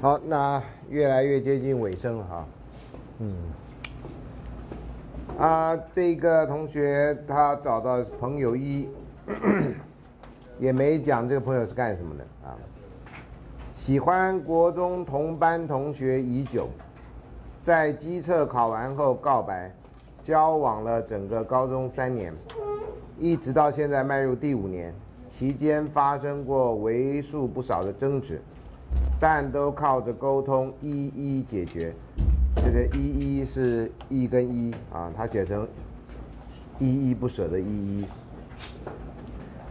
好，那越来越接近尾声了哈。嗯。啊，这个同学他找到朋友一，也没讲这个朋友是干什么的啊。喜欢国中同班同学已久，在机测考完后告白，交往了整个高中三年，一直到现在迈入第五年，期间发生过为数不少的争执，但都靠着沟通一一解决。这个一一是一跟一啊，他写成依依不舍的依依。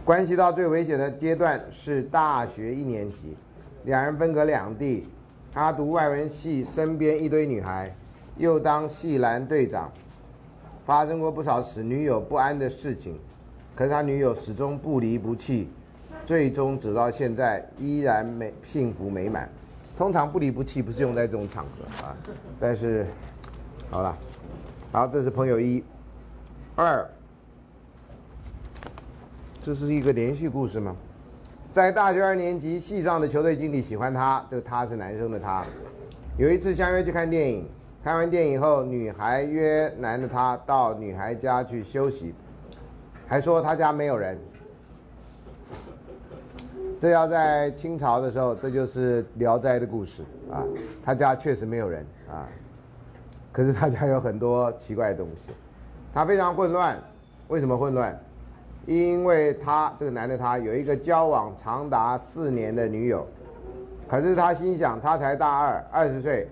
关系到最危险的阶段是大学一年级，两人分隔两地，他读外文系，身边一堆女孩，又当系篮队长，发生过不少使女友不安的事情，可是他女友始终不离不弃，最终直到现在依然美幸福美满。通常不离不弃不是用在这种场合啊，但是，好了，好，这是朋友一，二，这是一个连续故事吗？在大学二年级，系上的球队经理喜欢他，这个他是男生的他。有一次相约去看电影，看完电影后，女孩约男的他到女孩家去休息，还说他家没有人。这要在清朝的时候，这就是《聊斋》的故事啊。他家确实没有人啊，可是他家有很多奇怪的东西，他非常混乱。为什么混乱？因为他这个男的他有一个交往长达四年的女友，可是他心想他才大二，二十岁，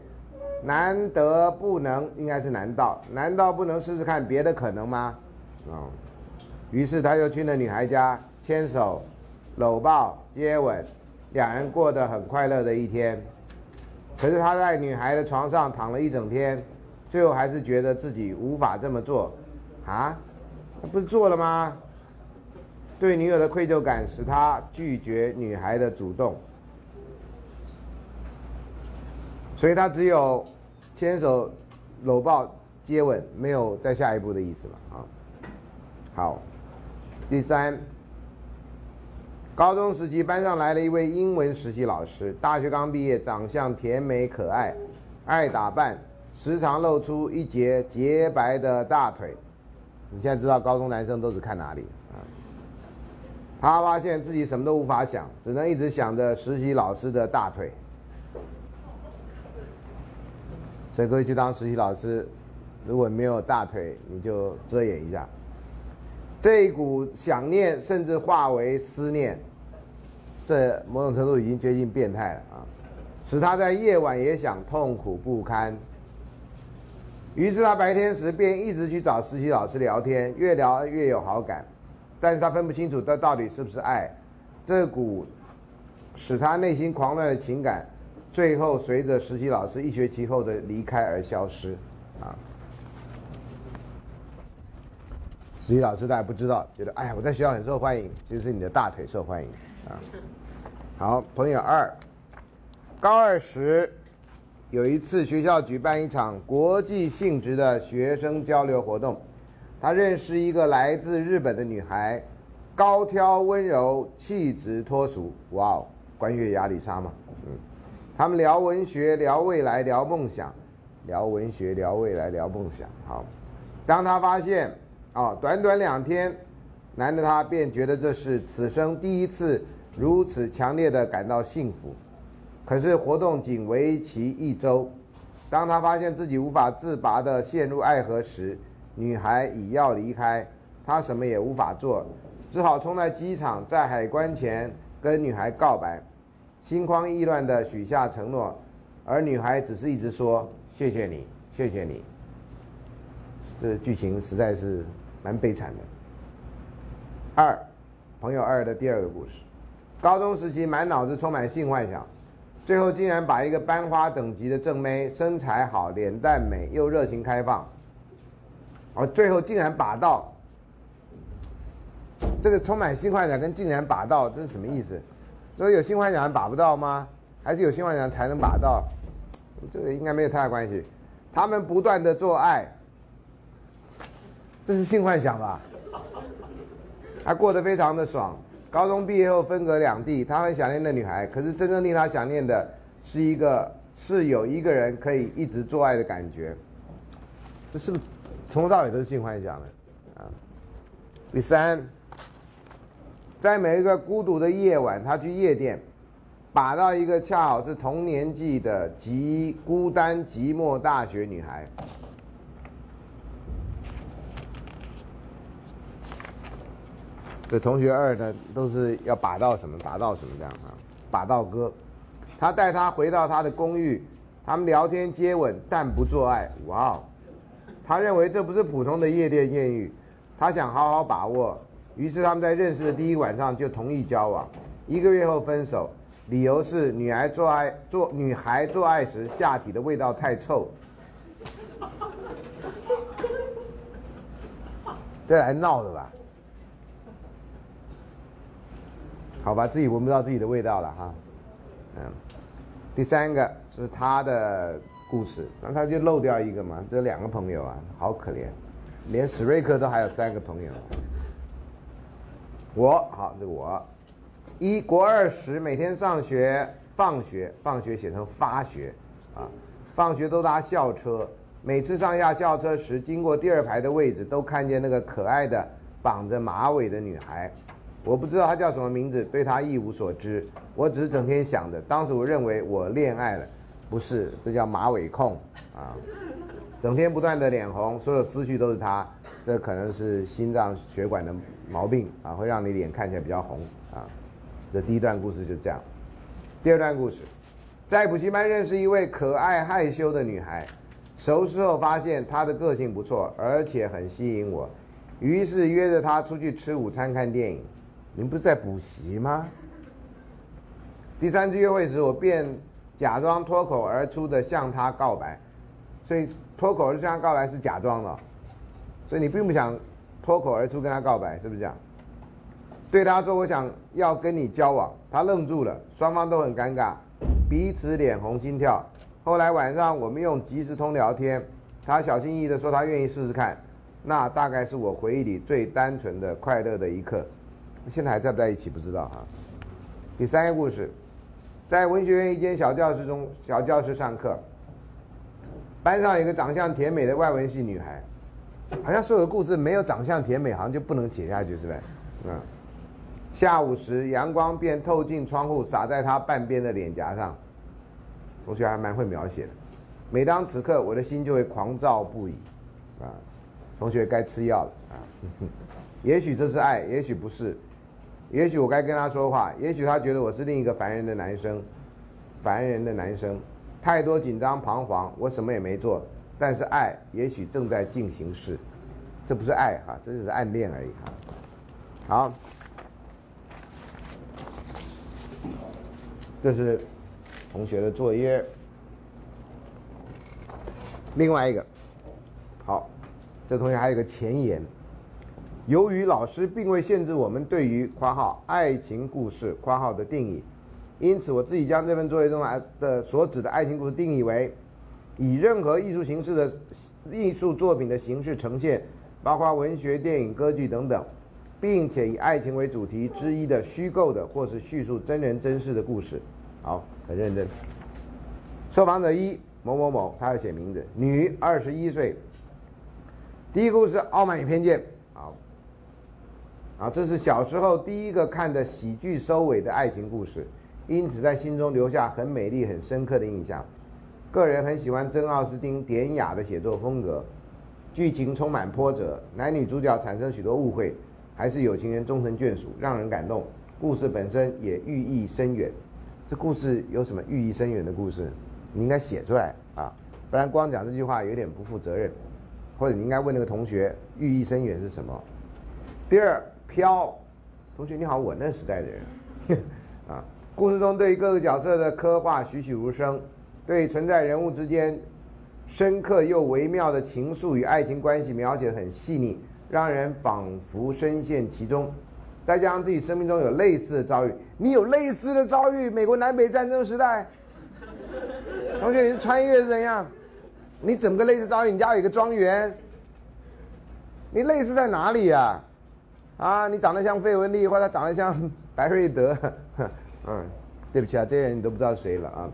难得不能，应该是难道？难道不能试试看别的可能吗？啊，于是他又去了女孩家牵手。搂抱、接吻，两人过得很快乐的一天。可是他在女孩的床上躺了一整天，最后还是觉得自己无法这么做。啊，不是做了吗？对女友的愧疚感使他拒绝女孩的主动，所以他只有牵手、搂抱、接吻，没有再下一步的意思了啊。好，第三。高中时期，班上来了一位英文实习老师。大学刚毕业，长相甜美可爱，爱打扮，时常露出一截洁白的大腿。你现在知道高中男生都只看哪里啊？他发现自己什么都无法想，只能一直想着实习老师的大腿。所以各位去当实习老师，如果没有大腿，你就遮掩一下。这一股想念甚至化为思念，这某种程度已经接近变态了啊！使他在夜晚也想痛苦不堪。于是他白天时便一直去找实习老师聊天，越聊越有好感，但是他分不清楚这到底是不是爱。这股使他内心狂乱的情感，最后随着实习老师一学期后的离开而消失，啊！实习老师大家不知道，觉得哎呀，我在学校很受欢迎，其实是你的大腿受欢迎啊。好，朋友二，高二时有一次学校举办一场国际性质的学生交流活动，他认识一个来自日本的女孩，高挑温柔，气质脱俗。哇哦，关月亚里沙嘛，嗯，他们聊文学，聊未来，聊梦想，聊文学，聊未来，聊梦想。好，当他发现。哦，短短两天，男的他便觉得这是此生第一次如此强烈的感到幸福。可是活动仅为期一周，当他发现自己无法自拔的陷入爱河时，女孩已要离开，他什么也无法做，只好冲在机场，在海关前跟女孩告白，心慌意乱的许下承诺，而女孩只是一直说谢谢你，谢谢你。这剧情实在是。蛮悲惨的。二，朋友二的第二个故事，高中时期满脑子充满性幻想，最后竟然把一个班花等级的正妹，身材好，脸蛋美，又热情开放，哦，最后竟然把到，这个充满性幻想跟竟然把到，这是什么意思？所以有性幻想把不到吗？还是有性幻想才能把到？这个应该没有太大关系。他们不断的做爱。这是性幻想吧？他过得非常的爽。高中毕业后分隔两地，他很想念那女孩，可是真正令他想念的是一个是有一个人可以一直做爱的感觉。这是不是从头到尾都是性幻想的啊？第三，在每一个孤独的夜晚，他去夜店，把到一个恰好是同年纪的极孤单寂寞大学女孩。这同学二呢，都是要把到什么把到什么这样啊，把到哥，他带他回到他的公寓，他们聊天接吻，但不做爱。哇哦，他认为这不是普通的夜店艳遇，他想好好把握，于是他们在认识的第一晚上就同意交往，一个月后分手，理由是女孩做爱做女孩做爱时下体的味道太臭。这来闹的吧？好吧，自己闻不到自己的味道了哈，嗯，第三个是他的故事，那他就漏掉一个嘛，这两个朋友啊，好可怜，连史瑞克都还有三个朋友。我好，这个我，一国二十，每天上学放学，放学写成发学，啊，放学都搭校车，每次上下校车时，经过第二排的位置，都看见那个可爱的绑着马尾的女孩。我不知道他叫什么名字，对他一无所知。我只是整天想着，当时我认为我恋爱了，不是，这叫马尾控啊！整天不断的脸红，所有思绪都是他，这可能是心脏血管的毛病啊，会让你脸看起来比较红啊。这第一段故事就这样。第二段故事，在补习班认识一位可爱害羞的女孩，熟识后发现她的个性不错，而且很吸引我，于是约着她出去吃午餐、看电影。您不是在补习吗？第三次约会时，我便假装脱口而出的向他告白，所以脱口而出向他告白是假装的，所以你并不想脱口而出跟他告白，是不是这样？对他说：“我想要跟你交往。”他愣住了，双方都很尴尬，彼此脸红心跳。后来晚上我们用即时通聊天，他小心翼翼的说他愿意试试看，那大概是我回忆里最单纯的快乐的一刻。现在还在不在一起不知道哈。第三个故事，在文学院一间小教室中，小教室上课，班上有个长相甜美的外文系女孩，好像所有的故事没有长相甜美，好像就不能写下去，是不是？嗯。下午时，阳光便透进窗户，洒在她半边的脸颊上。同学还蛮会描写的。每当此刻，我的心就会狂躁不已。啊，同学该吃药了啊。也许这是爱，也许不是。也许我该跟他说话，也许他觉得我是另一个烦人的男生，烦人的男生，太多紧张彷徨，我什么也没做，但是爱也许正在进行时，这不是爱哈，这只是暗恋而已哈。好，这是同学的作业。另外一个，好，这同学还有个前言。由于老师并未限制我们对于（括号爱情故事）（括号）的定义，因此我自己将这份作业中来的所指的爱情故事定义为以任何艺术形式的艺术作品的形式呈现，包括文学、电影、歌剧等等，并且以爱情为主题之一的虚构的或是叙述真人真事的故事。好，很认真。受访者一某某某，他要写名字，女，二十一岁。第一个故事《傲慢与偏见》。啊，这是小时候第一个看的喜剧收尾的爱情故事，因此在心中留下很美丽、很深刻的印象。个人很喜欢珍·奥斯汀典雅的写作风格，剧情充满波折，男女主角产生许多误会，还是有情人终成眷属，让人感动。故事本身也寓意深远。这故事有什么寓意深远的故事？你应该写出来啊，不然光讲这句话有点不负责任。或者你应该问那个同学，寓意深远是什么？第二。飘，同学你好，我那时代的人，啊，故事中对于各个角色的刻画栩栩如生，对存在人物之间深刻又微妙的情愫与爱情关系描写的很细腻，让人仿佛深陷其中。再加上自己生命中有类似的遭遇，你有类似的遭遇？美国南北战争时代，同学你是穿越是怎样？你整个类似遭遇？你家有一个庄园，你类似在哪里呀？啊，啊你长得像费雯丽，或者长得像 白瑞德，嗯，对不起啊，这些人你都不知道谁了啊。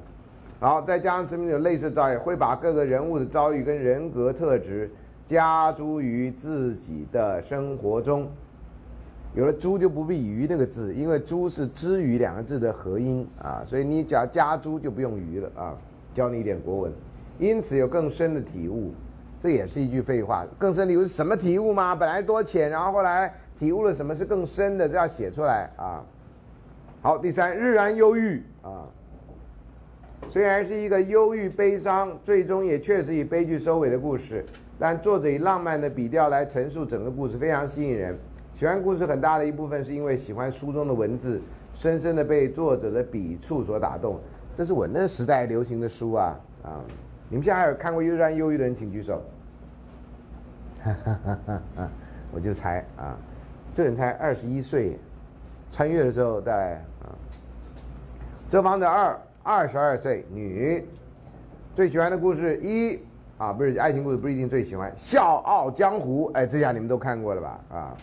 然后再加上这边有类似的遭遇，会把各个人物的遭遇跟人格特质加诸于自己的生活中。有了“诸”就不必“于”那个字，因为“诸”是“之于”两个字的合音啊，所以你只要加“诸”就不用“于”了啊。教你一点国文，因此有更深的体悟，这也是一句废话。更深体悟是什么体悟吗？本来多浅，然后后来体悟了什么是更深的，这要写出来啊。好，第三，日然忧郁啊，虽然是一个忧郁悲伤，最终也确实以悲剧收尾的故事，但作者以浪漫的笔调来陈述整个故事，非常吸引人。喜欢故事很大的一部分是因为喜欢书中的文字，深深的被作者的笔触所打动。这是我那时代流行的书啊啊！你们现在还有看过《悠然忧郁》的人，请举手。哈哈哈哈哈！我就猜啊，这人才二十一岁，穿越的时候在啊。这房子二二十二岁女，最喜欢的故事一啊，不是爱情故事不一定最喜欢，《笑傲江湖》哎，这下你们都看过了吧啊？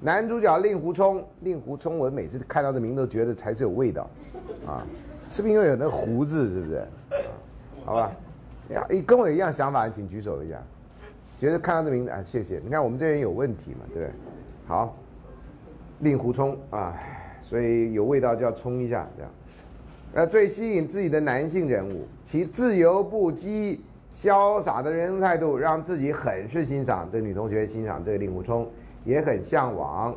男主角令狐冲，令狐冲，我每次看到这名字都觉得才是有味道，啊，是不是因为有那个胡子？是不是？好吧，呀，跟我一样想法的，请举手一下，觉得看到这名字啊，谢谢。你看我们这人有问题嘛，对不对？好，令狐冲啊，所以有味道就要冲一下，这样。呃，最吸引自己的男性人物，其自由不羁、潇洒的人生态度，让自己很是欣赏。这女同学欣赏这个令狐冲。也很向往，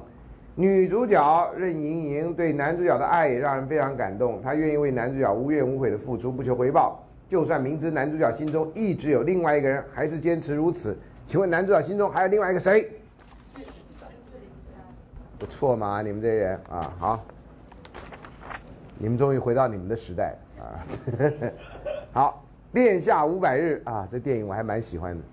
女主角任盈盈对男主角的爱也让人非常感动。她愿意为男主角无怨无悔的付出，不求回报。就算明知男主角心中一直有另外一个人，还是坚持如此。请问男主角心中还有另外一个谁？不错嘛，你们这些人啊，好，你们终于回到你们的时代啊。好，恋夏五百日啊，这电影我还蛮喜欢的。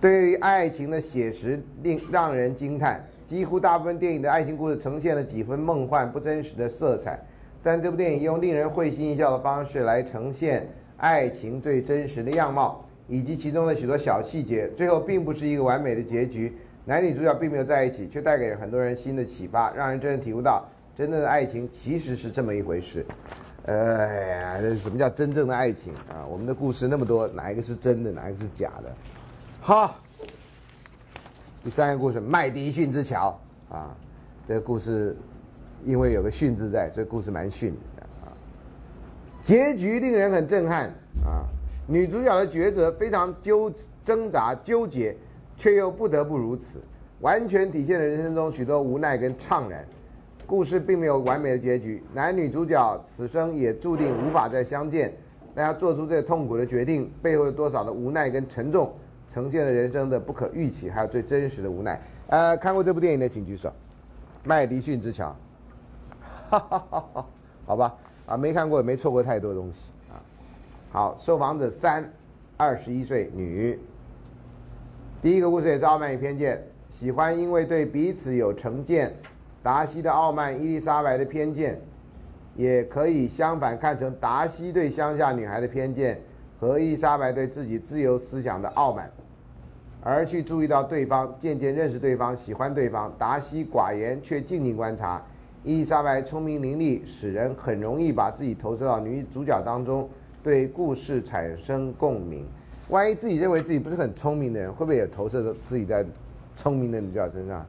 对于爱情的写实令让人惊叹，几乎大部分电影的爱情故事呈现了几分梦幻不真实的色彩，但这部电影用令人会心一笑的方式来呈现爱情最真实的样貌，以及其中的许多小细节。最后并不是一个完美的结局，男女主角并没有在一起，却带给很多人新的启发，让人真正体悟到真正的爱情其实是这么一回事。哎呀，什么叫真正的爱情啊？我们的故事那么多，哪一个是真的，哪一个是假的？好，第三个故事麦迪逊之桥啊，这个故事因为有个逊字在，所以故事蛮逊的啊。结局令人很震撼啊，女主角的抉择非常纠挣扎纠结，却又不得不如此，完全体现了人生中许多无奈跟怅然。故事并没有完美的结局，男女主角此生也注定无法再相见。但要做出这痛苦的决定，背后有多少的无奈跟沉重？呈现了人生的不可预期，还有最真实的无奈。呃，看过这部电影的请举手。麦迪逊之桥，哈哈哈哈好吧，啊，没看过也没错过太多东西啊。好，受访者三，二十一岁女。第一个故事也是傲慢与偏见，喜欢因为对彼此有成见。达西的傲慢，伊丽莎白的偏见，也可以相反看成达西对乡下女孩的偏见和伊丽莎白对自己自由思想的傲慢。而去注意到对方，渐渐认识对方，喜欢对方。达西寡言却静静观察，伊丽莎白聪明伶俐，使人很容易把自己投射到女主角当中，对故事产生共鸣。万一自己认为自己不是很聪明的人，会不会也投射到自己在聪明的女主角身上？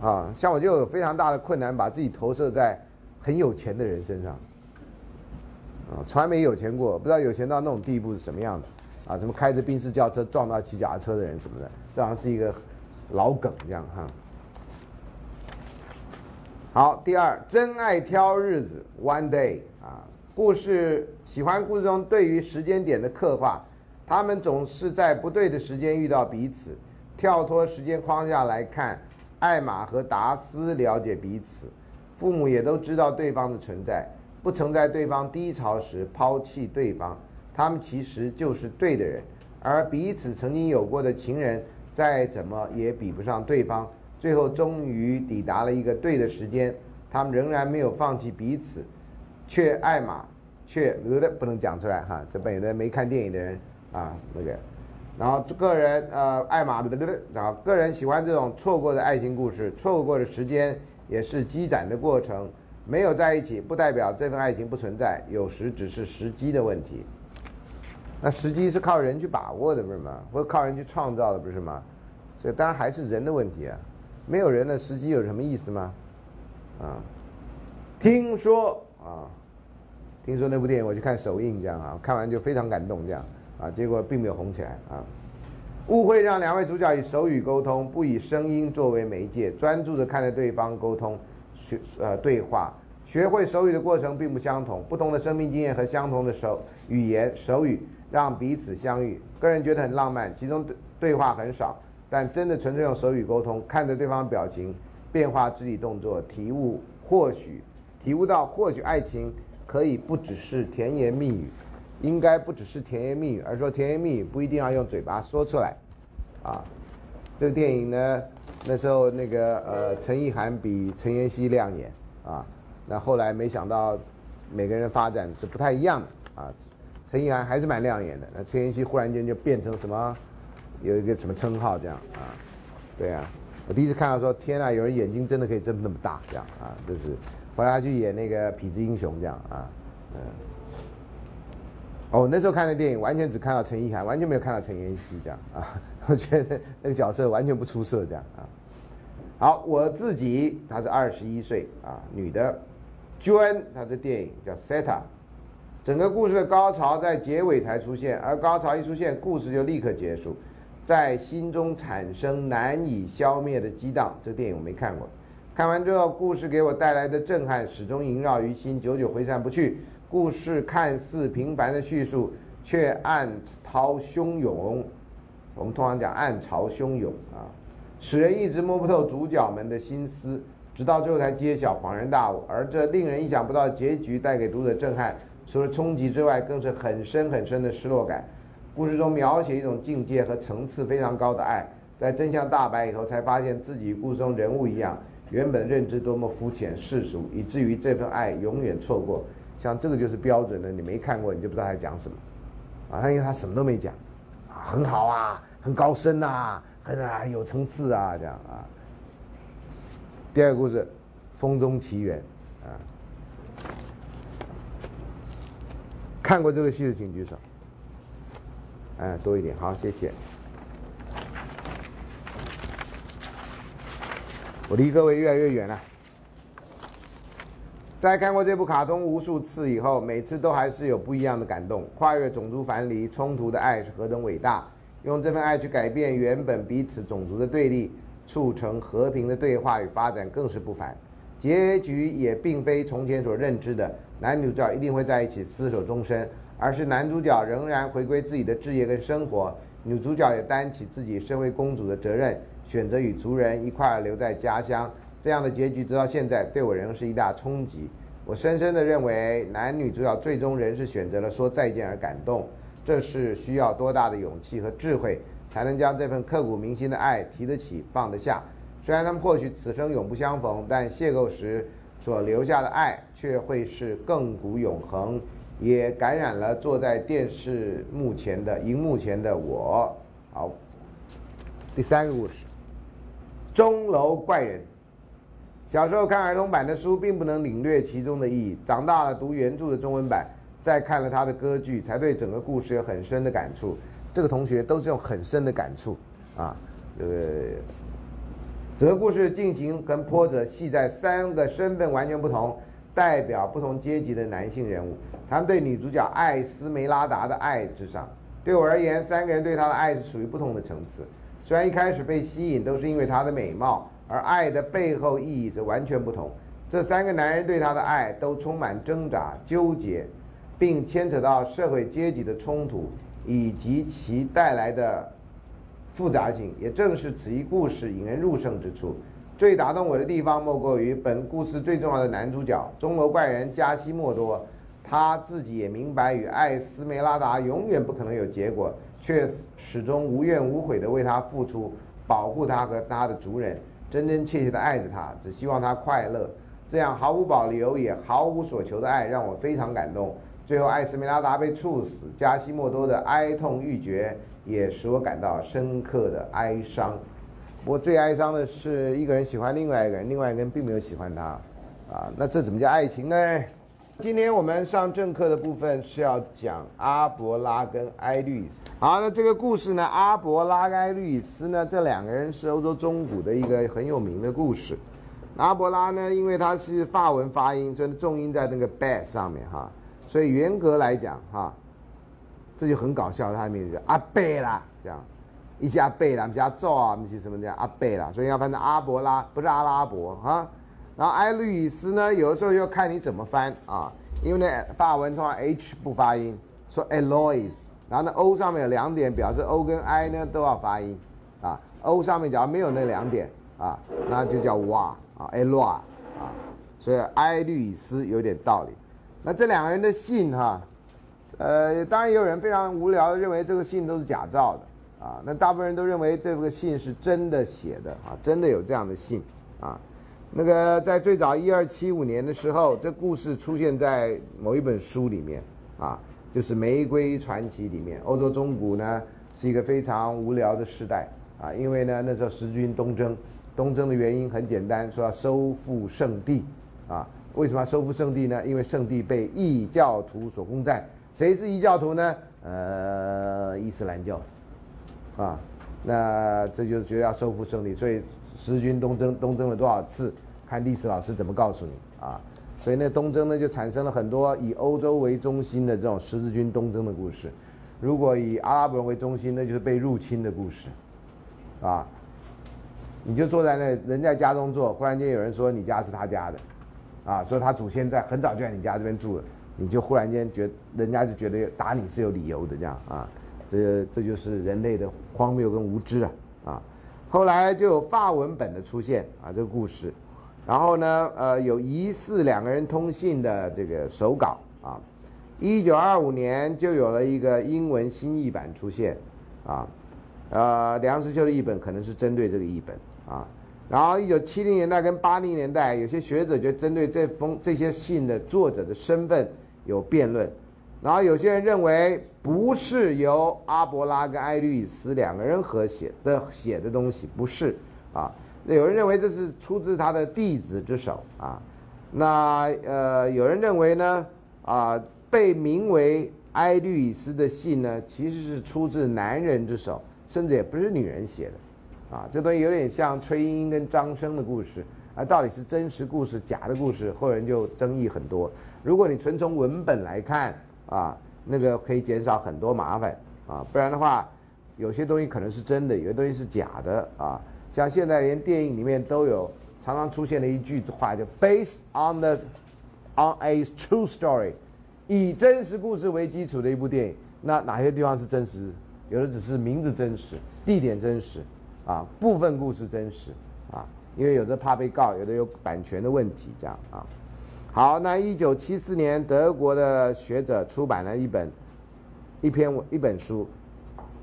啊，像我就有非常大的困难，把自己投射在很有钱的人身上。啊，从来没有钱过，不知道有钱到那种地步是什么样的。啊，什么开着宾士轿车撞到骑脚踏车的人什么的，这好像是一个老梗这样哈。好，第二，真爱挑日子，One Day，故事喜欢故事中对于时间点的刻画，他们总是在不对的时间遇到彼此，跳脱时间框架来看，艾玛和达斯了解彼此，父母也都知道对方的存在，不曾在对方低潮时抛弃对方。他们其实就是对的人，而彼此曾经有过的情人，再怎么也比不上对方。最后终于抵达了一个对的时间，他们仍然没有放弃彼此，却爱玛，却不能讲出来哈。这本的没看电影的人啊，那个，然后个人呃，爱玛对对对，然后个人喜欢这种错过的爱情故事，错过的时间也是积攒的过程。没有在一起，不代表这份爱情不存在，有时只是时机的问题。那时机是靠人去把握的，不是吗？或者靠人去创造的，不是吗？所以当然还是人的问题啊。没有人的时机有什么意思吗？啊，听说啊，听说那部电影我去看首映，这样啊，看完就非常感动，这样啊，结果并没有红起来啊。误会让两位主角以手语沟通，不以声音作为媒介，专注的看着对方沟通，学呃对话，学会手语的过程并不相同，不同的生命经验和相同的手语言手语让彼此相遇，个人觉得很浪漫，其中对对话很少。但真的纯粹用手语沟通，看着对方表情变化、肢体动作，体悟或许体悟到，或许爱情可以不只是甜言蜜语，应该不只是甜言蜜语，而说甜言蜜语不一定要用嘴巴说出来，啊，这个电影呢，那时候那个呃陈意涵比陈妍希亮眼啊，那后来没想到每个人发展是不太一样的啊，陈意涵还是蛮亮眼的，那陈妍希忽然间就变成什么？有一个什么称号这样啊？对啊，我第一次看到说天啊，有人眼睛真的可以睁那么大这样啊，就是后来去演那个痞子英雄这样啊，嗯。哦，那时候看的电影完全只看到陈意涵，完全没有看到陈妍希这样啊，我觉得那个角色完全不出色这样啊。好，我自己她是二十一岁啊，女的，娟，她的电影叫《Seta》。整个故事的高潮在结尾才出现，而高潮一出现，故事就立刻结束，在心中产生难以消灭的激荡。这电影我没看过，看完之后，故事给我带来的震撼始终萦绕于心，久久挥散不去。故事看似平凡的叙述，却暗涛汹涌。我们通常讲暗潮汹涌啊，使人一直摸不透主角们的心思，直到最后才揭晓，恍然大悟。而这令人意想不到的结局，带给读者震撼。除了冲击之外，更是很深很深的失落感。故事中描写一种境界和层次非常高的爱，在真相大白以后，才发现自己与故事中人物一样，原本认知多么肤浅世俗，以至于这份爱永远错过。像这个就是标准的，你没看过你就不知道他讲什么，啊，他因为他什么都没讲，啊，很好啊，很高深呐，很啊有层次啊，这样啊。第二个故事，《风中奇缘》啊。看过这个戏的请举手。哎，多一点，好，谢谢。我离各位越来越远了。在看过这部卡通无数次以后，每次都还是有不一样的感动。跨越种族藩篱冲突的爱是何等伟大！用这份爱去改变原本彼此种族的对立，促成和平的对话与发展，更是不凡。结局也并非从前所认知的。男女主角一定会在一起厮守终身，而是男主角仍然回归自己的职业跟生活，女主角也担起自己身为公主的责任，选择与族人一块留在家乡。这样的结局直到现在对我仍是一大冲击。我深深的认为，男女主角最终仍是选择了说再见而感动，这是需要多大的勇气和智慧，才能将这份刻骨铭心的爱提得起放得下。虽然他们或许此生永不相逢，但邂逅时。所留下的爱却会是亘古永恒，也感染了坐在电视幕前的荧幕前的我。好，第三个故事，《钟楼怪人》。小时候看儿童版的书，并不能领略其中的意义；长大了读原著的中文版，再看了他的歌剧，才对整个故事有很深的感触。这个同学都是用很深的感触啊，呃。整个故事进行跟波折系在三个身份完全不同、代表不同阶级的男性人物，他们对女主角艾斯梅拉达的爱之上。对我而言，三个人对她的爱是属于不同的层次。虽然一开始被吸引都是因为她的美貌，而爱的背后意义则完全不同。这三个男人对她的爱都充满挣扎、纠结，并牵扯到社会阶级的冲突以及其带来的。复杂性也正是此一故事引人入胜之处。最打动我的地方，莫过于本故事最重要的男主角——钟楼怪人加西莫多。他自己也明白与艾斯梅拉达永远不可能有结果，却始终无怨无悔地为他付出，保护他和他的族人，真真切切地爱着他，只希望他快乐。这样毫无保留也毫无所求的爱，让我非常感动。最后，艾斯梅拉达被处死，加西莫多的哀痛欲绝。也使我感到深刻的哀伤。我最哀伤的是一个人喜欢另外一个人，另外一个人并没有喜欢他。啊，那这怎么叫爱情呢？今天我们上正课的部分是要讲阿伯拉跟埃律斯。好，那这个故事呢，阿伯拉跟埃律斯呢，这两个人是欧洲中古的一个很有名的故事。阿伯拉呢，因为他是法文发音，所以重音在那个 b a d 上面哈，所以严格来讲哈，这就很搞笑，他的名字叫阿贝拉这样，一加贝拉，加咒啊，不是什么叫阿贝拉，所以要翻成阿伯拉，不是阿拉伯哈。然后埃律斯呢，有的时候要看你怎么翻啊，因为呢法文通常 H 不发音，说 Alois，然后呢 O 上面有两点，表示 O 跟 I 呢都要发音啊，O 上面假如没有那两点啊，那就叫哇啊 a l o 啊，所以埃律斯有点道理。那这两个人的信哈，呃，当然也有人非常无聊的认为这个信都是假造的啊，那大部分人都认为这个信是真的写的啊，真的有这样的信啊。那个在最早一二七五年的时候，这故事出现在某一本书里面啊，就是《玫瑰传奇》里面。欧洲中古呢是一个非常无聊的时代啊，因为呢那时候十字军东征，东征的原因很简单，说要收复圣地啊。为什么要收复圣地呢？因为圣地被异教徒所攻占。谁是异教徒呢？呃，伊斯兰教啊。那这就是觉得要收复圣地，所以。十字军东征，东征了多少次？看历史老师怎么告诉你啊！所以那东征呢，就产生了很多以欧洲为中心的这种十字军东征的故事。如果以阿拉伯人为中心，那就是被入侵的故事，啊！你就坐在那，人在家中坐，忽然间有人说你家是他家的，啊，说他祖先在很早就在你家这边住了，你就忽然间觉，人家就觉得打你是有理由的，这样啊，这这就是人类的荒谬跟无知啊，啊！后来就有法文本的出现啊，这个故事，然后呢，呃，有疑似两个人通信的这个手稿啊，一九二五年就有了一个英文新译版出现，啊，呃，梁实秋的译本可能是针对这个译本啊，然后一九七零年代跟八零年代，有些学者就针对这封这些信的作者的身份有辩论。然后有些人认为不是由阿伯拉跟艾律斯两个人合写的写的东西，不是啊。那有人认为这是出自他的弟子之手啊。那呃，有人认为呢啊，被名为艾律斯的信呢，其实是出自男人之手，甚至也不是女人写的啊。这东西有点像崔莺莺跟张生的故事啊，到底是真实故事假的故事，后人就争议很多。如果你纯从文本来看，啊，那个可以减少很多麻烦啊，不然的话，有些东西可能是真的，有些东西是假的啊。像现在连电影里面都有常常出现的一句话，就 based on the on a true story，以真实故事为基础的一部电影。那哪些地方是真实？有的只是名字真实，地点真实，啊，部分故事真实，啊，因为有的怕被告，有的有版权的问题，这样啊。好，那一九七四年，德国的学者出版了一本一篇一本书，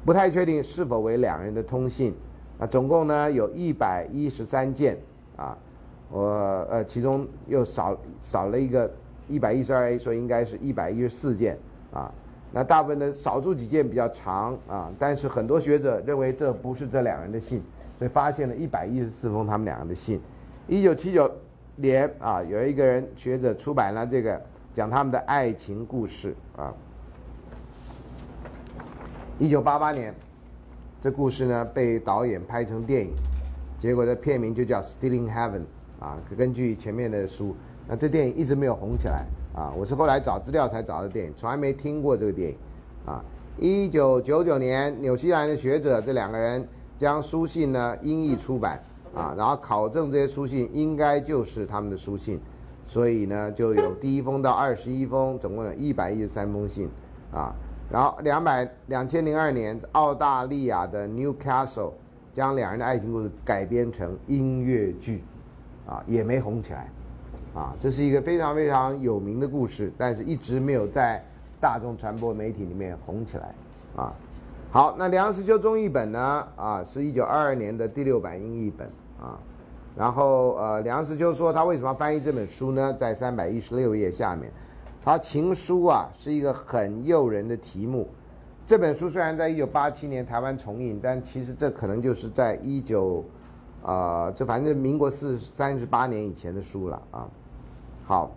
不太确定是否为两人的通信。那总共呢有一百一十三件啊，我呃其中又少少了一个一百一十二 A，所以应该是一百一十四件啊。那大部分的少数几件比较长啊，但是很多学者认为这不是这两人的信，所以发现了一百一十四封他们两个的信。一九七九。连啊，有一个人学者出版了这个讲他们的爱情故事啊。一九八八年，这故事呢被导演拍成电影，结果这片名就叫《Stealing Heaven》啊。根据前面的书，那这电影一直没有红起来啊。我是后来找资料才找的电影，从来没听过这个电影啊。一九九九年，纽西兰的学者这两个人将书信呢英译出版。啊，然后考证这些书信应该就是他们的书信，所以呢，就有第一封到二十一封，总共有一百一十三封信，啊，然后两百两千零二年，澳大利亚的 Newcastle 将两人的爱情故事改编成音乐剧，啊，也没红起来，啊，这是一个非常非常有名的故事，但是一直没有在大众传播媒体里面红起来，啊，好，那梁实秋中译本呢，啊，是一九二二年的第六版英译本。啊，然后呃，梁实秋说他为什么翻译这本书呢？在三百一十六页下面，他情书啊是一个很诱人的题目。这本书虽然在一九八七年台湾重印，但其实这可能就是在一九，呃，这反正民国四三十八年以前的书了啊。好，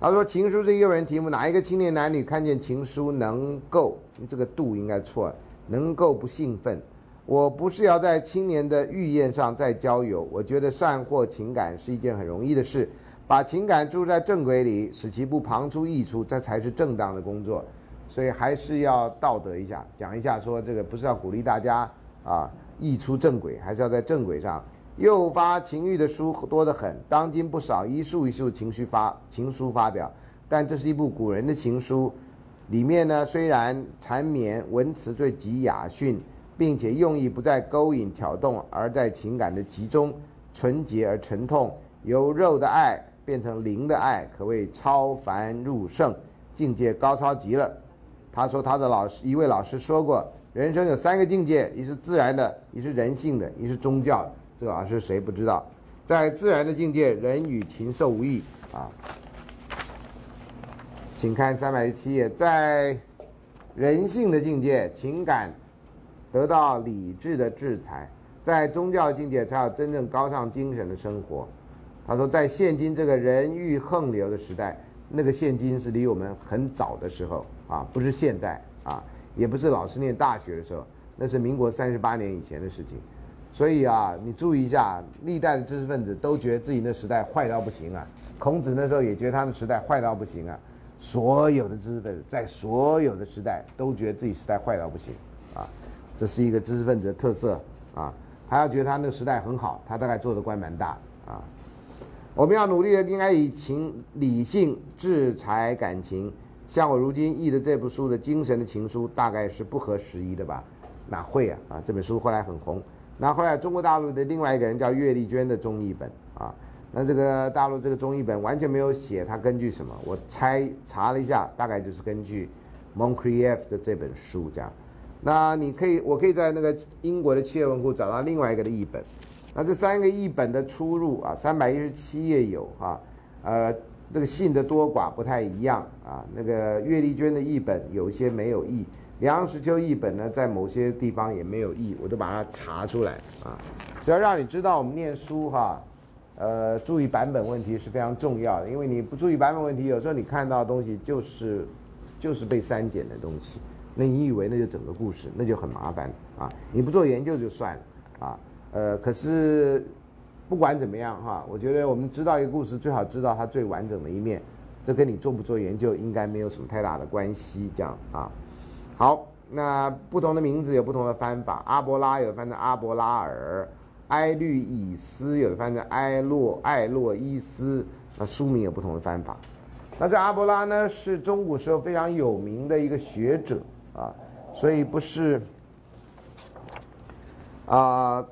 他说情书是诱人题目，哪一个青年男女看见情书能够？这个度应该错了，能够不兴奋？我不是要在青年的御宴上再交友，我觉得善获情感是一件很容易的事，把情感注入在正轨里，使其不旁出溢出，这才是正当的工作。所以还是要道德一下，讲一下说这个不是要鼓励大家啊溢出正轨，还是要在正轨上。诱发情欲的书多得很，当今不少一束一束情绪发情书发表，但这是一部古人的情书，里面呢虽然缠绵，文词最极雅驯。并且用意不在勾引挑动，而在情感的集中，纯洁而沉痛，由肉的爱变成灵的爱，可谓超凡入圣，境界高超极了。他说他的老师一位老师说过，人生有三个境界，一是自然的，一是人性的，一是宗教。这个老师谁不知道？在自然的境界，人与禽兽无异啊。请看三百十七页，在人性的境界，情感。得到理智的制裁，在宗教境界才有真正高尚精神的生活。他说，在现今这个人欲横流的时代，那个现今是离我们很早的时候啊，不是现在啊，也不是老师念大学的时候，那是民国三十八年以前的事情。所以啊，你注意一下，历代的知识分子都觉得自己那时代坏到不行啊。孔子那时候也觉得他们时代坏到不行啊。所有的知识分子在所有的时代都觉得自己时代坏到不行。这是一个知识分子的特色啊，他要觉得他那个时代很好，他大概做的官蛮大啊。我们要努力的，应该以情理性制裁感情。像我如今译的这部书的精神的情书，大概是不合时宜的吧？哪会啊？啊，这本书后来很红。那后来中国大陆的另外一个人叫岳丽娟的中译本啊，那这个大陆这个中译本完全没有写他根据什么，我猜查了一下，大概就是根据 Moncrieff 的这本书这样。那你可以，我可以在那个英国的企业文库找到另外一个的译本。那这三个译本的出入啊，三百一十七页有啊，呃，这个信的多寡不太一样啊。那个岳丽娟的译本有些没有译，梁实秋译本呢，在某些地方也没有译，我都把它查出来啊。只要让你知道，我们念书哈，呃，注意版本问题是非常重要的，因为你不注意版本问题，有时候你看到的东西就是就是被删减的东西。那你以为那就整个故事，那就很麻烦啊！你不做研究就算了啊，呃，可是不管怎么样哈，我觉得我们知道一个故事，最好知道它最完整的一面，这跟你做不做研究应该没有什么太大的关系，这样啊。好，那不同的名字有不同的翻法，阿伯拉有翻成阿伯拉尔，埃律以斯有的翻成埃洛艾洛伊斯，那书名有不同的翻法。那这阿伯拉呢，是中古时候非常有名的一个学者。啊，所以不是啊，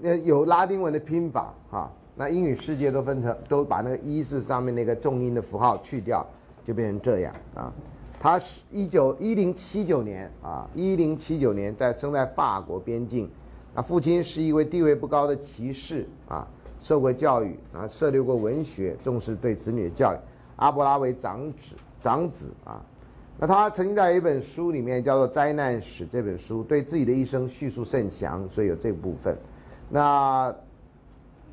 那有拉丁文的拼法哈。那英语世界都分成，都把那个一字上面那个重音的符号去掉，就变成这样啊。他是一九一零七九年啊，一零七九年在生在法国边境。那父亲是一位地位不高的骑士啊，受过教育啊，涉猎过文学，重视对子女的教育。阿伯拉为长子，长子啊。那他曾经在一本书里面叫做《灾难史》这本书，对自己的一生叙述甚详，所以有这部分。那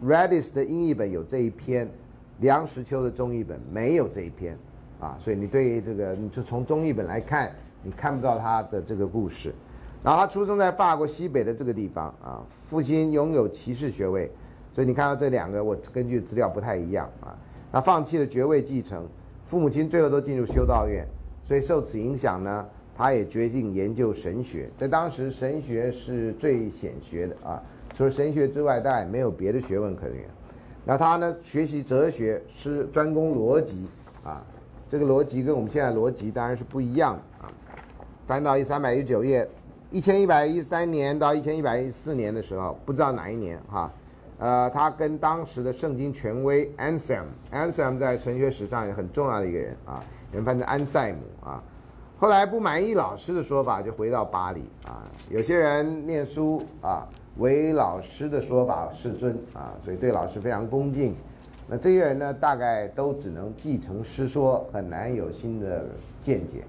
Redis 的英译本有这一篇，梁实秋的中译本没有这一篇，啊，所以你对这个，你就从中译本来看，你看不到他的这个故事。然后他出生在法国西北的这个地方，啊，父亲拥有骑士学位，所以你看到这两个，我根据资料不太一样啊。他放弃了爵位继承，父母亲最后都进入修道院。所以受此影响呢，他也决定研究神学。在当时，神学是最显学的啊，除了神学之外，大概没有别的学问可言。那他呢，学习哲学是专攻逻辑啊，这个逻辑跟我们现在逻辑当然是不一样的啊。翻到一三百一十九页，一千一百一十三年到一千一百一四年的时候，不知道哪一年哈，呃，他跟当时的圣经权威 Anselm，Anselm 在神学史上也很重要的一个人啊。人翻成安塞姆啊，后来不满意老师的说法，就回到巴黎啊。有些人念书啊，唯老师的说法是尊啊，所以对老师非常恭敬。那这些人呢，大概都只能继承师说，很难有新的见解。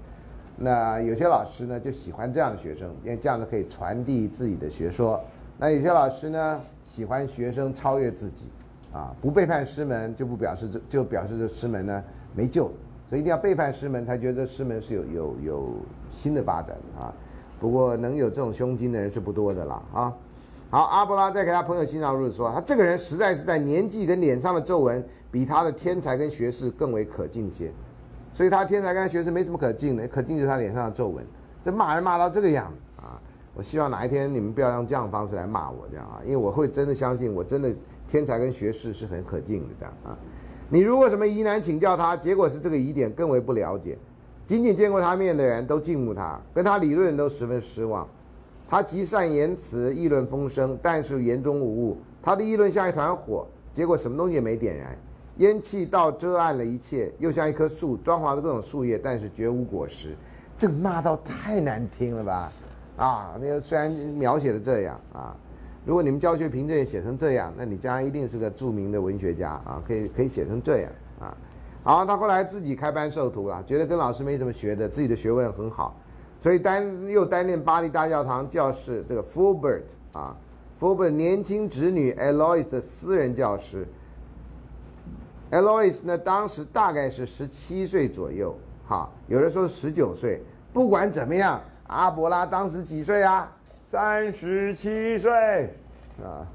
那有些老师呢，就喜欢这样的学生，因为这样子可以传递自己的学说。那有些老师呢，喜欢学生超越自己啊，不背叛师门就不表示这就表示这师门呢没救，所以一定要背叛师门才觉得师门是有有有新的发展啊。不过能有这种胸襟的人是不多的啦啊。好，阿波拉再给他朋友欣赏入说，他这个人实在是在年纪跟脸上的皱纹比他的天才跟学识更为可敬些，所以他天才跟学识没什么可敬的，可敬就是他脸上的皱纹。这骂人骂到这个样子啊！我希望哪一天你们不要用这样的方式来骂我，这样啊，因为我会真的相信，我真的天才跟学识是很可敬的这样啊。你如果什么疑难请教他，结果是这个疑点更为不了解，仅仅见过他面的人都敬慕他，跟他理论都十分失望。他极善言辞，议论风声，但是言中无物。他的议论像一团火，结果什么东西也没点燃，烟气倒遮暗了一切，又像一棵树，装潢着各种树叶，但是绝无果实。这个骂到太难听了吧？啊，那个虽然描写的这样啊，如果你们教学凭证写成这样，那你将来一定是个著名的文学家啊，可以可以写成这样啊。好，他后来自己开班授徒了，觉得跟老师没什么学的，自己的学问很好。所以担又担任巴黎大教堂教室这个 Fulbert 啊，Fulbert 年轻侄女 Eloise 的私人教师。Eloise 呢，当时大概是十七岁左右，哈，有的说十九岁。不管怎么样，阿伯拉当时几岁啊？三十七岁啊，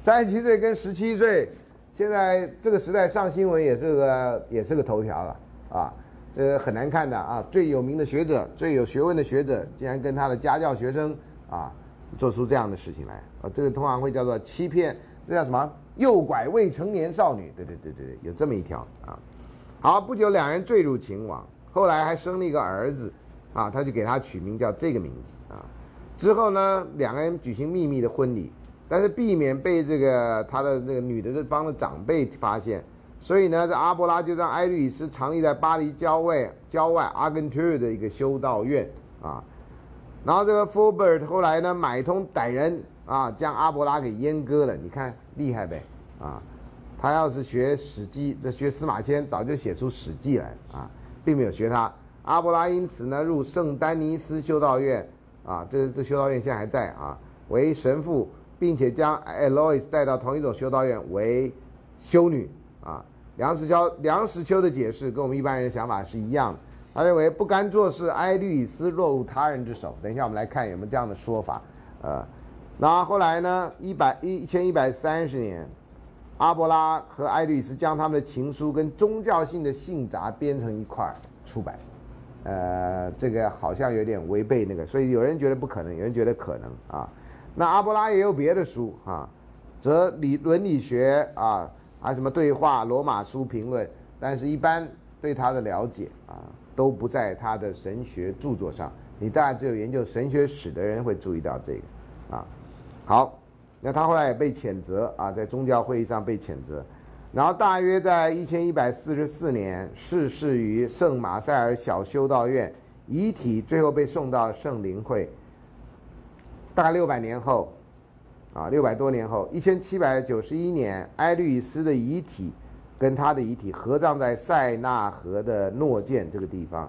三十七岁跟十七岁，现在这个时代上新闻也是个也是个头条了啊。这个很难看的啊！最有名的学者、最有学问的学者，竟然跟他的家教学生啊，做出这样的事情来啊！这个通常会叫做欺骗，这叫什么？诱拐未成年少女？对对对对对，有这么一条啊！好，不久两人坠入情网，后来还生了一个儿子啊，他就给他取名叫这个名字。之后呢，两个人举行秘密的婚礼，但是避免被这个他的那个女的这帮的长辈发现。所以呢，这阿波拉就让埃律斯藏匿在巴黎郊外郊外阿根特的一个修道院啊。然后这个 Fulbert 后来呢，买通歹人啊，将阿波拉给阉割了。你看厉害呗啊！他要是学史记，这学司马迁，早就写出史记来啊，并没有学他。阿波拉因此呢，入圣丹尼斯修道院啊，这这修道院现在还在啊，为神父，并且将 Eloise 带到同一种修道院为修女啊。梁实秋梁实秋的解释跟我们一般人的想法是一样的。他认为不甘做事，埃律以斯落入他人之手。等一下我们来看有没有这样的说法。呃，那后来呢？一百一一千一百三十年，阿伯拉和埃律斯将他们的情书跟宗教性的信札编成一块儿出版。呃，这个好像有点违背那个，所以有人觉得不可能，有人觉得可能啊。那阿伯拉也有别的书啊，则理伦理学啊。还什么对话、罗马书评论，但是一般对他的了解啊，都不在他的神学著作上。你当然只有研究神学史的人会注意到这个，啊，好，那他后来也被谴责啊，在宗教会议上被谴责，然后大约在一千一百四十四年逝世于圣马塞尔小修道院，遗体最后被送到圣灵会，大概六百年后。啊，六百多年后，一千七百九十一年，埃律斯的遗体跟他的遗体合葬在塞纳河的诺建这个地方。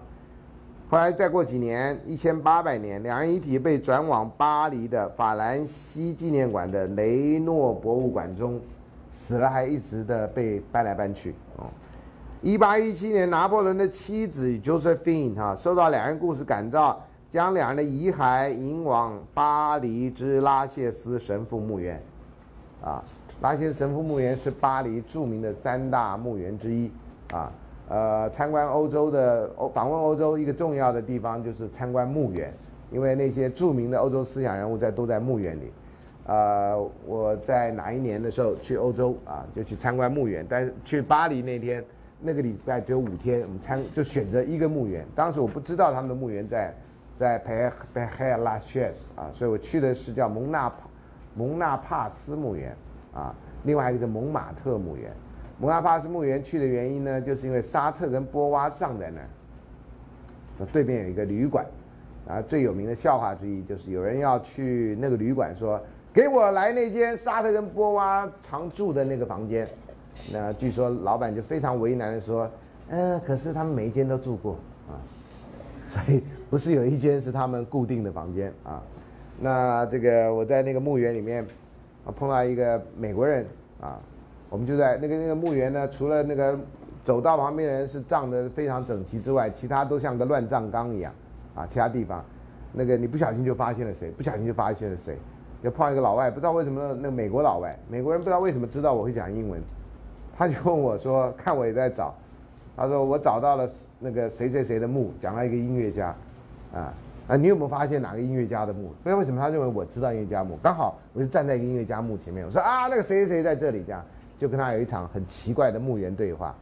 后来再过几年，一千八百年，两人遗体被转往巴黎的法兰西纪念馆的雷诺博物馆中，死了还一直的被搬来搬去。哦，一八一七年，拿破仑的妻子 Josephine 哈受到两人故事感召。将两人的遗骸引往巴黎之拉谢斯神父墓园，啊，拉谢斯神父墓园是巴黎著名的三大墓园之一，啊，呃，参观欧洲的欧访问欧洲一个重要的地方就是参观墓园，因为那些著名的欧洲思想人物在都在墓园里，呃，我在哪一年的时候去欧洲啊，就去参观墓园，但是去巴黎那天那个礼拜只有五天，我们参就选择一个墓园，当时我不知道他们的墓园在。在佩佩海拉谢斯啊，所以我去的是叫蒙纳蒙纳帕斯墓园啊，另外一个叫蒙马特墓园。蒙纳帕斯墓园去的原因呢，就是因为沙特跟波娃葬在那儿，那对面有一个旅馆，啊，最有名的笑话之一就是有人要去那个旅馆说，给我来那间沙特跟波娃常住的那个房间，那据说老板就非常为难的说，嗯，可是他们每一间都住过啊，所以。不是有一间是他们固定的房间啊？那这个我在那个墓园里面，啊碰到一个美国人啊，我们就在那个那个墓园呢，除了那个走道旁边的人是葬的非常整齐之外，其他都像个乱葬岗一样，啊，其他地方，那个你不小心就发现了谁，不小心就发现了谁，就碰一个老外，不知道为什么那个美国老外，美国人不知道为什么知道我会讲英文，他就问我说，看我也在找，他说我找到了那个谁谁谁的墓，讲了一个音乐家，啊。啊，你有没有发现哪个音乐家的墓？不知道为什么他认为我知道音乐家墓，刚好我就站在音乐家墓前面，我说啊，那个谁谁谁在这里，这样就跟他有一场很奇怪的墓园对话，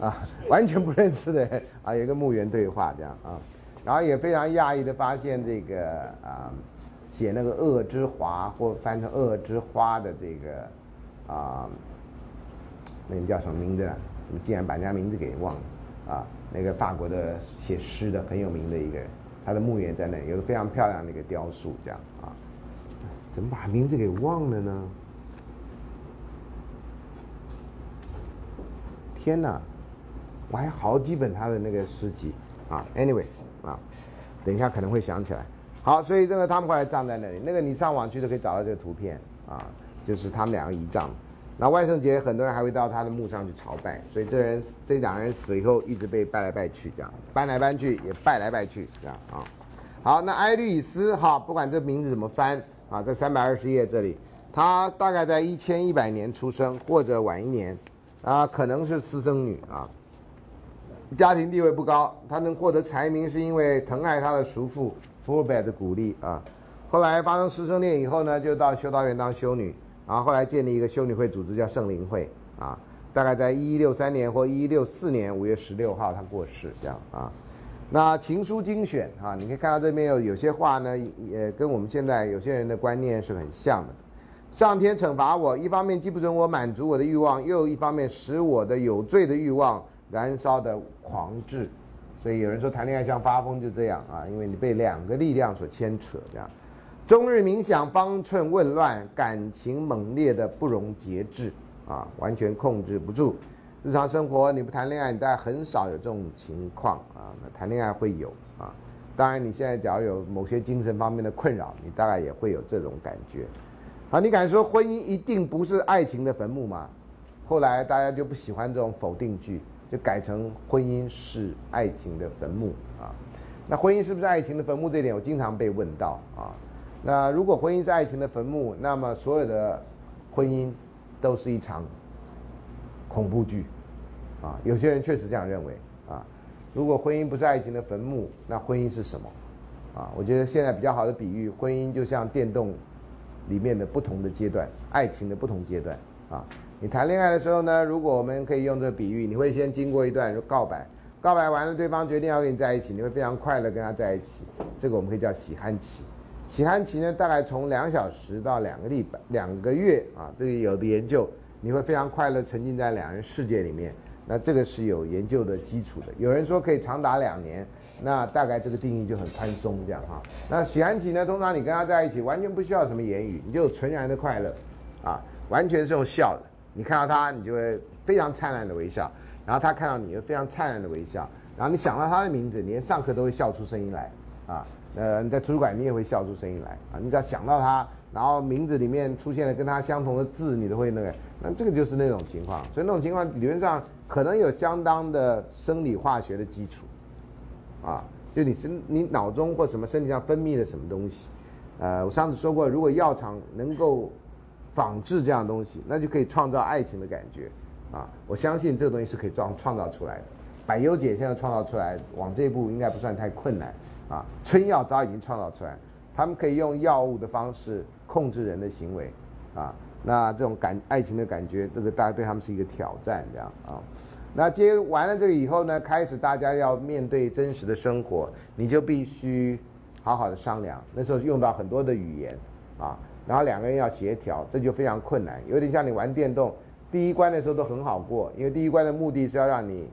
啊，完全不认识的人啊，有一个墓园对话这样啊，然后也非常讶异的发现这个啊，写那个恶之华或翻成恶之花的这个啊，那个叫什么名字？怎么竟然把人家名字给忘了啊？那个法国的写诗的很有名的一个人。他的墓园在那，有个非常漂亮的一个雕塑，这样啊，怎么把名字给忘了呢？天哪，我还好几本他的那个诗集啊。Anyway 啊，等一下可能会想起来。好，所以这个他们后来葬在那里，那个你上网去都可以找到这个图片啊，就是他们两个遗葬。那万圣节很多人还会到他的墓上去朝拜，所以这人这两个人死以后一直被拜来拜去，这样搬来搬去也拜来拜去，这样啊。好，那埃律斯哈，不管这名字怎么翻啊，在三百二十页这里，他大概在一千一百年出生或者晚一年啊，可能是私生女啊，家庭地位不高，他能获得财名是因为疼爱他的叔父福尔贝的鼓励啊。后来发生师生恋以后呢，就到修道院当修女。然后后来建立一个修女会组织，叫圣灵会啊。大概在一一六三年或一一六四年五月十六号，他过世，这样啊。那情书精选啊，你可以看到这边有有些话呢，也跟我们现在有些人的观念是很像的。上天惩罚我，一方面既不准我满足我的欲望，又一方面使我的有罪的欲望燃烧的狂炽。所以有人说谈恋爱像发疯，就这样啊，因为你被两个力量所牵扯，这样。终日冥想，方寸紊乱，感情猛烈的不容节制啊，完全控制不住。日常生活你不谈恋爱，你大概很少有这种情况啊。那谈恋爱会有啊。当然，你现在假如有某些精神方面的困扰，你大概也会有这种感觉。好，你敢说婚姻一定不是爱情的坟墓吗？后来大家就不喜欢这种否定句，就改成婚姻是爱情的坟墓啊。那婚姻是不是爱情的坟墓？这一点我经常被问到啊。那如果婚姻是爱情的坟墓，那么所有的婚姻都是一场恐怖剧，啊，有些人确实这样认为啊。如果婚姻不是爱情的坟墓，那婚姻是什么？啊，我觉得现在比较好的比喻，婚姻就像电动里面的不同的阶段，爱情的不同阶段啊。你谈恋爱的时候呢，如果我们可以用这个比喻，你会先经过一段告白，告白完了，对方决定要跟你在一起，你会非常快乐跟他在一起，这个我们可以叫喜憨期。喜憨期呢，大概从两小时到两个礼拜、两个月啊，这个有的研究，你会非常快乐，沉浸在两人世界里面。那这个是有研究的基础的。有人说可以长达两年，那大概这个定义就很宽松这样哈。那喜憨期呢，通常你跟他在一起，完全不需要什么言语，你就纯然的快乐，啊，完全是用笑的。你看到他，你就会非常灿烂的微笑，然后他看到你，又非常灿烂的微笑，然后你想到他的名字，你连上课都会笑出声音来，啊。呃，你在图书馆你也会笑出声音来啊！你只要想到他，然后名字里面出现了跟他相同的字，你都会那个，那这个就是那种情况。所以那种情况理论上可能有相当的生理化学的基础，啊，就你身你脑中或什么身体上分泌了什么东西，呃，我上次说过，如果药厂能够仿制这样东西，那就可以创造爱情的感觉，啊，我相信这个东西是可以创创造出来的。百优解现在创造出来，往这一步应该不算太困难。啊，春药早已经创造出来，他们可以用药物的方式控制人的行为，啊，那这种感爱情的感觉，这个大家对他们是一个挑战，这样啊。那接完了这个以后呢，开始大家要面对真实的生活，你就必须好好的商量。那时候用到很多的语言，啊，然后两个人要协调，这就非常困难，有点像你玩电动，第一关的时候都很好过，因为第一关的目的是要让你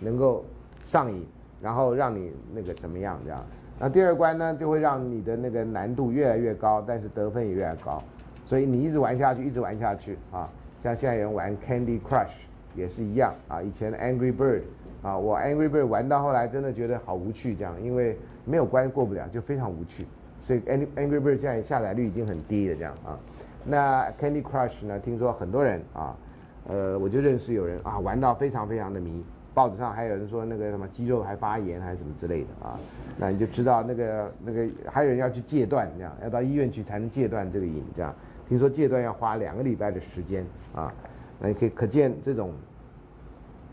能够上瘾。然后让你那个怎么样这样？那第二关呢，就会让你的那个难度越来越高，但是得分也越来越高。所以你一直玩下去，一直玩下去啊。像现在有人玩 Candy Crush 也是一样啊。以前 Angry Bird 啊，我 Angry Bird 玩到后来真的觉得好无趣这样，因为没有关过不了，就非常无趣。所以 Angry Angry Bird 现在下载率已经很低了这样啊。那 Candy Crush 呢？听说很多人啊，呃，我就认识有人啊，玩到非常非常的迷。报纸上还有人说那个什么肌肉还发炎还是什么之类的啊，那你就知道那个那个还有人要去戒断这样，要到医院去才能戒断这个瘾这样。听说戒断要花两个礼拜的时间啊，那你可以可见这种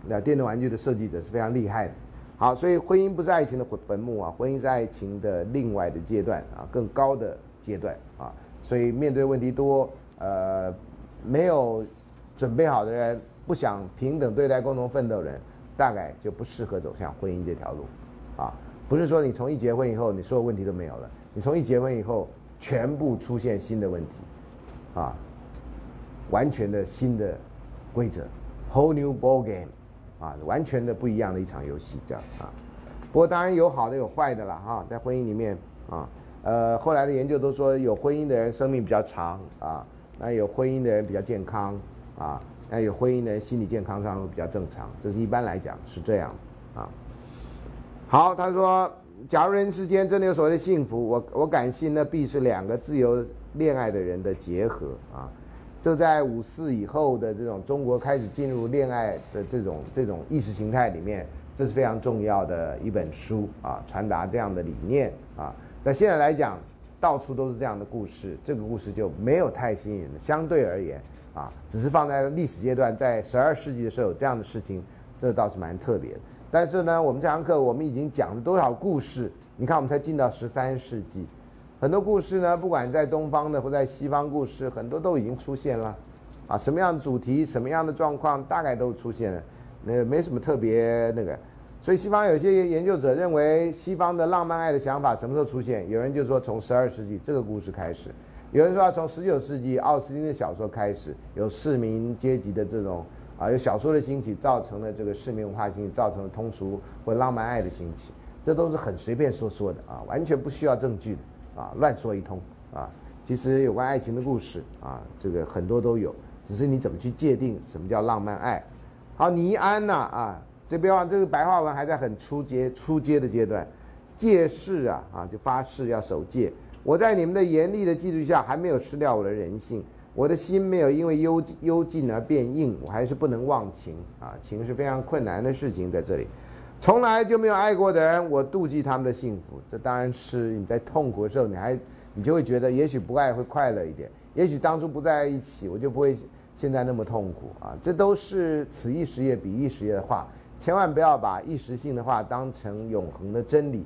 那电动玩具的设计者是非常厉害的。好，所以婚姻不是爱情的坟墓啊，婚姻是爱情的另外的阶段啊，更高的阶段啊。所以面对问题多，呃，没有准备好的人，不想平等对待、共同奋斗人，大概就不适合走向婚姻这条路，啊，不是说你从一结婚以后，你所有问题都没有了，你从一结婚以后，全部出现新的问题，啊，完全的新的规则，whole new ball game，啊，完全的不一样的一场游戏这样啊。不过当然有好的有坏的了哈，在婚姻里面啊。呃，后来的研究都说，有婚姻的人生命比较长啊，那有婚姻的人比较健康啊，那有婚姻的人心理健康上会比较正常，这是一般来讲是这样啊。好，他说，假如人世间真的有所谓的幸福，我我敢信那必是两个自由恋爱的人的结合啊。这在五四以后的这种中国开始进入恋爱的这种这种意识形态里面，这是非常重要的一本书啊，传达这样的理念啊。在现在来讲，到处都是这样的故事，这个故事就没有太吸引人。相对而言，啊，只是放在历史阶段，在十二世纪的时候有这样的事情，这倒是蛮特别的。但是呢，我们这堂课我们已经讲了多少故事？你看，我们才进到十三世纪，很多故事呢，不管在东方的或在西方故事，很多都已经出现了，啊，什么样的主题，什么样的状况，大概都出现了，那没什么特别那个。所以西方有些研究者认为，西方的浪漫爱的想法什么时候出现？有人就说从十二世纪这个故事开始，有人说要从十九世纪奥斯汀的小说开始，有市民阶级的这种啊，有小说的兴起，造成了这个市民文化兴起，造成了通俗或浪漫爱的兴起，这都是很随便说说的啊，完全不需要证据的啊，乱说一通啊。其实有关爱情的故事啊，这个很多都有，只是你怎么去界定什么叫浪漫爱。好，尼安呐啊。这别忘，这个白话文还在很初阶、初阶的阶段，戒誓啊啊，就发誓要守戒。我在你们的严厉的纪律下，还没有失掉我的人性，我的心没有因为幽幽禁而变硬，我还是不能忘情啊，情是非常困难的事情，在这里，从来就没有爱过的人，我妒忌他们的幸福。这当然是你在痛苦的时候，你还你就会觉得，也许不爱会快乐一点，也许当初不在一起，我就不会现在那么痛苦啊。这都是此一时也彼一时也的话。千万不要把一时性的话当成永恒的真理，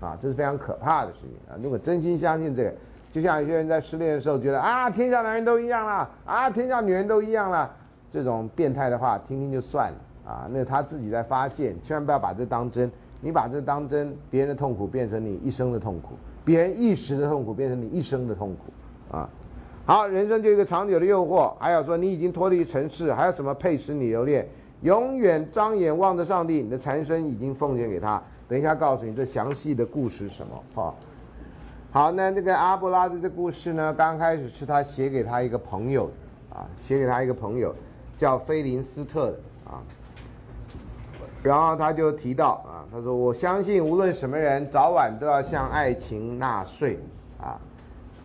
啊，这是非常可怕的事情啊！如果真心相信这个，就像有些人在失恋的时候觉得啊，天下男人都一样了，啊，天下女人都一样了，这种变态的话听听就算了啊，那他自己在发现，千万不要把这当真。你把这当真，别人的痛苦变成你一生的痛苦，别人一时的痛苦变成你一生的痛苦，啊，好，人生就一个长久的诱惑，还有说你已经脱离尘世，还有什么配使你留恋？永远张眼望着上帝，你的残身已经奉献给他。等一下告诉你这详细的故事什么？哈，好，那这个阿布拉的这故事呢，刚开始是他写给他一个朋友，啊，写给他一个朋友，叫菲林斯特啊。然后他就提到啊，他说我相信无论什么人，早晚都要向爱情纳税啊。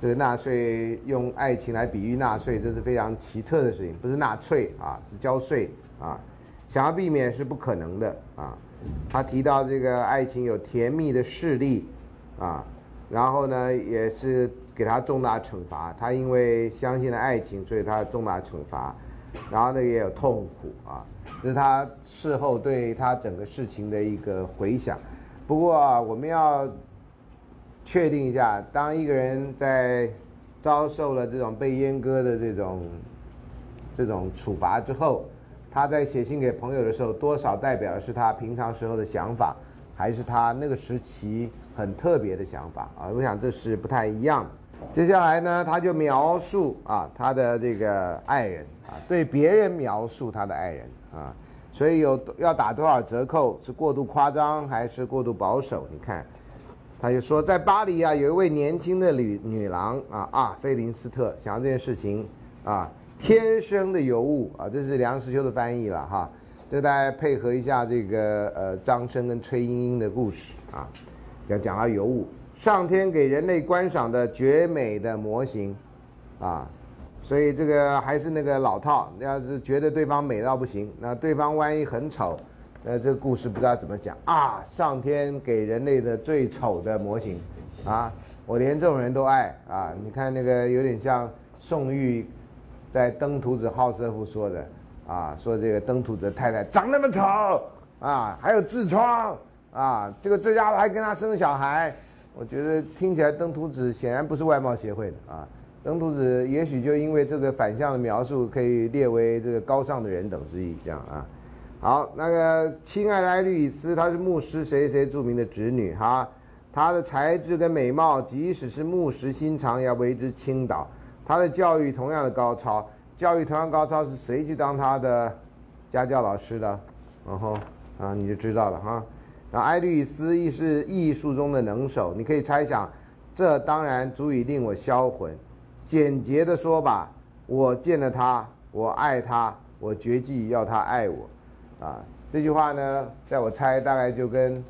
这个纳税用爱情来比喻纳税，这是非常奇特的事情，不是纳粹啊，是交税啊。想要避免是不可能的啊！他提到这个爱情有甜蜜的势力啊，然后呢也是给他重大惩罚。他因为相信了爱情，所以他重大惩罚。然后呢也有痛苦啊，这是他事后对他整个事情的一个回想。不过，我们要确定一下，当一个人在遭受了这种被阉割的这种这种处罚之后。他在写信给朋友的时候，多少代表的是他平常时候的想法，还是他那个时期很特别的想法啊？我想这是不太一样。接下来呢，他就描述啊他的这个爱人啊，对别人描述他的爱人啊，所以有要打多少折扣？是过度夸张还是过度保守？你看，他就说在巴黎啊，有一位年轻的女女郎啊啊，菲林斯特，想要这件事情啊。天生的尤物啊，这是梁实秋的翻译了哈。这大家配合一下这个呃张生跟崔莺莺的故事啊，要讲到尤物，上天给人类观赏的绝美的模型啊，所以这个还是那个老套，要是觉得对方美到不行，那对方万一很丑，那这个故事不知道怎么讲啊！上天给人类的最丑的模型，啊，我连这种人都爱啊！你看那个有点像宋玉在《登徒子好色妇》说的啊，说这个登徒子太太长那么丑啊，还有痔疮啊，这个这家伙还跟他生小孩，我觉得听起来登徒子显然不是外貌协会的啊。登徒子也许就因为这个反向的描述，可以列为这个高尚的人等之一，这样啊。好，那个亲爱的艾律斯，她是牧师谁谁著名的侄女哈。她的才智跟美貌，即使是牧师心肠也要为之倾倒。她的教育同样的高超，教育同样高超是谁去当她的家教老师的？然后啊，你就知道了哈。那艾律斯亦是艺术中的能手，你可以猜想，这当然足以令我销魂。简洁的说吧，我见了他，我爱他，我决计要他爱我，啊，这句话呢，在我猜大概就跟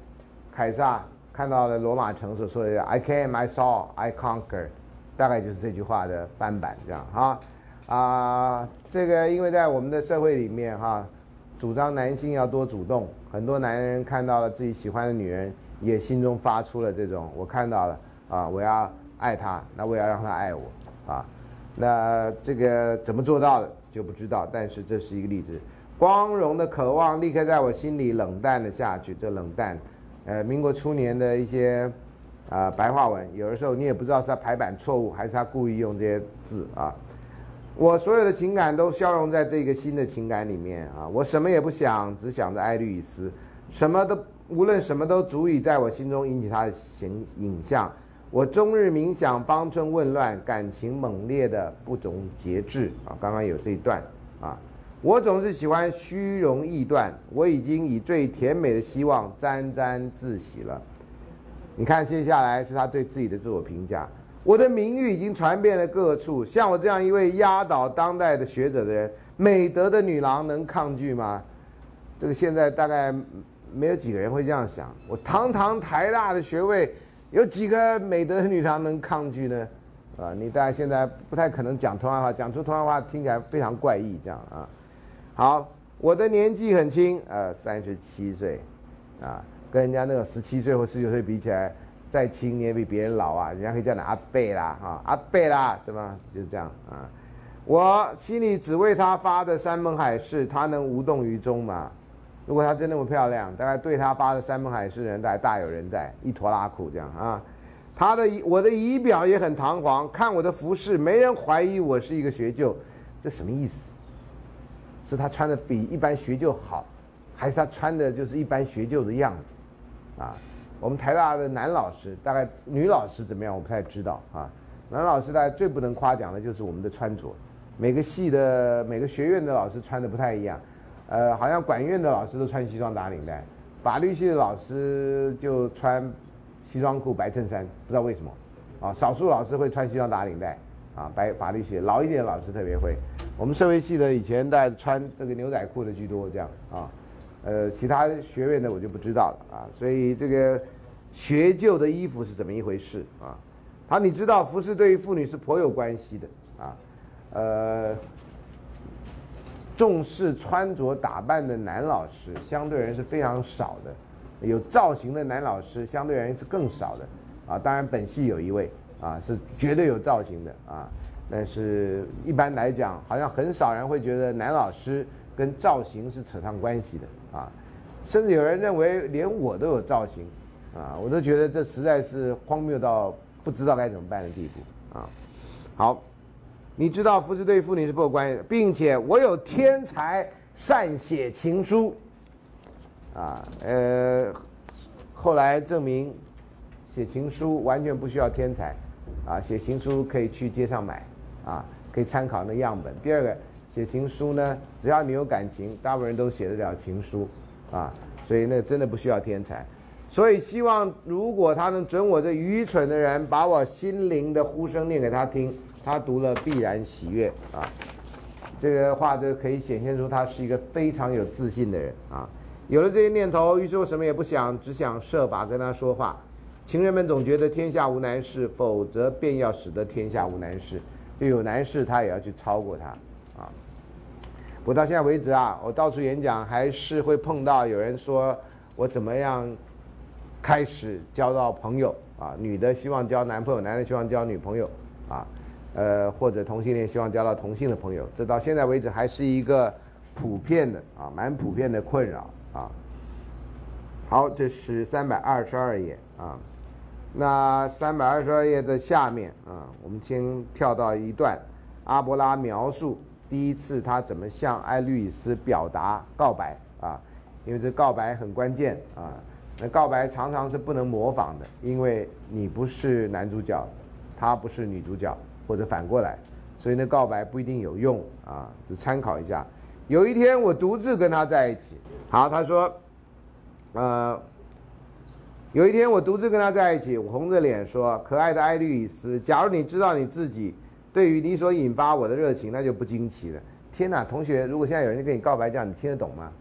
凯撒看到了罗马城所说的 “I came, I saw, I conquer”，大概就是这句话的翻版这样哈，啊，这个因为在我们的社会里面哈，主张男性要多主动，很多男人看到了自己喜欢的女人，也心中发出了这种我看到了啊，我要爱她，那我要让她爱我。啊，那这个怎么做到的就不知道，但是这是一个例子。光荣的渴望立刻在我心里冷淡了下去。这冷淡，呃，民国初年的一些啊白话文，有的时候你也不知道是他排版错误，还是他故意用这些字啊。我所有的情感都消融在这个新的情感里面啊，我什么也不想，只想着爱丽丝，什么都无论什么都足以在我心中引起他的形影像。我终日冥想，方寸混乱，感情猛烈的不懂节制啊！刚刚有这一段啊，我总是喜欢虚荣臆断，我已经以最甜美的希望沾沾自喜了。你看，接下来是他对自己的自我评价：我的名誉已经传遍了各处，像我这样一位压倒当代的学者的人，美德的女郎能抗拒吗？这个现在大概没有几个人会这样想。我堂堂台大的学位。有几个美德的女郎能抗拒呢？啊，你大概现在不太可能讲同样话，讲出同样话听起来非常怪异，这样啊。好，我的年纪很轻，呃，三十七岁，啊，跟人家那个十七岁或十九岁比起来，再轻你也比别人老啊，人家可以叫你阿贝啦，哈，阿贝啦，对吧？就是这样啊。我心里只为他发的山盟海誓，他能无动于衷吗？如果她真那么漂亮，大概对她发的山盟海誓人大概大有人在，一坨拉裤这样啊。她的我的仪表也很堂皇，看我的服饰，没人怀疑我是一个学究，这什么意思？是她穿的比一般学究好，还是她穿的就是一般学究的样子？啊，我们台大的男老师，大概女老师怎么样？我不太知道啊。男老师大概最不能夸奖的就是我们的穿着，每个系的每个学院的老师穿的不太一样。呃，好像管院的老师都穿西装打领带，法律系的老师就穿西装裤白衬衫，不知道为什么，啊，少数老师会穿西装打领带，啊，白法律系老一点的老师特别会，我们社会系的以前在穿这个牛仔裤的居多，这样啊，呃，其他学院的我就不知道。了啊，所以这个学旧的衣服是怎么一回事？啊？好，你知道服饰对于妇女是颇有关系的啊，呃。重视穿着打扮的男老师，相对而言是非常少的；有造型的男老师，相对而言是更少的。啊，当然本系有一位啊，是绝对有造型的啊。但是一般来讲，好像很少人会觉得男老师跟造型是扯上关系的啊。甚至有人认为连我都有造型啊，我都觉得这实在是荒谬到不知道该怎么办的地步啊。好。你知道服饰对妇女是不关系的，并且我有天才善写情书，啊，呃，后来证明写情书完全不需要天才，啊，写情书可以去街上买，啊，可以参考那样本。第二个，写情书呢，只要你有感情，大部分人都写得了情书，啊，所以那真的不需要天才。所以希望如果他能准我这愚蠢的人，把我心灵的呼声念给他听。他读了必然喜悦啊，这个话都可以显现出他是一个非常有自信的人啊。有了这些念头，于是我什么也不想，只想设法跟他说话。情人们总觉得天下无难事，否则便要使得天下无难事。就有难事他也要去超过他啊。不到现在为止啊，我到处演讲还是会碰到有人说我怎么样开始交到朋友啊？女的希望交男朋友，男的希望交女朋友啊，呃，或者同性恋希望交到同性的朋友，这到现在为止还是一个普遍的啊，蛮普遍的困扰啊。好，这是三百二十二页啊。那三百二十二页的下面啊，我们先跳到一段，阿波拉描述第一次他怎么向艾律斯表达告白啊，因为这告白很关键啊。那告白常常是不能模仿的，因为你不是男主角，他不是女主角，或者反过来，所以那告白不一定有用啊，就参考一下。有一天我独自跟他在一起，好，他说，呃。有一天，我独自跟他在一起，我红着脸说：“可爱的爱丽丝，假如你知道你自己对于你所引发我的热情，那就不惊奇了。”天哪，同学，如果现在有人跟你告白，这样你听得懂吗？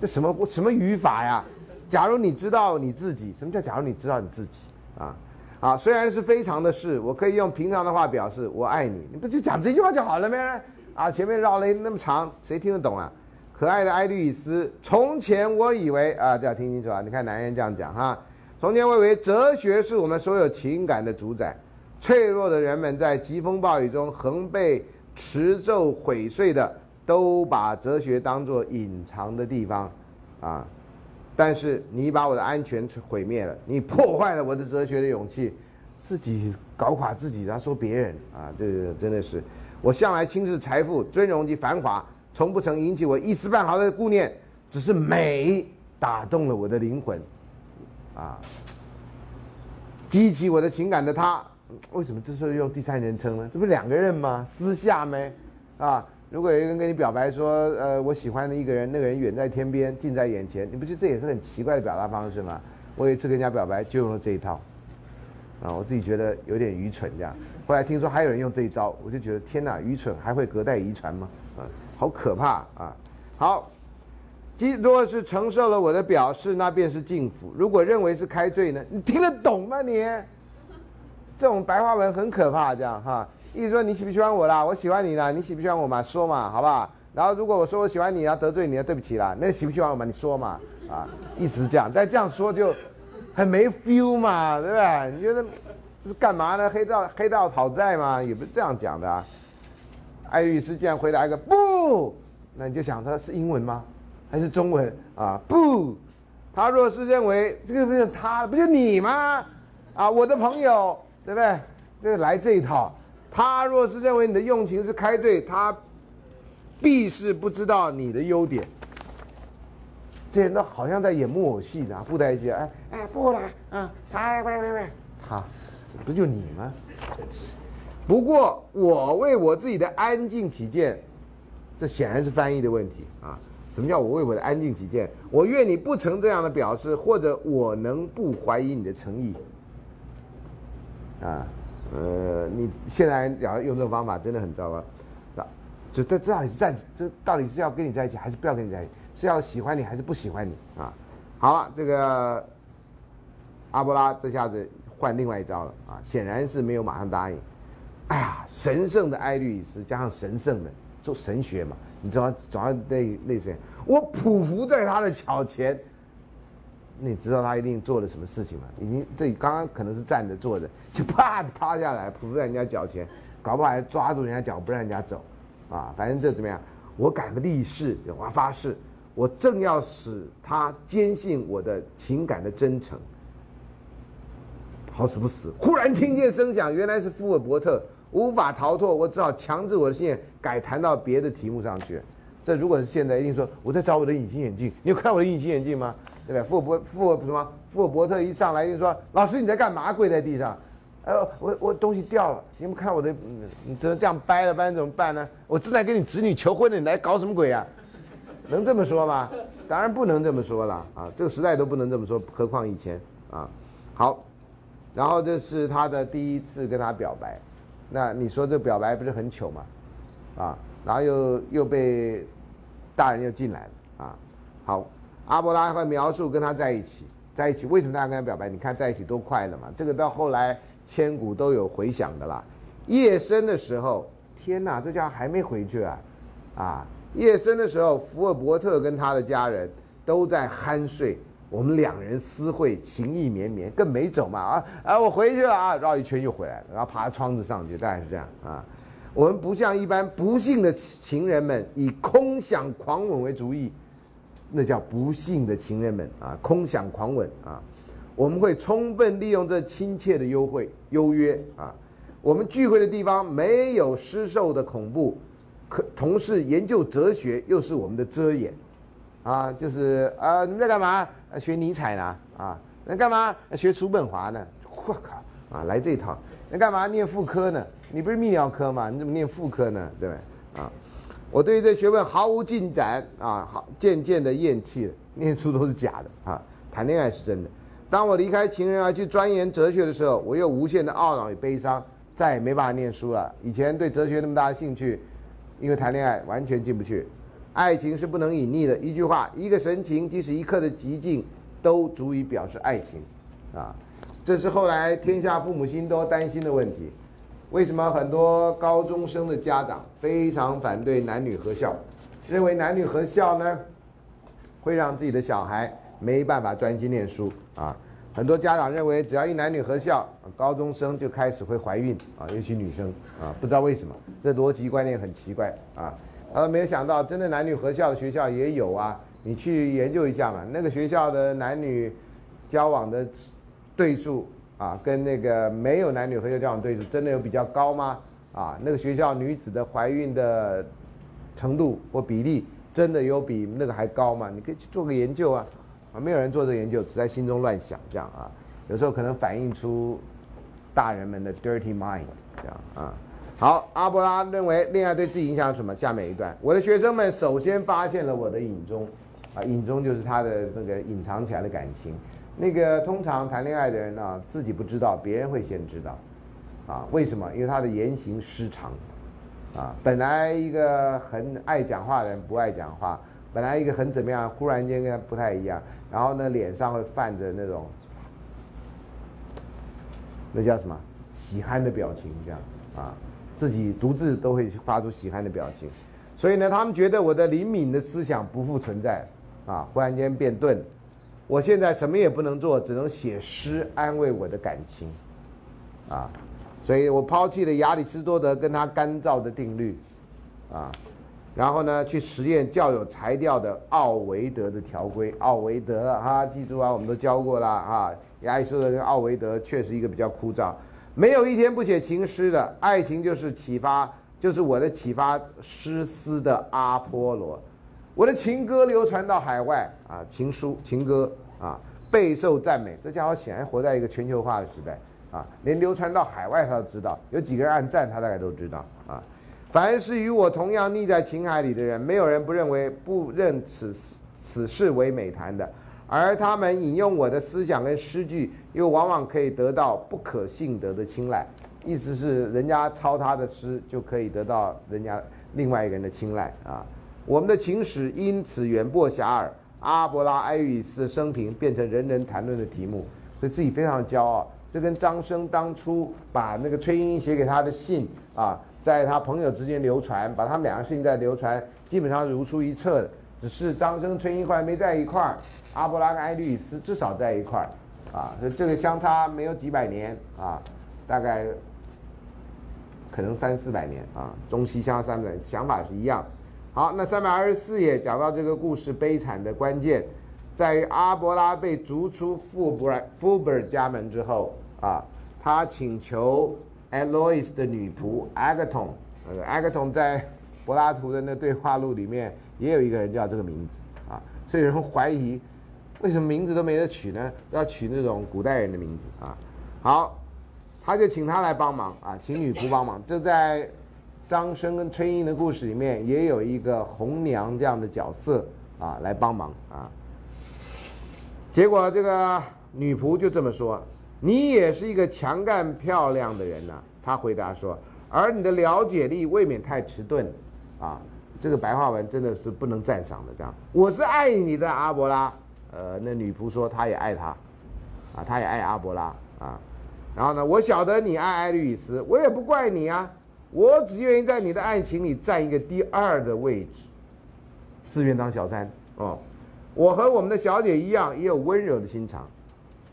这什么什么语法呀？假如你知道你自己，什么叫假如你知道你自己啊？啊，虽然是非常的事，我可以用平常的话表示我爱你，你不就讲这句话就好了吗？啊，前面绕了那么长，谁听得懂啊？可爱的爱丽丝，从前我以为啊，这要听清楚啊！你看男人这样讲哈。从前我以为哲学是我们所有情感的主宰，脆弱的人们在疾风暴雨中横被持咒毁碎的，都把哲学当作隐藏的地方，啊！但是你把我的安全毁灭了，你破坏了我的哲学的勇气，自己搞垮自己，然后说别人啊，这个真的是，我向来轻视财富、尊荣及繁华，从不曾引起我一丝半毫的顾念，只是美打动了我的灵魂。啊，激起我的情感的他，为什么这时候用第三人称呢？这不是两个人吗？私下没？啊，如果有一个人跟你表白说，呃，我喜欢的一个人，那个人远在天边，近在眼前，你不觉得这也是很奇怪的表达方式吗？我有一次跟人家表白就用了这一套，啊，我自己觉得有点愚蠢这样。后来听说还有人用这一招，我就觉得天哪，愚蠢还会隔代遗传吗？啊，好可怕啊！好。若是承受了我的表示，那便是敬福；如果认为是开罪呢？你听得懂吗？你这种白话文很可怕，这样哈，意思说你喜不喜欢我啦？我喜欢你啦，你喜不喜欢我嘛？说嘛，好不好？然后如果我说我喜欢你啊，得罪你啊，对不起啦，那喜不喜欢我嘛？你说嘛，啊，意思是这样，但这样说就很没 feel 嘛，对不对？你觉得这是干嘛呢？黑道黑道讨债嘛？也不是这样讲的啊。艾律师竟然回答一个不，那你就想他是英文吗？还是中文啊？不，他若是认为这个不是他，不就你吗？啊，我的朋友，对不对？这个来这一套。他若是认为你的用情是开罪，他必是不知道你的优点。这人都好像在演木偶戏呢，布袋戏。哎哎，不了，嗯，他，喂喂喂，他，不就你吗？真是。不过我为我自己的安静起见，这显然是翻译的问题啊。什么叫我为我的安静起见？我愿你不曾这样的表示，或者我能不怀疑你的诚意？啊，呃，你现在要用这种方法真的很糟糕。啊，这这到底是在这到底是要跟你在一起，还是不要跟你在一起？是要喜欢你，还是不喜欢你？啊，好了，这个阿波拉这下子换另外一招了啊，显然是没有马上答应。哎呀，神圣的爱律斯加上神圣的做神学嘛。你知道，总要那那谁，我匍匐在他的脚前。你知道他一定做了什么事情吗？已经这刚刚可能是站着坐着，就啪趴下来，匍匐在人家脚前，搞不好还抓住人家脚不让人家走，啊，反正这怎么样？我敢立誓，我发誓，我正要使他坚信我的情感的真诚。好死不死，忽然听见声响，原来是富尔伯特。无法逃脱，我只好强制我的信念改谈到别的题目上去。这如果是现在，一定说我在找我的隐形眼镜。你有看我的隐形眼镜吗？对不对？富尔伯富尔什么？富尔伯特一上来就说：“老师你在干嘛？跪在地上。”呃，我我东西掉了。你们看我的，你只能这样掰了掰，怎么办呢？我正在跟你侄女求婚呢，你来搞什么鬼啊？能这么说吗？当然不能这么说了啊！这个时代都不能这么说，何况以前啊？好，然后这是他的第一次跟他表白。那你说这表白不是很糗吗？啊，然后又又被大人又进来了啊。好，阿伯拉会描述跟他在一起，在一起为什么大家跟他表白？你看在一起多快乐嘛！这个到后来千古都有回响的啦。夜深的时候，天哪，这家伙还没回去啊！啊，夜深的时候，福尔伯特跟他的家人都在酣睡，我们两人私会，情意绵绵，更没走嘛啊啊！我回去了啊，绕一圈又回来了，然后爬窗子上去，大概是这样啊。我们不像一般不幸的情人们以空想狂吻为主意，那叫不幸的情人们啊，空想狂吻啊。我们会充分利用这亲切的优惠优约啊。我们聚会的地方没有施受的恐怖，可同时研究哲学又是我们的遮掩啊。就是啊，你们在干嘛？学尼采呢？啊，那干嘛？学叔本华呢？我靠啊，来这一套。那干嘛念妇科呢？你不是泌尿科吗？你怎么念妇科呢？对不对？啊，我对于这学问毫无进展啊，好，渐渐的厌弃了。念书都是假的啊，谈恋爱是真的。当我离开情人而去钻研哲学的时候，我又无限的懊恼与悲伤，再也没办法念书了。以前对哲学那么大的兴趣，因为谈恋爱完全进不去。爱情是不能隐匿的，一句话，一个神情，即使一刻的寂静，都足以表示爱情，啊。这是后来天下父母心都担心的问题。为什么很多高中生的家长非常反对男女合校？认为男女合校呢，会让自己的小孩没办法专心念书啊。很多家长认为，只要一男女合校，高中生就开始会怀孕啊，尤其女生啊，不知道为什么，这逻辑观念很奇怪啊。呃，没有想到，真的男女合校的学校也有啊，你去研究一下嘛。那个学校的男女交往的。对数啊，跟那个没有男女合校交往对数，真的有比较高吗？啊，那个学校女子的怀孕的程度或比例，真的有比那个还高吗？你可以去做个研究啊，啊，没有人做这个研究，只在心中乱想这样啊，有时候可能反映出大人们的 dirty mind 这样啊。好，阿波拉认为恋爱对自己影响什么？下面一段，我的学生们首先发现了我的隐衷，啊，隐衷就是他的那个隐藏起来的感情。那个通常谈恋爱的人呢，自己不知道，别人会先知道，啊，为什么？因为他的言行失常，啊，本来一个很爱讲话的人不爱讲话，本来一个很怎么样，忽然间跟他不太一样，然后呢，脸上会泛着那种，那叫什么？喜憨的表情，这样，啊，自己独自都会发出喜憨的表情，所以呢，他们觉得我的灵敏的思想不复存在，啊，忽然间变钝。我现在什么也不能做，只能写诗安慰我的感情，啊，所以我抛弃了亚里士多德跟他干燥的定律，啊，然后呢，去实验较有才调的奥维德的条规。奥维德哈，记住啊，我们都教过了啊。亚里士多德跟奥维德确实一个比较枯燥，没有一天不写情诗的。爱情就是启发，就是我的启发诗思的阿波罗。我的情歌流传到海外啊，情书、情歌啊，备受赞美。这家伙显然活在一个全球化的时代啊，连流传到海外他都知道，有几个人按赞他大概都知道啊。凡是与我同样溺在情海里的人，没有人不认为不认此此事为美谈的，而他们引用我的思想跟诗句，又往往可以得到不可信得的青睐。意思是人家抄他的诗就可以得到人家另外一个人的青睐啊。我们的情史因此远播遐迩，阿伯拉埃与斯的生平变成人人谈论的题目，所以自己非常骄傲。这跟张生当初把那个崔莺莺写给他的信啊，在他朋友之间流传，把他们两个事情在流传，基本上如出一辙。只是张生、崔莺后来没在一块儿，阿伯拉跟埃律斯至少在一块儿，啊，所以这个相差没有几百年啊，大概可能三四百年啊，中西相差三百，想法是一样。好，那三百二十四页讲到这个故事悲惨的关键，在于阿伯拉被逐出富伯尔富伯尔家门之后啊，他请求 Alois 的女仆 Agaton，呃，Agaton 在柏拉图的那对话录里面也有一个人叫这个名字啊，所以有人怀疑为什么名字都没得取呢？要取那种古代人的名字啊。好，他就请他来帮忙啊，请女仆帮忙，这在。张生跟崔莺的故事里面也有一个红娘这样的角色啊，来帮忙啊。结果这个女仆就这么说：“你也是一个强干漂亮的人呐。”她回答说：“而你的了解力未免太迟钝啊。”这个白话文真的是不能赞赏的。这样，我是爱你的阿伯拉。呃，那女仆说她也爱他，啊，她也爱阿伯拉啊。然后呢，我晓得你爱爱丽丝，我也不怪你啊，我只愿意在你的爱情里占一个第二的位置，自愿当小三哦。我和我们的小姐一样，也有温柔的心肠。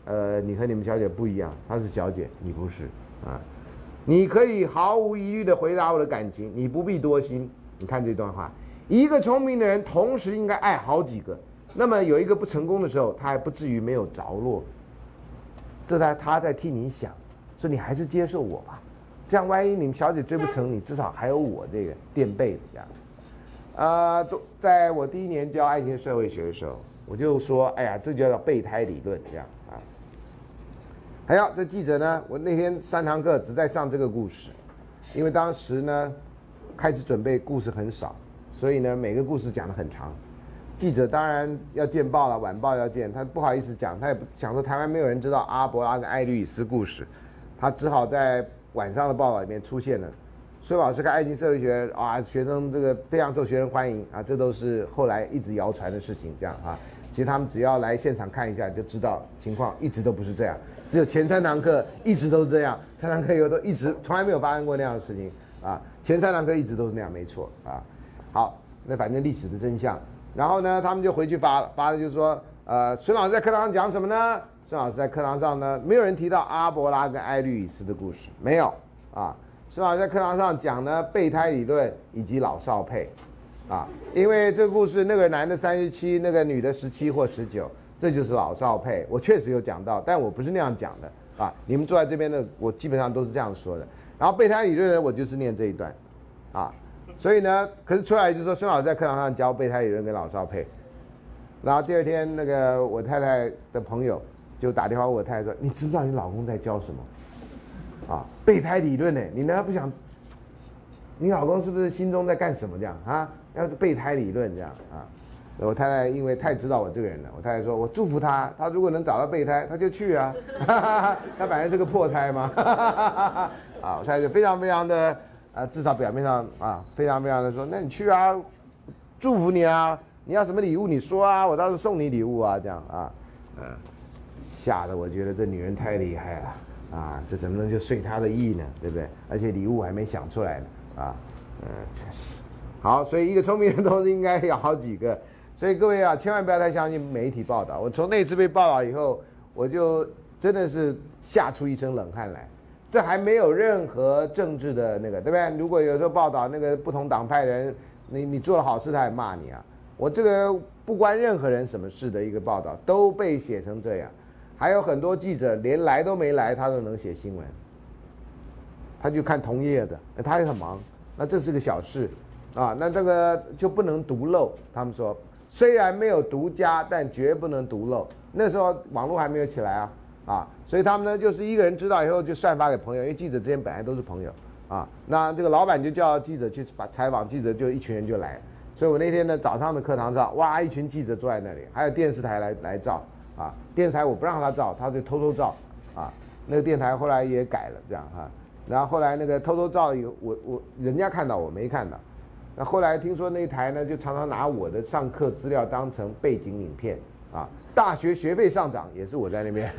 呃，你和你们小姐不一样，她是小姐，你不是啊。你可以毫无疑虑的回答我的感情，你不必多心。你看这段话，一个聪明的人同时应该爱好几个，那么有一个不成功的时候，他还不至于没有着落。这在他在替你想，说你还是接受我吧，这样万一你们小姐追不成，你至少还有我这个垫背的这样。啊，都在我第一年教爱情社会学的时候，我就说，哎呀，这就叫备胎理论这样啊。还有这记者呢？我那天三堂课只在上这个故事，因为当时呢开始准备故事很少，所以呢每个故事讲的很长。记者当然要见报了，晚报要见，他不好意思讲，他也不想说台湾没有人知道阿伯拉跟艾丽丝故事，他只好在晚上的报道里面出现了。孙老师看爱情社会学啊，学生这个非常受学生欢迎啊，这都是后来一直谣传的事情，这样啊。其实他们只要来现场看一下就知道情况一直都不是这样。只有前三堂课一直都是这样，三堂课以后都一直从来没有发生过那样的事情啊。前三堂课一直都是那样，没错啊。好，那反正历史的真相。然后呢，他们就回去发了，发的就是说，呃，孙老师在课堂上讲什么呢？孙老师在课堂上呢，没有人提到阿伯拉跟艾律斯的故事，没有啊。孙老师在课堂上讲呢，备胎理论以及老少配，啊，因为这个故事，那个男的三十七，那个女的十七或十九。这就是老少配，我确实有讲到，但我不是那样讲的啊！你们坐在这边的，我基本上都是这样说的。然后备胎理论呢，我就是念这一段，啊，所以呢，可是出来就说，孙老师在课堂上教备胎理论跟老少配，然后第二天那个我太太的朋友就打电话问我太太说：“你知不知道你老公在教什么？啊，备胎理论呢？你难道不想？你老公是不是心中在干什么这样啊？要备胎理论这样啊？”我太太因为太知道我这个人了，我太太说：“我祝福他，他如果能找到备胎，他就去啊。他本来是个破胎嘛。啊，我太太就非常非常的啊，至少表面上啊，非常非常的说：那你去啊，祝福你啊，你要什么礼物你说啊，我倒是送你礼物啊，这样啊，嗯，吓得我觉得这女人太厉害了啊，这怎么能就遂她的意呢？对不对？而且礼物还没想出来呢啊，嗯，真 是好，所以一个聪明人都应该有好几个。所以各位啊，千万不要太相信媒体报道。我从那次被报道以后，我就真的是吓出一身冷汗来。这还没有任何政治的那个，对不对？如果有时候报道那个不同党派人，你你做了好事，他还骂你啊。我这个不关任何人什么事的一个报道，都被写成这样。还有很多记者连来都没来，他都能写新闻。他就看同业的，他也很忙。那这是个小事啊，那这个就不能独漏。他们说。虽然没有独家，但绝不能独漏。那时候网络还没有起来啊，啊，所以他们呢就是一个人知道以后就散发给朋友，因为记者之间本来都是朋友啊。那这个老板就叫记者去把采访，记者就一群人就来。所以我那天呢早上的课堂上，哇，一群记者坐在那里，还有电视台来来照啊。电台我不让他照，他就偷偷照啊。那个电台后来也改了这样哈。然后后来那个偷偷照有我我人家看到我没看到。那后来听说那台呢，就常常拿我的上课资料当成背景影片啊。大学学费上涨也是我在那边，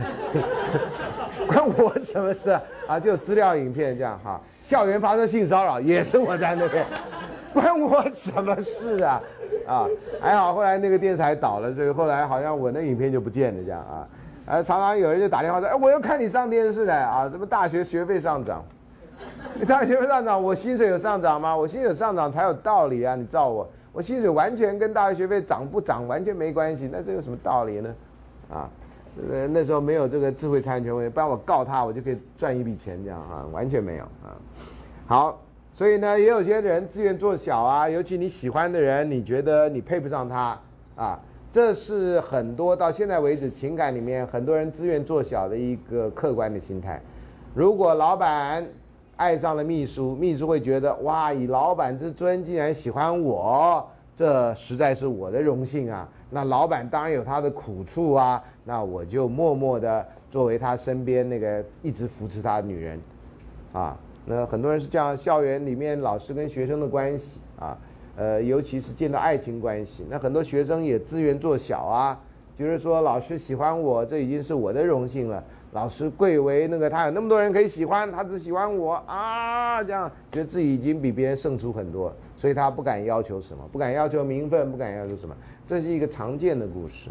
关我什么事啊？就资料影片这样哈。校园发生性骚扰也是我在那边，关我什么事啊？啊，还好后来那个电视台倒了，所以后来好像我那影片就不见了这样啊。呃，常常有人就打电话说，哎，我要看你上电视了啊，什么大学学费上涨。你 大学费上涨，我薪水有上涨吗？我薪水上涨才有道理啊！你照我，我薪水完全跟大学学费涨不涨完全没关系，那这有什么道理呢？啊，呃，那时候没有这个智慧财产权问题，不然我告他，我就可以赚一笔钱，这样啊，完全没有啊。好，所以呢，也有些人自愿做小啊，尤其你喜欢的人，你觉得你配不上他啊，这是很多到现在为止情感里面很多人自愿做小的一个客观的心态。如果老板。爱上了秘书，秘书会觉得哇，以老板之尊，竟然喜欢我，这实在是我的荣幸啊。那老板当然有他的苦处啊，那我就默默的作为他身边那个一直扶持他的女人，啊，那很多人是这样，校园里面老师跟学生的关系啊，呃，尤其是见到爱情关系，那很多学生也资源做小啊，就是说老师喜欢我，这已经是我的荣幸了。老师贵为那个他有那么多人可以喜欢，他只喜欢我啊，这样觉得自己已经比别人胜出很多，所以他不敢要求什么，不敢要求名分，不敢要求什么，这是一个常见的故事，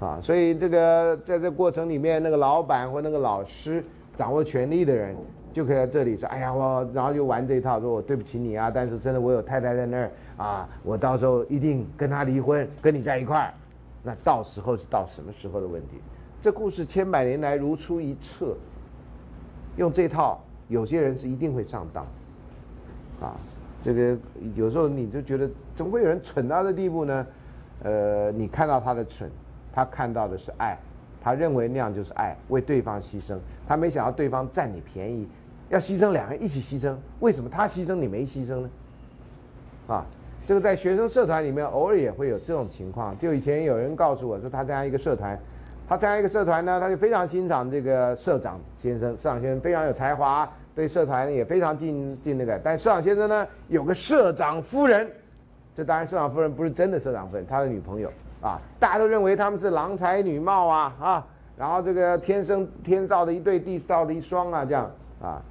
啊，所以这个在这过程里面，那个老板或那个老师掌握权力的人，就可以在这里说，哎呀我，然后就玩这一套，说我对不起你啊，但是真的我有太太在那儿啊，我到时候一定跟他离婚，跟你在一块儿，那到时候是到什么时候的问题？这故事千百年来如出一辙，用这套，有些人是一定会上当，啊，这个有时候你就觉得，怎么会有人蠢到这地步呢？呃，你看到他的蠢，他看到的是爱，他认为那样就是爱，为对方牺牲，他没想到对方占你便宜，要牺牲两个人一起牺牲，为什么他牺牲你没牺牲呢？啊，这个在学生社团里面偶尔也会有这种情况，就以前有人告诉我说他参加一个社团。他参加一个社团呢，他就非常欣赏这个社长先生。社长先生非常有才华，对社团也非常尽尽那个。但社长先生呢，有个社长夫人，这当然社长夫人不是真的社长夫人，他的女朋友啊。大家都认为他们是郎才女貌啊啊，然后这个天生天造的一对，地造的一双啊，这样啊。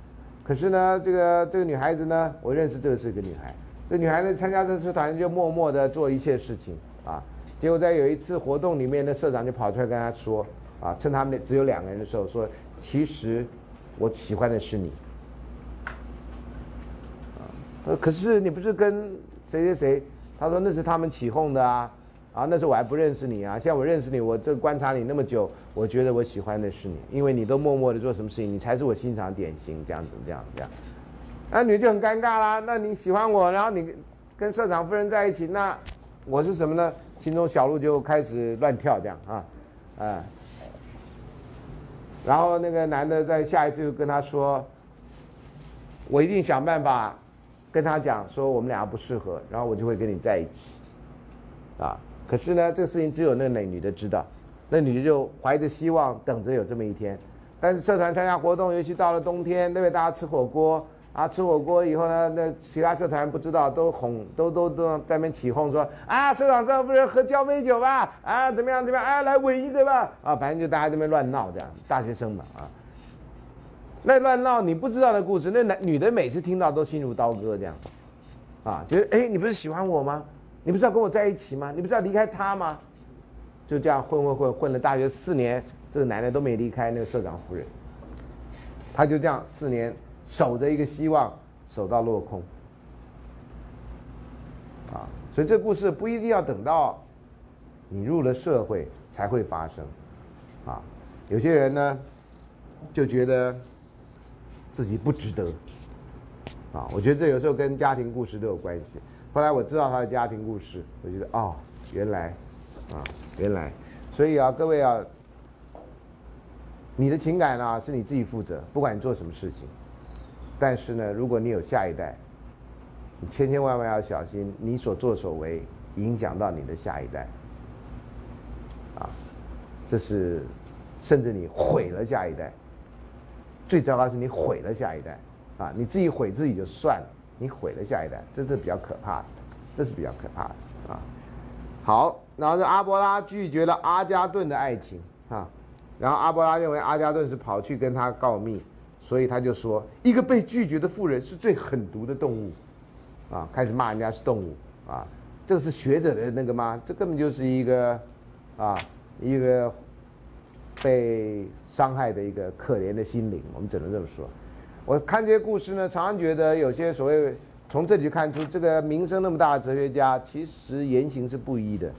可是呢，这个这个女孩子呢，我认识这个是一个女孩，这女孩子参加这次团就默默的做一切事情啊。结果在有一次活动里面，那社长就跑出来跟她说：“啊，趁他们只有两个人的时候，说其实我喜欢的是你。啊，可是你不是跟谁谁谁？他说那是他们起哄的啊，啊，那时候我还不认识你啊。现在我认识你，我这观察你那么久，我觉得我喜欢的是你，因为你都默默的做什么事情，你才是我欣赏典型，这样子，这样这样。那女就很尴尬啦。那你喜欢我，然后你跟社长夫人在一起，那我是什么呢？”心中小鹿就开始乱跳，这样啊，啊，然后那个男的在下一次就跟他说：“我一定想办法跟他讲，说我们俩不适合，然后我就会跟你在一起。”啊，可是呢，这个事情只有那个女的知道，那女的就怀着希望等着有这么一天。但是社团参加活动，尤其到了冬天，对不对？大家吃火锅。啊，吃火锅以后呢，那其他社团不知道，都哄，都都都在那边起哄说啊，社长这不是喝交杯酒吧？啊，怎么样怎么样？啊，来吻一个吧？啊，反正就大家这边乱闹这样，大学生嘛啊。那乱闹你不知道的故事，那男女的每次听到都心如刀割这样，啊，觉得哎，你不是喜欢我吗？你不是要跟我在一起吗？你不是要离开他吗？就这样混混混混了大学四年，这个男的都没离开那个社长夫人，他就这样四年。守着一个希望，守到落空，啊，所以这故事不一定要等到你入了社会才会发生，啊，有些人呢就觉得自己不值得，啊，我觉得这有时候跟家庭故事都有关系。后来我知道他的家庭故事，我觉得哦，原来，啊，原来，所以啊，各位啊，你的情感呢是你自己负责，不管你做什么事情。但是呢，如果你有下一代，你千千万万要小心，你所作所为影响到你的下一代，啊，这是甚至你毁了下一代。最糟糕是你毁了下一代，啊，你自己毁自己就算了，你毁了下一代，这是比较可怕的，这是比较可怕的啊。好，然后这阿波拉拒绝了阿加顿的爱情啊，然后阿波拉认为阿加顿是跑去跟他告密。所以他就说，一个被拒绝的妇人是最狠毒的动物，啊，开始骂人家是动物，啊，这是学者的那个吗？这根本就是一个，啊，一个被伤害的一个可怜的心灵，我们只能这么说。我看这些故事呢，常常觉得有些所谓从这里看出，这个名声那么大的哲学家，其实言行是不一的。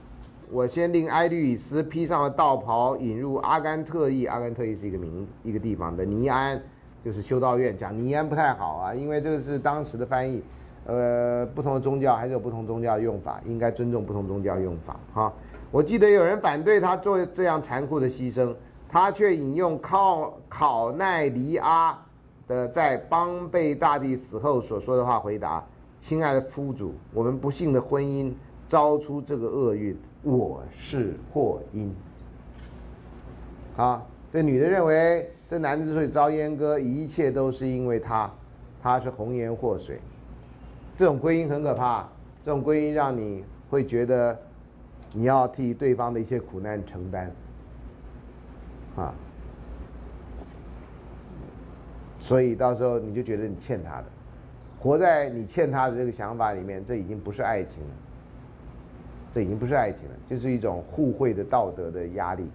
我先令埃律里斯披上了道袍，引入阿甘特意，阿甘特意是一个名一个地方的尼安。就是修道院讲尼安不太好啊，因为这个是当时的翻译，呃，不同的宗教还是有不同宗教的用法，应该尊重不同宗教用法哈。我记得有人反对他做这样残酷的牺牲，他却引用考考奈黎阿的在邦贝大帝死后所说的话回答：“亲爱的夫主，我们不幸的婚姻招出这个厄运，我是祸因。”啊，这女的认为。这男的之所以遭阉割，一切都是因为他，他是红颜祸水。这种归因很可怕，这种归因让你会觉得你要替对方的一些苦难承担。啊，所以到时候你就觉得你欠他的，活在你欠他的这个想法里面，这已经不是爱情了，这已经不是爱情了，就是一种互惠的道德的压力，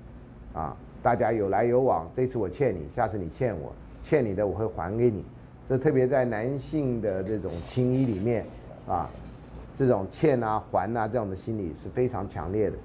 啊，大家有来有往，这次我欠你，下次你欠我，欠你的我会还给你，这特别在男性的这种情谊里面，啊，这种欠啊还啊这样的心理是非常强烈的，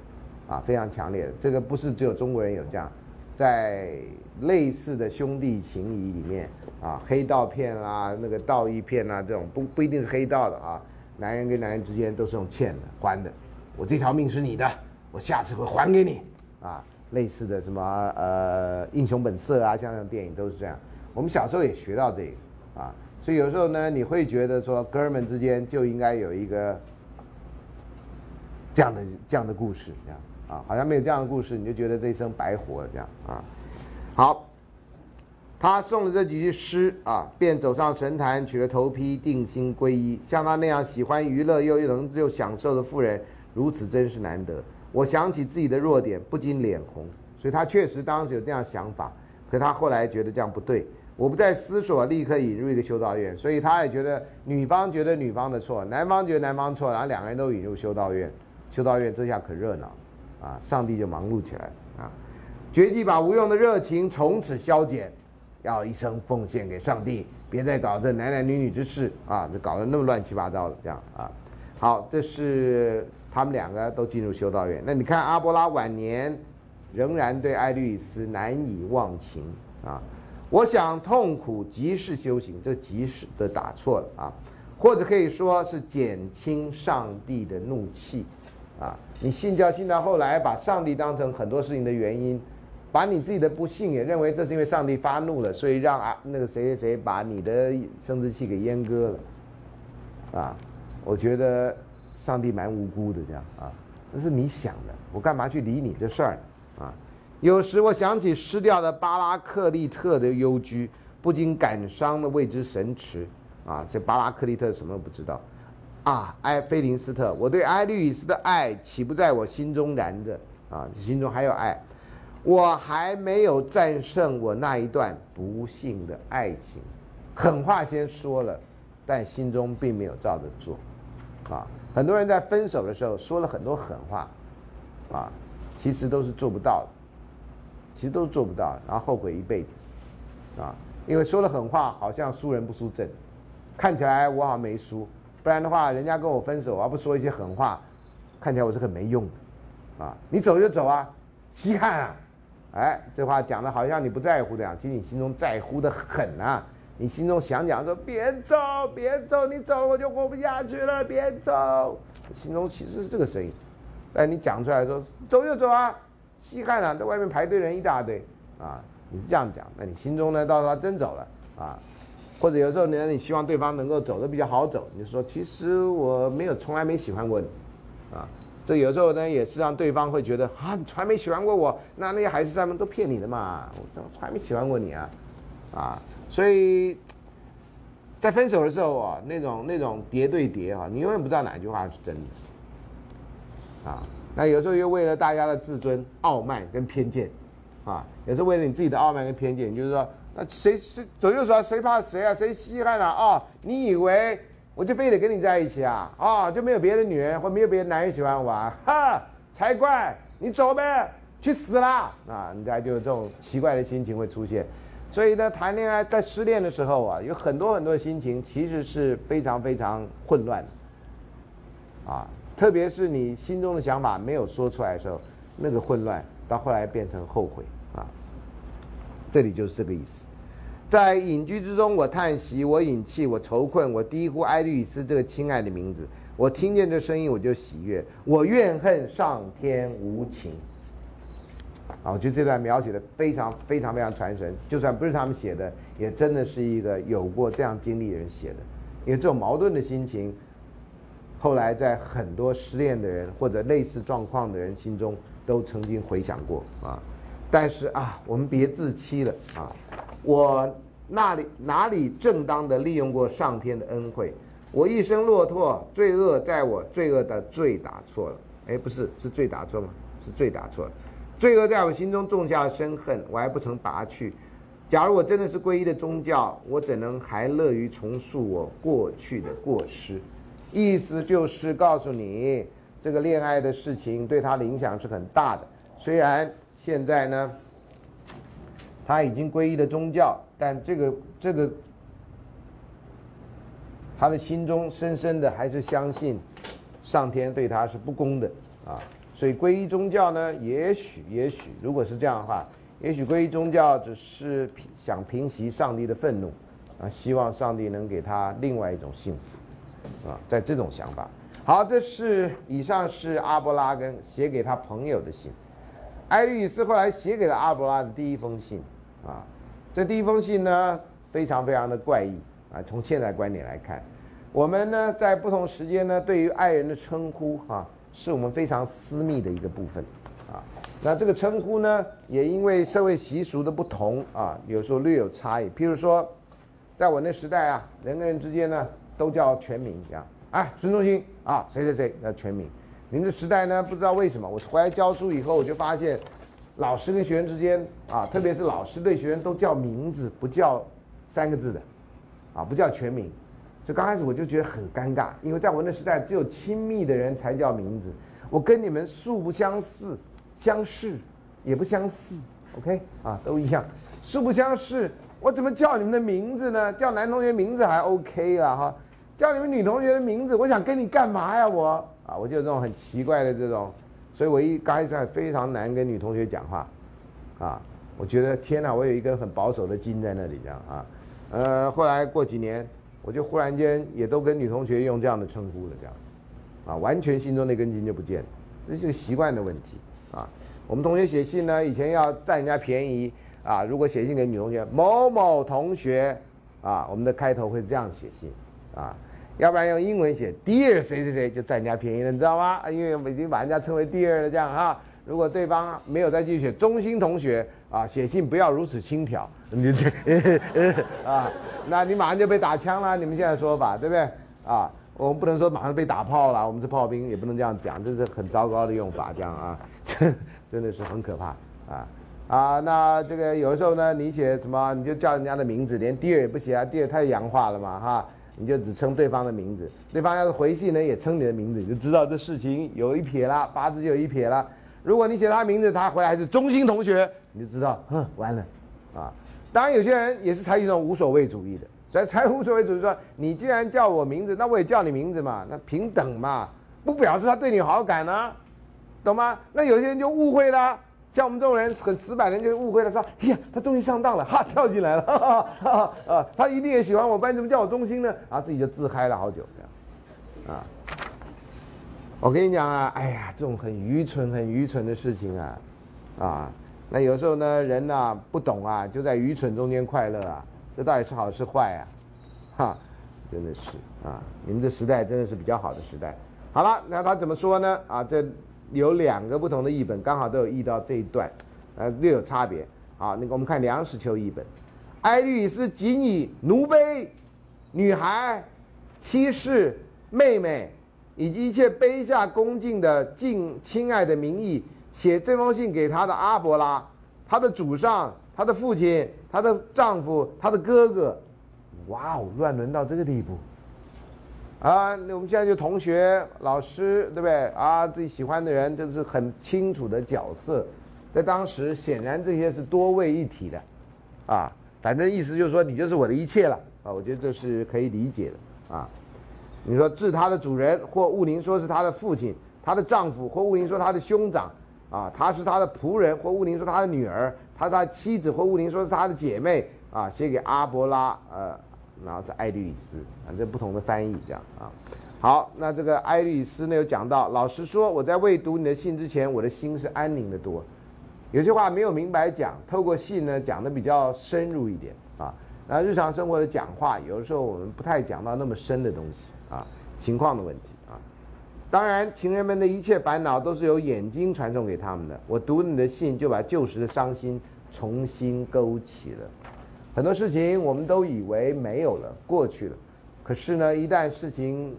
啊，非常强烈的，这个不是只有中国人有这样。在类似的兄弟情谊里面啊，黑道片啊，那个道义片啊，这种不不一定是黑道的啊，男人跟男人之间都是用欠的还的，我这条命是你的，我下次会还给你啊。类似的什么呃英雄本色啊，像这种电影都是这样。我们小时候也学到这个啊，所以有时候呢，你会觉得说哥们之间就应该有一个这样的这样的故事这样。啊，好像没有这样的故事，你就觉得这一生白活了这样啊。好，他送了这几句诗啊，便走上神坛，取了头披，定心皈依。像他那样喜欢娱乐又又能又享受的妇人，如此真是难得。我想起自己的弱点，不禁脸红。所以他确实当时有这样想法，可他后来觉得这样不对。我不再思索，立刻引入一个修道院。所以他也觉得女方觉得女方的错，男方觉得男方错，然后两个人都引入修道院。修道院这下可热闹了。啊，上帝就忙碌起来啊，决计把无用的热情从此消减，要一生奉献给上帝，别再搞这男男女女之事啊，就搞得那么乱七八糟的这样啊。好，这是他们两个都进入修道院。那你看阿波拉晚年仍然对爱丽丝难以忘情啊。我想痛苦即是修行，这即是的打错了啊，或者可以说是减轻上帝的怒气。啊，你信教信到后来，把上帝当成很多事情的原因，把你自己的不幸也认为这是因为上帝发怒了，所以让啊那个谁谁谁把你的生殖器给阉割了，啊，我觉得上帝蛮无辜的这样啊，那是你想的，我干嘛去理你这事儿呢？啊，有时我想起失掉的巴拉克利特的幽居，不禁感伤的为之神驰，啊，这巴拉克利特什么都不知道。啊，埃菲林斯特，我对埃律斯的爱岂不在我心中燃着？啊，心中还有爱，我还没有战胜我那一段不幸的爱情。狠话先说了，但心中并没有照着做。啊，很多人在分手的时候说了很多狠话，啊，其实都是做不到的，其实都做不到，然后后悔一辈子。啊，因为说了狠话，好像输人不输阵，看起来我好像没输。不然的话，人家跟我分手，而不说一些狠话，看起来我是很没用的，啊，你走就走啊，稀罕啊，哎，这话讲的好像你不在乎这样，其实你心中在乎的很啊，你心中想讲说别走，别走，你走我就活不下去了，别走，心中其实是这个声音，但你讲出来说走就走啊，稀罕啊，在外面排队人一大堆，啊，你是这样讲，那你心中呢，到时候真走了，啊。或者有时候呢，你希望对方能够走的比较好走，你说其实我没有从来没喜欢过你，啊，这有时候呢也是让对方会觉得啊，你从来没喜欢过我，那那些孩子他们都骗你的嘛，我从来没喜欢过你啊，啊，所以在分手的时候啊，那种那种叠对叠啊，你永远不知道哪一句话是真的，啊，那有时候又为了大家的自尊、傲慢跟偏见，啊，也是为了你自己的傲慢跟偏见，就是说。那谁谁走就走，谁怕谁啊？谁稀罕了啊？哦，你以为我就非得跟你在一起啊？哦，就没有别的女人或没有别的男人喜欢我啊？哈，才怪！你走呗，去死啦！啊，人家就有这种奇怪的心情会出现。所以呢，谈恋爱在失恋的时候啊，有很多很多心情，其实是非常非常混乱的。啊，特别是你心中的想法没有说出来的时候，那个混乱到后来变成后悔啊。这里就是这个意思。在隐居之中，我叹息，我隐气，我愁困，我低呼埃律斯这个亲爱的名字。我听见这声音，我就喜悦。我怨恨上天无情。啊，我觉得这段描写的非常非常非常传神。就算不是他们写的，也真的是一个有过这样经历的人写的。因为这种矛盾的心情，后来在很多失恋的人或者类似状况的人心中都曾经回想过啊。但是啊，我们别自欺了啊。我那里哪里正当的利用过上天的恩惠？我一生落拓，罪恶在我，罪恶的罪打错了。哎，不是，是罪打错吗？是罪打错了。罪恶在我心中种下了深恨，我还不曾拔去。假如我真的是皈依的宗教，我怎能还乐于重塑我过去的过失？意思就是告诉你，这个恋爱的事情对他的影响是很大的。虽然现在呢，他已经皈依了宗教，但这个这个，他的心中深深的还是相信上天对他是不公的啊。所以皈依宗教呢，也许也许如果是这样的话。也许皈依宗教只是想平息上帝的愤怒，啊，希望上帝能给他另外一种幸福，啊，在这种想法。好，这是以上是阿伯拉根写给他朋友的信，艾利斯后来写给了阿伯拉的第一封信，啊，这第一封信呢非常非常的怪异，啊，从现在观点来看，我们呢在不同时间呢对于爱人的称呼，哈，是我们非常私密的一个部分啊。那这个称呼呢，也因为社会习俗的不同啊，有时候略有差异。譬如说，在我那时代啊，人跟人之间呢都叫全名，这样，哎，孙中兴啊，谁谁谁叫全名。你们的时代呢，不知道为什么，我回来教书以后，我就发现，老师跟学生之间啊，特别是老师对学生都叫名字，不叫三个字的，啊，不叫全名。所以刚开始我就觉得很尴尬，因为在我那时代，只有亲密的人才叫名字，我跟你们素不相似。相似也不相似，OK 啊，都一样，素不相识，我怎么叫你们的名字呢？叫男同学名字还 OK 啊，哈，叫你们女同学的名字，我想跟你干嘛呀？我啊，我就有这种很奇怪的这种，所以我一刚开始非常难跟女同学讲话，啊，我觉得天哪，我有一根很保守的筋在那里这样啊，呃，后来过几年，我就忽然间也都跟女同学用这样的称呼了，这样，啊，完全心中那根筋就不见了，这是个习惯的问题。啊，我们同学写信呢，以前要占人家便宜啊。如果写信给女同学某某同学啊，我们的开头会这样写信啊，要不然用英文写 Dear 谁谁谁就占人家便宜了，你知道吗？因为已经把人家称为 Dear 了，这样哈。如果对方没有再继续写中心同学啊，写信不要如此轻佻，你这 啊，那你马上就被打枪了。你们现在说法对不对啊？我们不能说马上被打炮了，我们是炮兵，也不能这样讲，这是很糟糕的用法，这样啊，真 真的是很可怕啊啊！那这个有的时候呢，你写什么，你就叫人家的名字，连 dear 也不写啊，dear 太洋化了嘛哈，你就只称对方的名字，对方要是回信呢，也称你的名字，你就知道这事情有一撇了，八字就有一撇了。如果你写他名字，他回来是中心同学，你就知道，哼，完了啊！当然有些人也是采取这种无所谓主义的。在财无所谓主义说，你既然叫我名字，那我也叫你名字嘛，那平等嘛，不表示他对你好感呢，懂吗？那有些人就误会了，像我们这种人很死板的人就误会了，说，哎呀，他终于上当了，哈，跳进来了，哈哈啊，他一定也喜欢我，不然怎么叫我中心呢？然后自己就自嗨了好久，这样，啊，我跟你讲啊，哎呀，这种很愚蠢、很愚蠢的事情啊，啊，那有时候呢，人呐不懂啊，就在愚蠢中间快乐啊。这到底是好是坏啊？哈，真的是啊！你们这时代真的是比较好的时代。好了，那他怎么说呢？啊，这有两个不同的译本，刚好都有译到这一段，呃，略有差别。好，那个我们看梁实秋译本，爱丽丝仅以奴婢、女孩、妻室、妹妹以及一切卑下恭敬的敬亲爱的名义写这封信给他的阿伯拉，他的祖上。她的父亲、她的丈夫、她的哥哥，哇哦，乱伦到这个地步，啊！那我们现在就同学、老师，对不对？啊，自己喜欢的人，这是很清楚的角色，在当时显然这些是多位一体的，啊，反正意思就是说你就是我的一切了，啊，我觉得这是可以理解的，啊，你说治他的主人，或物宁说是他的父亲、他的丈夫，或物宁说他的兄长，啊，他是他的仆人，或物宁说他的女儿。他他妻子或乌林说是他的姐妹啊，写给阿伯拉，呃，然后是爱丽丝，反正不同的翻译这样啊。好，那这个爱丽丝呢有讲到，老实说，我在未读你的信之前，我的心是安宁的多。有些话没有明白讲，透过信呢讲的比较深入一点啊。那日常生活的讲话，有的时候我们不太讲到那么深的东西啊，情况的问题啊。当然，情人们的一切烦恼都是由眼睛传送给他们的。我读你的信，就把旧时的伤心重新勾起了。很多事情我们都以为没有了，过去了。可是呢，一旦事情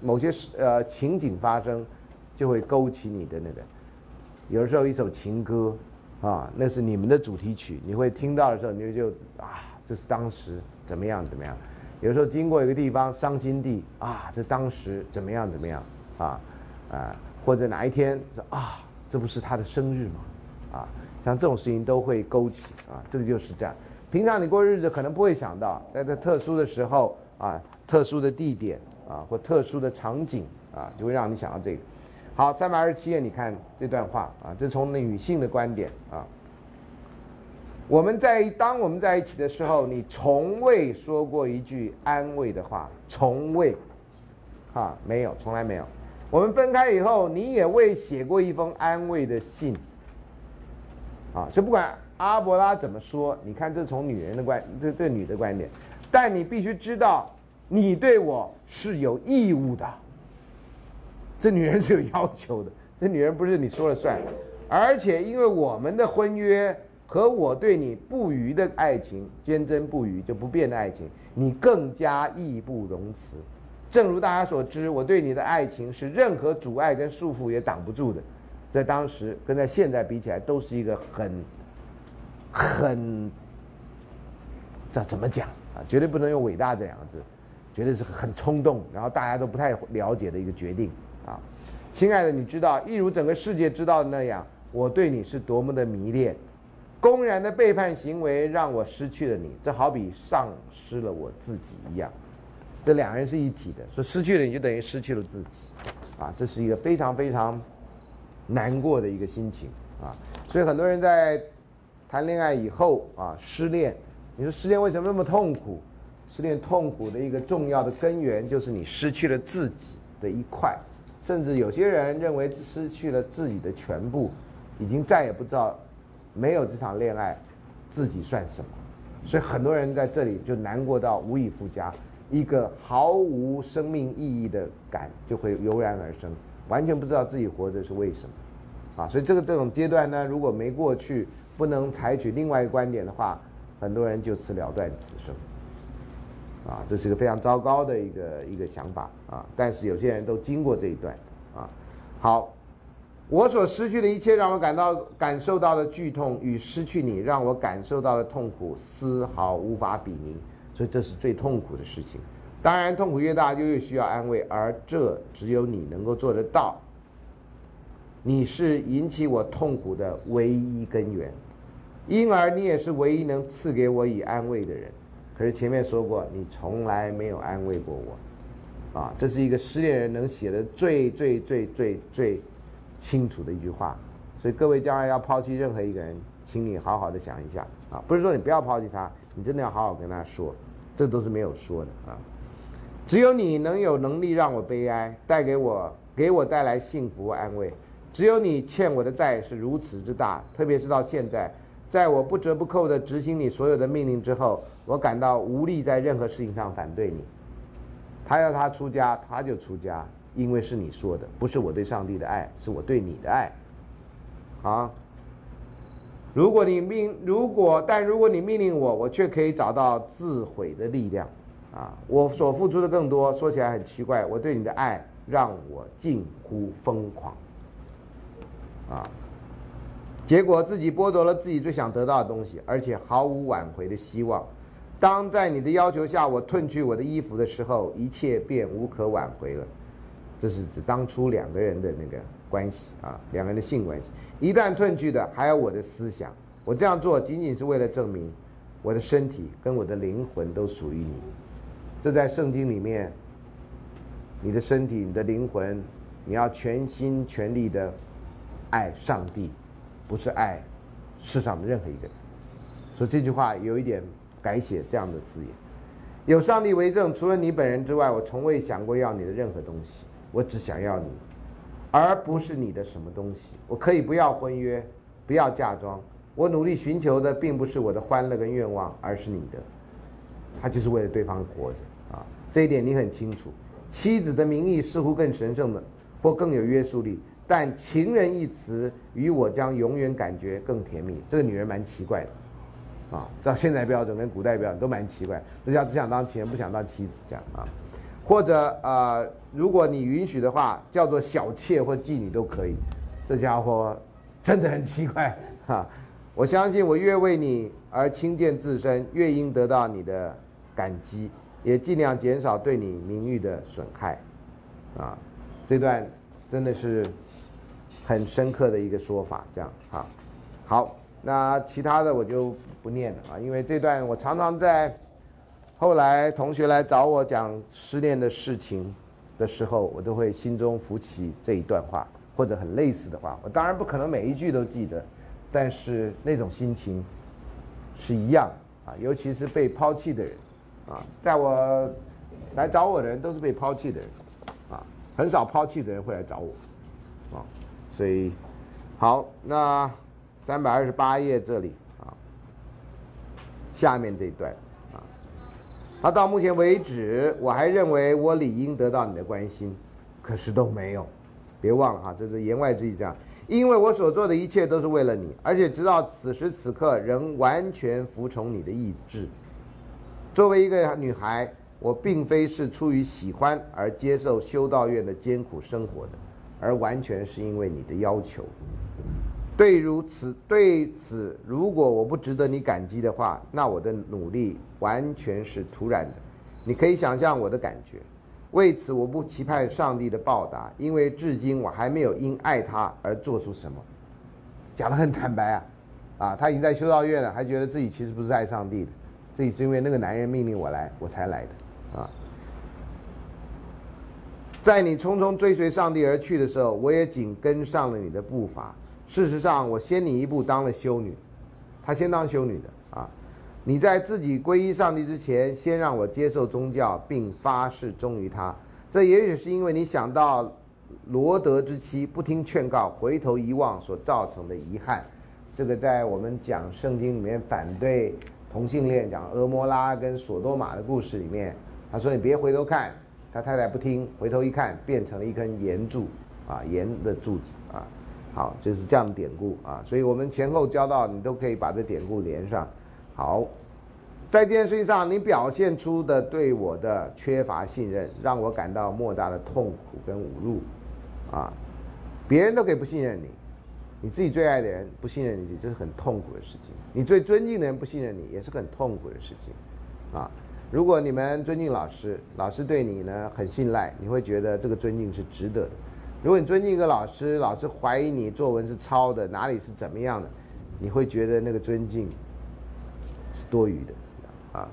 某些事呃情景发生，就会勾起你的那个。有的时候一首情歌啊，那是你们的主题曲，你会听到的时候，你就啊，这是当时怎么样怎么样。有时候经过一个地方伤心地啊，这当时怎么样怎么样啊啊，或者哪一天说啊，这不是他的生日吗？啊，像这种事情都会勾起啊，这个就是这样。平常你过日子可能不会想到，在这特殊的时候啊，特殊的地点啊，或特殊的场景啊，就会让你想到这个。好，三百二十七页，你看这段话啊，这从女性的观点啊。我们在当我们在一起的时候，你从未说过一句安慰的话，从未，啊，没有，从来没有。我们分开以后，你也未写过一封安慰的信，啊，所以不管阿伯拉怎么说，你看这从女人的观，这这女的观点，但你必须知道，你对我是有义务的。这女人是有要求的，这女人不是你说了算，而且因为我们的婚约和我对你不渝的爱情，坚贞不渝就不变的爱情，你更加义不容辞。正如大家所知，我对你的爱情是任何阻碍跟束缚也挡不住的，在当时跟在现在比起来，都是一个很很这怎么讲啊？绝对不能用伟大这两个字，绝对是很冲动，然后大家都不太了解的一个决定。啊，亲爱的，你知道，一如整个世界知道的那样，我对你是多么的迷恋。公然的背叛行为让我失去了你，这好比丧失了我自己一样。这两人是一体的，说失去了你就等于失去了自己。啊，这是一个非常非常难过的一个心情啊。所以很多人在谈恋爱以后啊，失恋，你说失恋为什么那么痛苦？失恋痛苦的一个重要的根源就是你失去了自己的一块。甚至有些人认为失去了自己的全部，已经再也不知道没有这场恋爱，自己算什么。所以很多人在这里就难过到无以复加，一个毫无生命意义的感就会油然而生，完全不知道自己活着是为什么。啊，所以这个这种阶段呢，如果没过去，不能采取另外一个观点的话，很多人就此了断此生。啊，这是一个非常糟糕的一个一个想法啊！但是有些人都经过这一段啊。好，我所失去的一切让我感到感受到的剧痛与失去你让我感受到的痛苦丝毫无法比拟，所以这是最痛苦的事情。当然，痛苦越大就越需要安慰，而这只有你能够做得到。你是引起我痛苦的唯一根源，因而你也是唯一能赐给我以安慰的人。可是前面说过，你从来没有安慰过我，啊，这是一个失恋人能写的最最最最最清楚的一句话。所以各位将来要抛弃任何一个人，请你好好的想一下啊，不是说你不要抛弃他，你真的要好好跟他说，这都是没有说的啊。只有你能有能力让我悲哀，带给我给我带来幸福安慰。只有你欠我的债是如此之大，特别是到现在。在我不折不扣地执行你所有的命令之后，我感到无力在任何事情上反对你。他要他出家，他就出家，因为是你说的，不是我对上帝的爱，是我对你的爱。啊，如果你命，如果但如果你命令我，我却可以找到自毁的力量。啊，我所付出的更多，说起来很奇怪，我对你的爱让我近乎疯狂。啊。结果自己剥夺了自己最想得到的东西，而且毫无挽回的希望。当在你的要求下我褪去我的衣服的时候，一切便无可挽回了。这是指当初两个人的那个关系啊，两个人的性关系。一旦褪去的还有我的思想，我这样做仅仅是为了证明我的身体跟我的灵魂都属于你。这在圣经里面，你的身体、你的灵魂，你要全心全力的爱上帝。不是爱世上的任何一个人，所以这句话有一点改写这样的字眼。有上帝为证，除了你本人之外，我从未想过要你的任何东西。我只想要你，而不是你的什么东西。我可以不要婚约，不要嫁妆。我努力寻求的并不是我的欢乐跟愿望，而是你的。他就是为了对方活着啊，这一点你很清楚。妻子的名义似乎更神圣的，或更有约束力。但情人一词与我将永远感觉更甜蜜。这个女人蛮奇怪的，啊，照现在标准跟古代标准都蛮奇怪。这叫只想当情人，不想当妻子这样啊。或者呃，如果你允许的话，叫做小妾或妓女都可以。这家伙真的很奇怪哈。我相信我越为你而轻贱自身，越应得到你的感激，也尽量减少对你名誉的损害。啊，这段真的是很深刻的一个说法，这样哈。好，那其他的我就不念了啊，因为这段我常常在后来同学来找我讲失恋的事情的时候，我都会心中浮起这一段话或者很类似的话。我当然不可能每一句都记得，但是那种心情是一样啊，尤其是被抛弃的人啊，在我来找我的人都是被抛弃的人啊。很少抛弃的人会来找我，啊，所以好，那三百二十八页这里啊，下面这一段啊，他到目前为止，我还认为我理应得到你的关心，可是都没有，别忘了哈，这是言外之意，这样，因为我所做的一切都是为了你，而且直到此时此刻仍完全服从你的意志。作为一个女孩。我并非是出于喜欢而接受修道院的艰苦生活的，而完全是因为你的要求。对如此，对此，如果我不值得你感激的话，那我的努力完全是徒然的。你可以想象我的感觉。为此，我不期盼上帝的报答，因为至今我还没有因爱他而做出什么。讲得很坦白啊，啊，他已经在修道院了，还觉得自己其实不是爱上帝的，自己是因为那个男人命令我来，我才来的。啊，在你匆匆追随上帝而去的时候，我也紧跟上了你的步伐。事实上，我先你一步当了修女，她先当修女的啊。你在自己皈依上帝之前，先让我接受宗教，并发誓忠于他。这也许是因为你想到罗德之妻不听劝告，回头遗忘所造成的遗憾。这个在我们讲圣经里面反对同性恋、讲俄摩拉跟索多玛的故事里面。他说：“你别回头看，他太太不听，回头一看，变成了一根岩柱，啊，岩的柱子，啊，好，就是这样典故啊。所以我们前后交到，你都可以把这典故连上。好，在这件事情上，你表现出的对我的缺乏信任，让我感到莫大的痛苦跟侮辱，啊，别人都可以不信任你，你自己最爱的人不信任你，这是很痛苦的事情。你最尊敬的人不信任你，也是很痛苦的事情，啊。”如果你们尊敬老师，老师对你呢很信赖，你会觉得这个尊敬是值得的。如果你尊敬一个老师，老师怀疑你作文是抄的，哪里是怎么样的，你会觉得那个尊敬是多余的啊。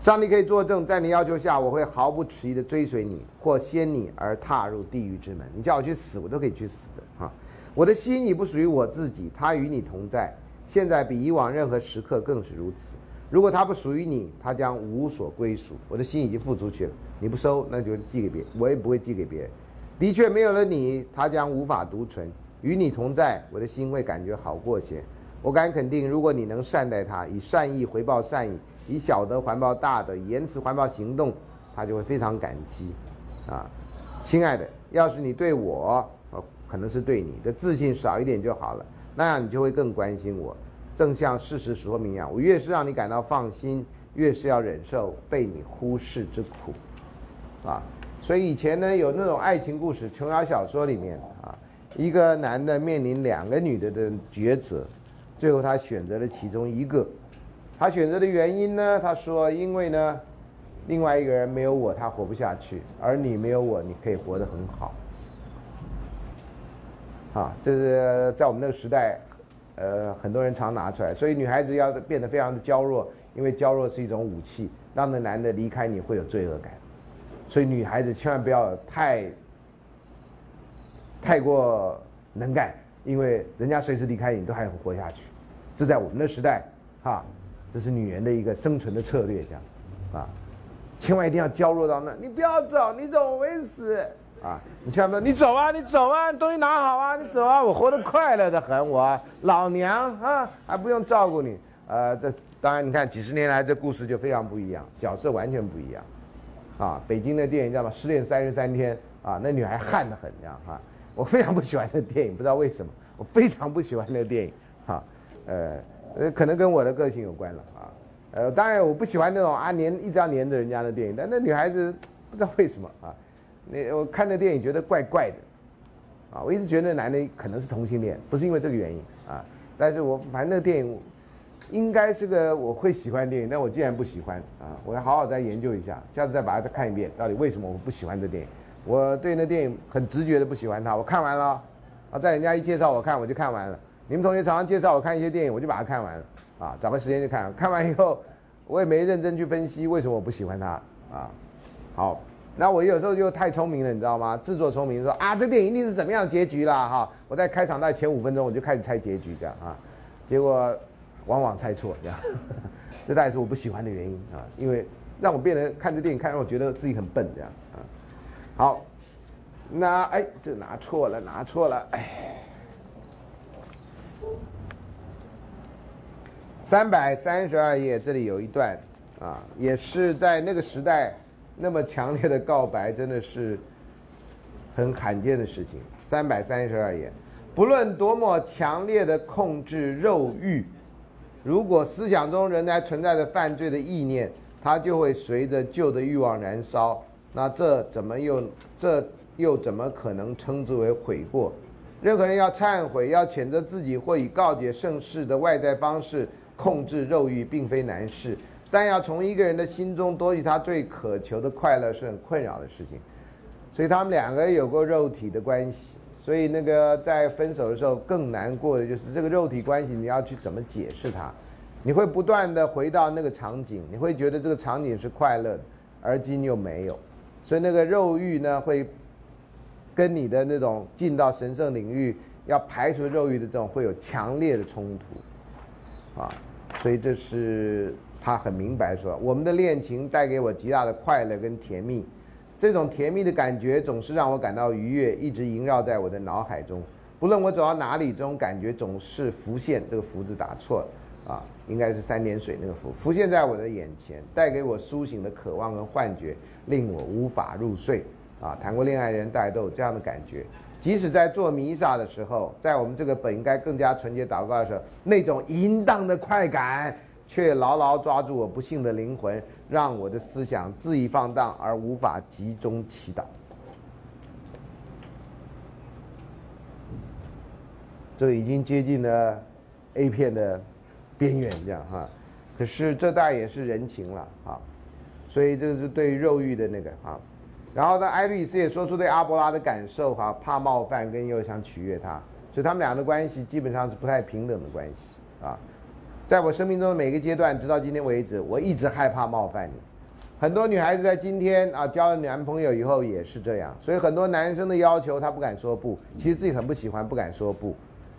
上帝可以作证，在你要求下，我会毫不迟疑的追随你，或先你而踏入地狱之门。你叫我去死，我都可以去死的啊。我的心已不属于我自己，它与你同在，现在比以往任何时刻更是如此。如果它不属于你，它将无所归属。我的心已经付出去了，你不收，那就寄给别人，我也不会寄给别人。的确，没有了你，它将无法独存。与你同在，我的心会感觉好过些。我敢肯定，如果你能善待它，以善意回报善意，以小德环抱大德，以言辞环抱行动，他就会非常感激。啊，亲爱的，要是你对我，哦，可能是对你的自信少一点就好了，那样你就会更关心我。正像事实说明一样，我越是让你感到放心，越是要忍受被你忽视之苦，啊，所以以前呢有那种爱情故事，琼瑶小说里面啊，一个男的面临两个女的的抉择，最后他选择了其中一个，他选择的原因呢，他说因为呢，另外一个人没有我他活不下去，而你没有我你可以活得很好，啊，这是在我们那个时代。呃，很多人常拿出来，所以女孩子要变得非常的娇弱，因为娇弱是一种武器，让那男的离开你会有罪恶感，所以女孩子千万不要太太过能干，因为人家随时离开你都还活下去，这在我们的时代，哈，这是女人的一个生存的策略，这样，啊，千万一定要娇弱到那，你不要走，你走我会死。啊，你千万不要，你走啊，你走啊，东西拿好啊，你走啊，我活得快乐的很，我老娘啊还不用照顾你，呃，这当然你看几十年来这故事就非常不一样，角色完全不一样，啊，北京的电影叫什么《失恋三十三天》啊，那女孩悍得很，这样哈，我非常不喜欢那电影，不知道为什么，我非常不喜欢那个电影，哈，呃，呃，可能跟我的个性有关了啊，呃，当然我不喜欢那种啊黏一直要黏着人家的电影，但那女孩子不知道为什么啊。那我看那电影觉得怪怪的，啊，我一直觉得那男的可能是同性恋，不是因为这个原因啊，但是我反正那电影应该是个我会喜欢电影，但我竟然不喜欢啊！我要好好再研究一下，下次再把它再看一遍，到底为什么我不喜欢这电影？我对那电影很直觉的不喜欢它。我看完了，啊，在人家一介绍我看，我就看完了。你们同学常常介绍我看一些电影，我就把它看完了，啊，找个时间就看。看完以后，我也没认真去分析为什么我不喜欢它啊。好，那我有时候就太聪明了，你知道吗？自作聪明说啊，这电影一定是怎么样的结局啦？哈，我在开场在前五分钟我就开始猜结局这样啊，结果往往猜错这样，这大概是我不喜欢的原因啊，因为让我变得看这电影看让我觉得自己很笨这样啊。好，那哎，这拿错了，拿错了，哎。三百三十二页，这里有一段，啊，也是在那个时代，那么强烈的告白，真的是很罕见的事情。三百三十二页，不论多么强烈的控制肉欲，如果思想中仍然存在着犯罪的意念，它就会随着旧的欲望燃烧。那这怎么又这又怎么可能称之为悔过？任何人要忏悔，要谴责自己，或以告解盛世的外在方式。控制肉欲并非难事，但要从一个人的心中夺取他最渴求的快乐是很困扰的事情。所以他们两个有过肉体的关系，所以那个在分手的时候更难过的就是这个肉体关系，你要去怎么解释它？你会不断的回到那个场景，你会觉得这个场景是快乐的，而今又没有，所以那个肉欲呢会跟你的那种进到神圣领域要排除肉欲的这种会有强烈的冲突，啊。所以这是他很明白说，我们的恋情带给我极大的快乐跟甜蜜，这种甜蜜的感觉总是让我感到愉悦，一直萦绕在我的脑海中。不论我走到哪里，这种感觉总是浮现。这个“浮”字打错了，啊，应该是三点水那个“浮”，浮现在我的眼前，带给我苏醒的渴望跟幻觉，令我无法入睡。啊，谈过恋爱的人大家都有这样的感觉。即使在做弥撒的时候，在我们这个本应该更加纯洁祷告的时候，那种淫荡的快感却牢牢抓住我不幸的灵魂，让我的思想恣意放荡而无法集中祈祷。这已经接近了 A 片的边缘，这样哈。可是这大也是人情了啊，所以这是对肉欲的那个啊。然后呢，艾利斯也说出对阿伯拉的感受哈，怕冒犯跟又想取悦他，所以他们俩的关系基本上是不太平等的关系啊。在我生命中的每个阶段，直到今天为止，我一直害怕冒犯你。很多女孩子在今天啊交了男朋友以后也是这样，所以很多男生的要求她不敢说不，其实自己很不喜欢，不敢说不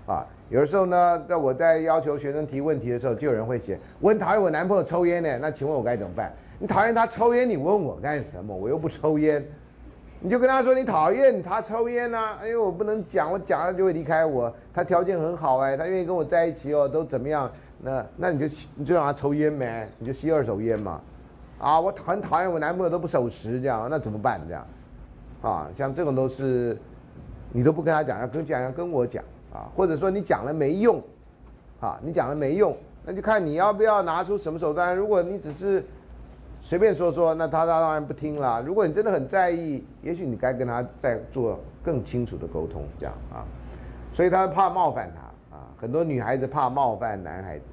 啊。有的时候呢，在我在要求学生提问题的时候，就有人会写我很讨厌我男朋友抽烟呢，那请问我该怎么办？你讨厌他抽烟，你问我干什么？我又不抽烟，你就跟他说你讨厌他抽烟呐。哎呦，我不能讲，我讲了就会离开我。他条件很好哎，他愿意跟我在一起哦，都怎么样？那那你就你就让他抽烟呗，你就吸二手烟嘛。啊，我很讨厌我男朋友都不守时这样，那怎么办这样？啊，像这种都是你都不跟他讲，要跟讲要跟我讲啊，或者说你讲了没用，啊，你讲了没用，那就看你要不要拿出什么手段。如果你只是。随便说说，那他他当然不听了。如果你真的很在意，也许你该跟他再做更清楚的沟通，这样啊。所以他怕冒犯他，很多女孩子怕冒犯男孩子，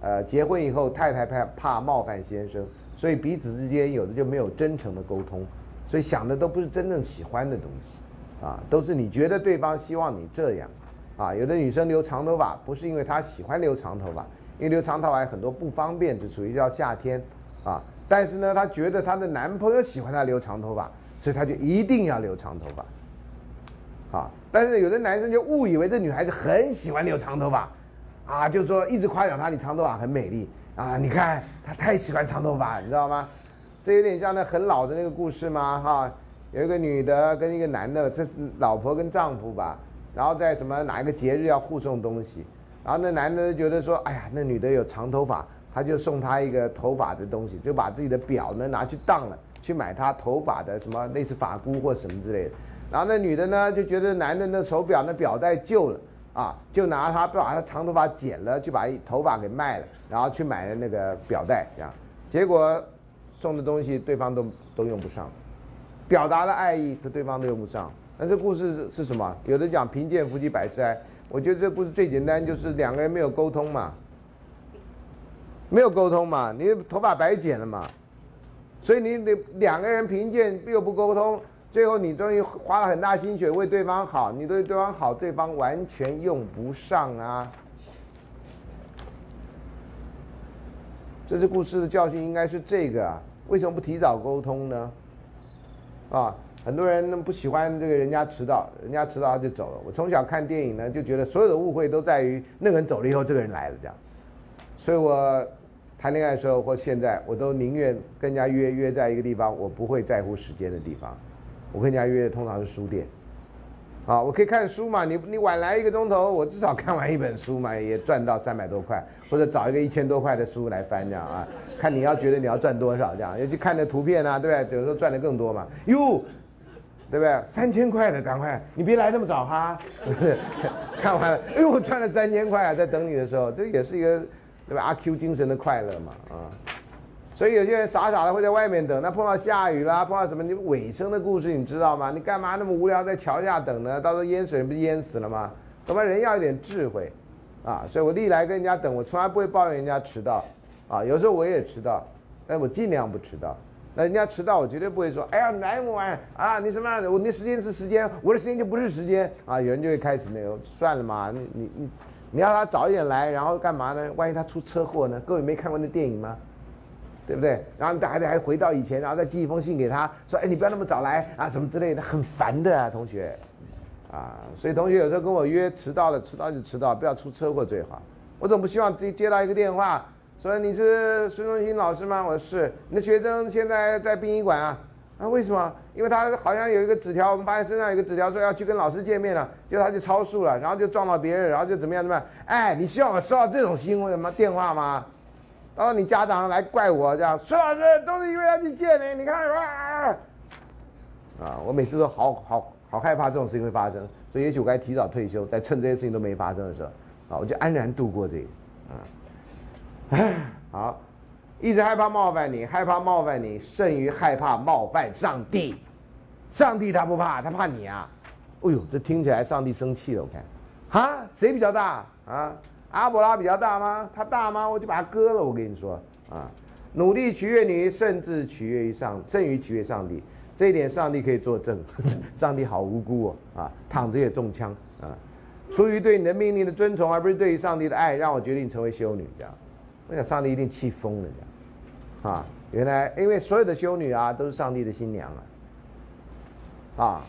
呃，结婚以后太太怕怕冒犯先生，所以彼此之间有的就没有真诚的沟通，所以想的都不是真正喜欢的东西，啊，都是你觉得对方希望你这样，啊，有的女生留长头发不是因为她喜欢留长头发，因为留长头发很多不方便，只属于叫夏天，啊。但是呢，她觉得她的男朋友喜欢她留长头发，所以她就一定要留长头发。啊，但是有的男生就误以为这女孩子很喜欢留长头发，啊，就说一直夸奖她，你长头发很美丽啊，你看她太喜欢长头发，你知道吗？这有点像那很老的那个故事吗？哈，有一个女的跟一个男的，这是老婆跟丈夫吧，然后在什么哪一个节日要互送东西，然后那男的觉得说，哎呀，那女的有长头发。他就送她一个头发的东西，就把自己的表呢拿去当了，去买她头发的什么类似发箍或什么之类的。然后那女的呢就觉得男的那手表那表带旧了啊，就拿他把他长头发剪了，就把头发给卖了，然后去买了那个表带，这样。结果送的东西对方都都用不上，表达了爱意，可对方都用不上。那这故事是什么？有的讲贫贱夫妻百事哀，我觉得这故事最简单，就是两个人没有沟通嘛，没有沟通嘛，你头发白剪了嘛，所以你得两个人贫贱又不沟通，最后你终于花了很大心血为对方好，你对对方好，对方完全用不上啊。这次故事的教训应该是这个啊，为什么不提早沟通呢？啊？很多人不喜欢这个人家迟到，人家迟到他就走了。我从小看电影呢，就觉得所有的误会都在于那个人走了以后，这个人来了这样。所以我谈恋爱的时候或现在，我都宁愿跟人家约约在一个地方，我不会在乎时间的地方。我跟人家约的通常是书店，啊，我可以看书嘛？你你晚来一个钟头，我至少看完一本书嘛，也赚到三百多块，或者找一个一千多块的书来翻这样啊。看你要觉得你要赚多少这样，尤其看那图片啊，对不对？有时候赚的更多嘛。哟。对不对？三千块的，赶快！你别来那么早哈。看完了，哎呦，我赚了三千块啊！在等你的时候，这也是一个对吧？阿 Q 精神的快乐嘛，啊！所以有些人傻傻的会在外面等，那碰到下雨啦，碰到什么？你尾声的故事你知道吗？你干嘛那么无聊在桥下等呢？到时候淹水不是淹死了吗？懂吗？人要有点智慧，啊！所以我历来跟人家等，我从来不会抱怨人家迟到，啊！有时候我也迟到，但我尽量不迟到。那人家迟到，我绝对不会说，哎呀，来晚啊？你什么？我那时间是时间，我的时间就不是时间啊！有人就会开始那个，算了嘛，你你你，你要他早一点来，然后干嘛呢？万一他出车祸呢？各位没看过那电影吗？对不对？然后你还得还回到以前，然后再寄一封信给他，说，哎，你不要那么早来啊，什么之类的，很烦的啊，同学，啊，所以同学有时候跟我约迟到了，迟到就迟到，不要出车祸最好。我总不希望接接到一个电话。说你是孙中新老师吗？我是。你的学生现在在殡仪馆啊？啊，为什么？因为他好像有一个纸条，我们发现身上有个纸条，说要去跟老师见面了，就他就超速了，然后就撞到别人，然后就怎么样怎么样？哎，你希望我收到这种新闻吗？电话吗？然后你家长来怪我这样，孙老师都是因为要去见你，你看啊，啊，我每次都好好好害怕这种事情会发生，所以也许我该提早退休，在趁这些事情都没发生的时候，啊，我就安然度过这个，啊。好，一直害怕冒犯你，害怕冒犯你胜于害怕冒犯上帝。上帝他不怕，他怕你啊！哎呦，这听起来上帝生气了。我看，啊，谁比较大啊？阿伯拉比较大吗？他大吗？我就把他割了。我跟你说啊，努力取悦你，甚至取悦于上，胜于取悦上帝。这一点上帝可以作证。上帝好无辜哦，啊，躺着也中枪啊！出于对你的命令的遵从，而不是对于上帝的爱，让我决定成为修女这样。我想上帝一定气疯了，这样，啊，原来因为所有的修女啊都是上帝的新娘啊，啊，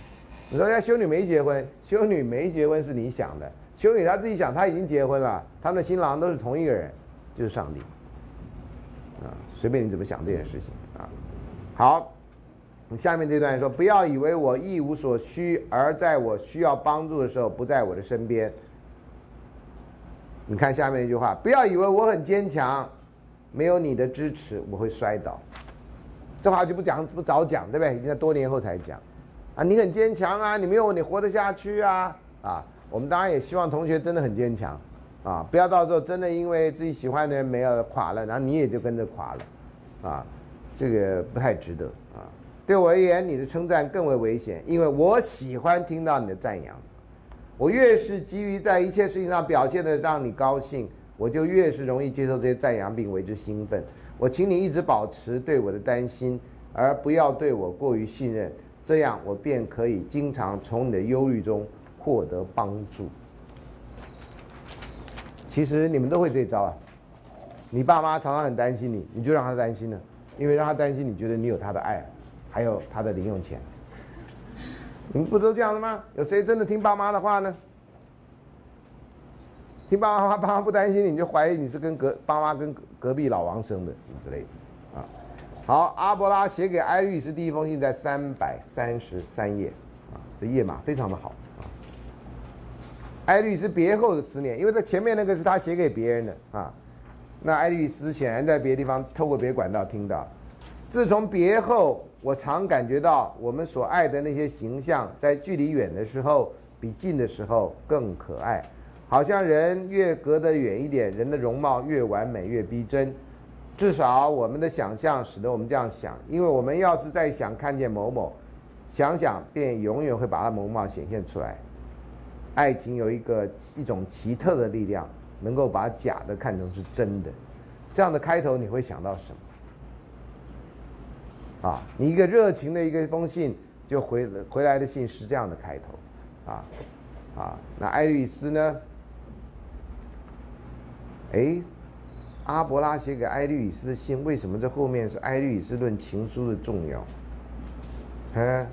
你说要修女没结婚，修女没结婚是你想的，修女她自己想，她已经结婚了，他们的新郎都是同一个人，就是上帝，啊，随便你怎么想这件事情啊，好，下面这段说，不要以为我一无所需，而在我需要帮助的时候不在我的身边。你看下面一句话，不要以为我很坚强，没有你的支持我会摔倒。这话就不讲不早讲，对不对？应该多年后才讲。啊，你很坚强啊，你没有你活得下去啊啊！我们当然也希望同学真的很坚强，啊，不要到时候真的因为自己喜欢的人没有垮了，然后你也就跟着垮了，啊，这个不太值得啊。对我而言，你的称赞更为危险，因为我喜欢听到你的赞扬。我越是急于在一切事情上表现的让你高兴，我就越是容易接受这些赞扬并为之兴奋。我请你一直保持对我的担心，而不要对我过于信任，这样我便可以经常从你的忧虑中获得帮助。其实你们都会这招啊！你爸妈常常很担心你，你就让他担心了，因为让他担心，你觉得你有他的爱，还有他的零用钱。你们不都这样的吗？有谁真的听爸妈的话呢？听爸妈话，爸妈不担心你，你就怀疑你是跟隔爸妈跟隔壁老王生的什么之类的啊。好，阿伯拉写给艾律师第一封信在三百三十三页啊，这页码非常的好。艾律师别后的思念，因为在前面那个是他写给别人的啊，那艾律师显然在别的地方透过别的管道听到。自从别后。我常感觉到，我们所爱的那些形象，在距离远的时候，比近的时候更可爱。好像人越隔得远一点，人的容貌越完美、越逼真。至少我们的想象使得我们这样想，因为我们要是再想看见某某，想想便永远会把他容貌显现出来。爱情有一个一种奇特的力量，能够把假的看成是真的。这样的开头你会想到什么？啊，你一个热情的一个封信就回回来的信是这样的开头，啊啊，那爱丽丝呢？哎，阿伯拉写给爱丽丝的信，为什么这后面是爱丽丝论情书的重要？哎，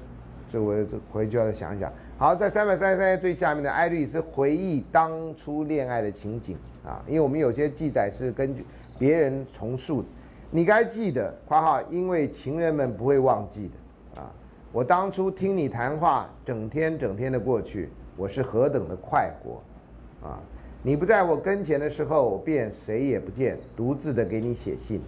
这我这回去要想想。好，在三百三十三页最下面的艾律斯回忆当初恋爱的情景啊，因为我们有些记载是根据别人重述，你该记得（括号）因为情人们不会忘记的啊。我当初听你谈话，整天整天的过去，我是何等的快活啊！你不在我跟前的时候，我便谁也不见，独自的给你写信。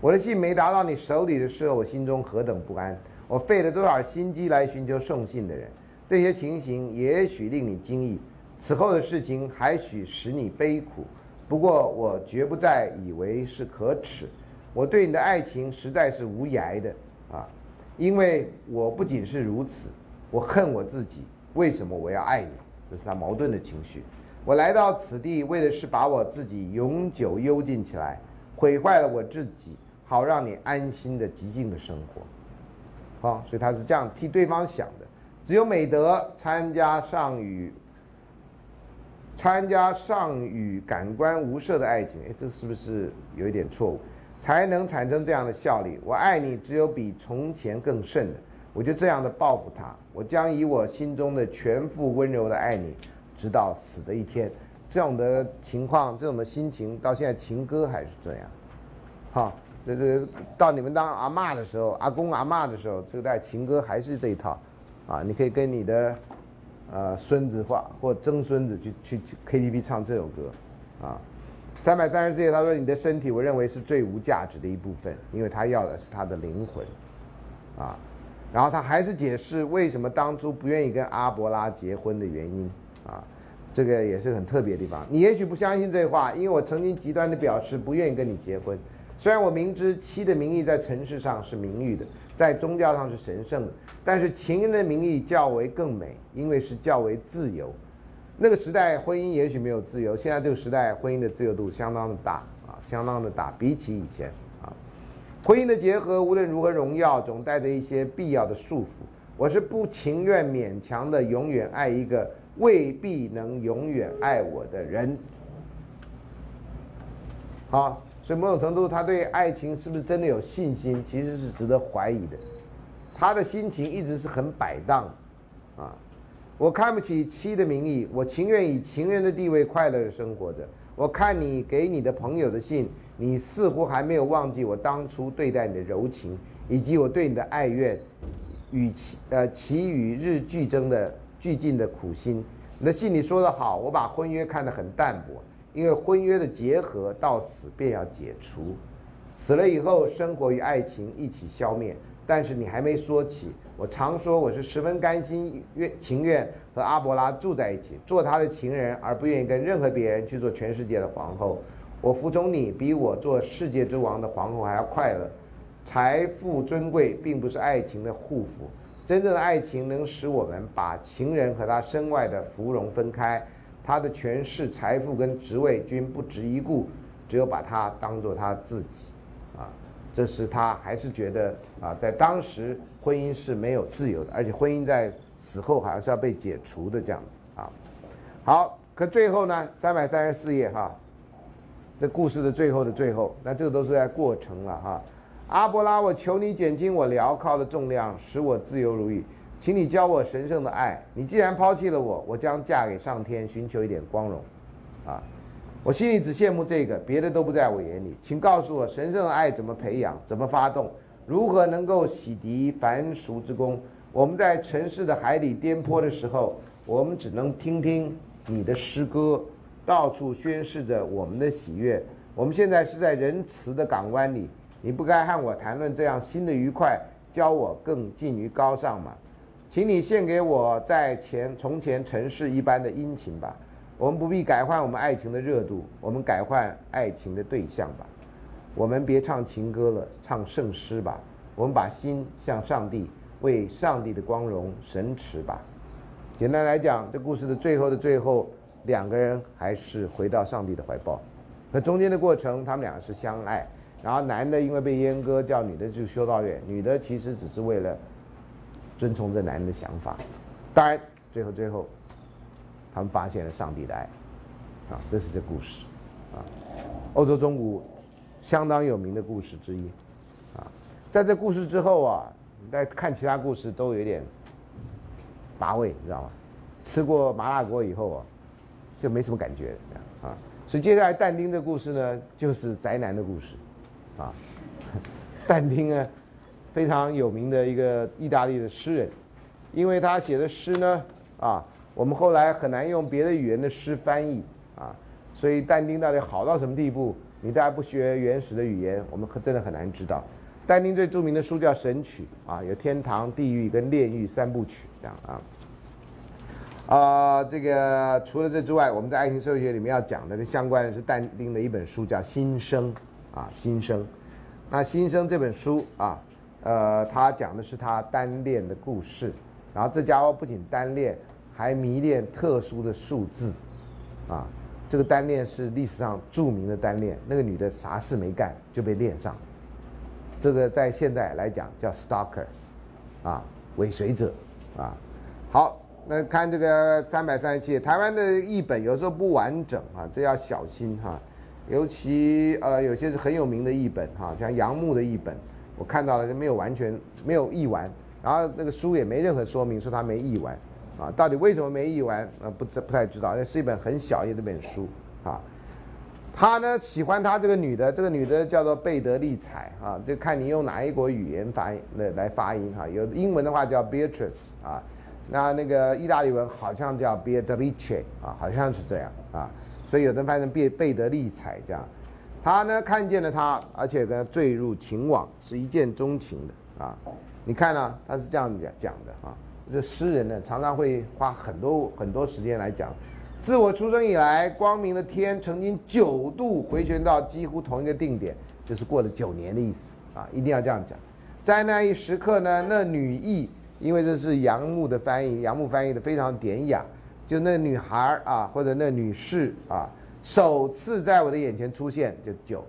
我的信没达到你手里的时候，我心中何等不安！我费了多少心机来寻求送信的人？这些情形也许令你惊异，此后的事情还许使你悲苦。不过我绝不再以为是可耻。我对你的爱情实在是无涯的啊！因为我不仅是如此，我恨我自己。为什么我要爱你？这是他矛盾的情绪。我来到此地，为的是把我自己永久幽禁起来，毁坏了我自己，好让你安心的寂静的生活。好，所以他是这样替对方想的。只有美德参加上与参加上与感官无涉的爱情，哎，这是不是有一点错误？才能产生这样的效力。我爱你，只有比从前更甚的。我就这样的报复他，我将以我心中的全副温柔的爱你。直到死的一天，这种的情况，这种的心情，到现在情歌还是这样。好，这这到你们当阿妈的时候，阿公阿妈的时候，这个在情歌还是这一套。啊，你可以跟你的呃孙子或或曾孙子去去 KTV 唱这首歌。啊，三百三十四页，他说你的身体，我认为是最无价值的一部分，因为他要的是他的灵魂。啊，然后他还是解释为什么当初不愿意跟阿伯拉结婚的原因。啊。这个也是很特别的地方。你也许不相信这话，因为我曾经极端的表示不愿意跟你结婚。虽然我明知妻的名义在城市上是名誉的，在宗教上是神圣的，但是情人的名义较为更美，因为是较为自由。那个时代婚姻也许没有自由，现在这个时代婚姻的自由度相当的大啊，相当的大，比起以前啊。婚姻的结合无论如何荣耀，总带着一些必要的束缚。我是不情愿勉强的永远爱一个。未必能永远爱我的人，好，所以某种程度，他对爱情是不是真的有信心，其实是值得怀疑的。他的心情一直是很摆荡，啊，我看不起妻的名义，我情愿以情人的地位快乐的生活着。我看你给你的朋友的信，你似乎还没有忘记我当初对待你的柔情，以及我对你的爱怨，与其呃其与日俱增的。俱进的苦心，你的信里说得好，我把婚约看得很淡薄，因为婚约的结合到死便要解除，死了以后生活与爱情一起消灭。但是你还没说起，我常说我是十分甘心愿情愿和阿伯拉住在一起，做他的情人，而不愿意跟任何别人去做全世界的皇后。我服从你，比我做世界之王的皇后还要快乐。财富尊贵并不是爱情的护符。真正的爱情能使我们把情人和他身外的芙蓉分开，他的权势、财富跟职位均不值一顾，只有把他当做他自己，啊，这是他还是觉得啊，在当时婚姻是没有自由的，而且婚姻在死后好像是要被解除的这样啊。好，可最后呢，三百三十四页哈，这故事的最后的最后，那这个都是在过程了哈。阿伯拉，我求你减轻我镣铐的重量，使我自由如意。请你教我神圣的爱。你既然抛弃了我，我将嫁给上天，寻求一点光荣。啊，我心里只羡慕这个，别的都不在我眼里。请告诉我，神圣的爱怎么培养，怎么发动，如何能够洗涤凡俗之功？我们在尘世的海里颠簸的时候，我们只能听听你的诗歌，到处宣示着我们的喜悦。我们现在是在仁慈的港湾里。你不该和我谈论这样新的愉快，教我更近于高尚吗？请你献给我在前从前尘世一般的殷勤吧。我们不必改换我们爱情的热度，我们改换爱情的对象吧。我们别唱情歌了，唱圣诗吧。我们把心向上帝，为上帝的光荣神驰吧。简单来讲，这故事的最后的最后，两个人还是回到上帝的怀抱。那中间的过程，他们两个是相爱。然后男的因为被阉割，叫女的去修道院。女的其实只是为了遵从这男人的想法。当然，最后最后，他们发现了上帝的爱。啊，这是这故事。啊，欧洲中古相当有名的故事之一。啊，在这故事之后啊，你再看其他故事都有点乏味，你知道吗？吃过麻辣锅以后啊，就没什么感觉这样啊。所以接下来但丁的故事呢，就是宅男的故事。啊，但丁呢，非常有名的一个意大利的诗人，因为他写的诗呢，啊，我们后来很难用别的语言的诗翻译啊，所以但丁到底好到什么地步？你大家不学原始的语言，我们可真的很难知道。但丁最著名的书叫《神曲》，啊，有天堂、地狱跟炼狱三部曲这样啊。啊，这个除了这之外，我们在爱情社会学里面要讲的跟相关的是但丁的一本书叫《新生》。啊，新生，那新生这本书啊，呃，他讲的是他单恋的故事，然后这家伙不仅单恋，还迷恋特殊的数字，啊，这个单恋是历史上著名的单恋，那个女的啥事没干就被恋上，这个在现在来讲叫 stalker，啊，尾随者，啊，好，那看这个三百三十七，台湾的译本有时候不完整啊，这要小心哈。尤其呃，有些是很有名的译本哈，像杨牧的译本，我看到了就没有完全没有译完，然后那个书也没任何说明说他没译完，啊，到底为什么没译完？呃，不知不太知道，那是一本很小一本书啊。他呢喜欢他这个女的，这个女的叫做贝德利采啊，就看你用哪一国语言发音来来发音哈，有英文的话叫 Beatrice 啊，那那个意大利文好像叫 Beatrice 啊，好像是这样啊。所以有人翻成贝贝德利采这样，他呢看见了他，而且跟他坠入情网，是一见钟情的啊。你看呢，他是这样讲讲的啊。这诗人呢常常会花很多很多时间来讲，自我出生以来，光明的天曾经九度回旋到几乎同一个定点，就是过了九年的意思啊。一定要这样讲。在那一时刻呢，那女役，因为这是杨牧的翻译，杨牧翻译的非常典雅。就那女孩啊，或者那女士啊，首次在我的眼前出现，就九，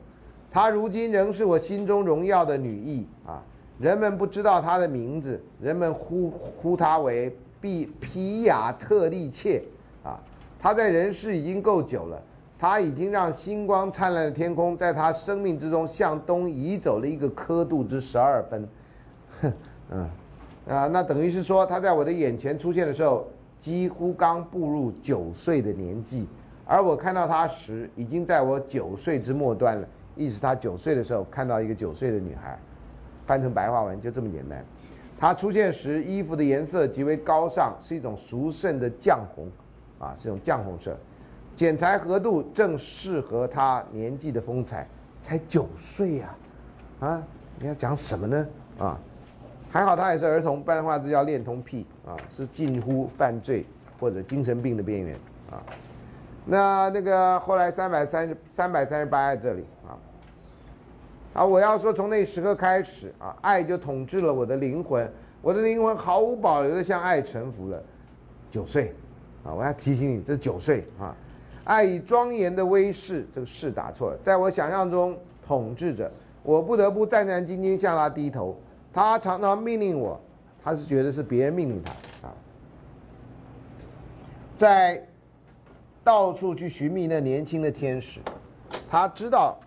她如今仍是我心中荣耀的女役啊。人们不知道她的名字，人们呼呼她为毕皮亚特利切啊。她在人世已经够久了，她已经让星光灿烂的天空在她生命之中向东移走了一个刻度之十二分。嗯，啊，那等于是说，她在我的眼前出现的时候。几乎刚步入九岁的年纪，而我看到他时，已经在我九岁之末端了。意思他九岁的时候看到一个九岁的女孩，翻成白话文就这么简单。他出现时，衣服的颜色极为高尚，是一种殊胜的绛红，啊，是种绛红色，剪裁合度正适合他年纪的风采。才九岁呀，啊，你要讲什么呢？啊？还好他也是儿童，不然的话这叫恋童癖啊，是近乎犯罪或者精神病的边缘啊。那那个后来三百三十三百三十八在这里啊。啊，我要说从那时刻开始啊，爱就统治了我的灵魂，我的灵魂毫无保留的向爱臣服了。九岁啊，我要提醒你，这是九岁啊。爱以庄严的威势，这个势打错了，在我想象中统治着，我不得不战战兢兢向他低头。他常常命令我，他是觉得是别人命令他啊，在到处去寻觅那年轻的天使，他知道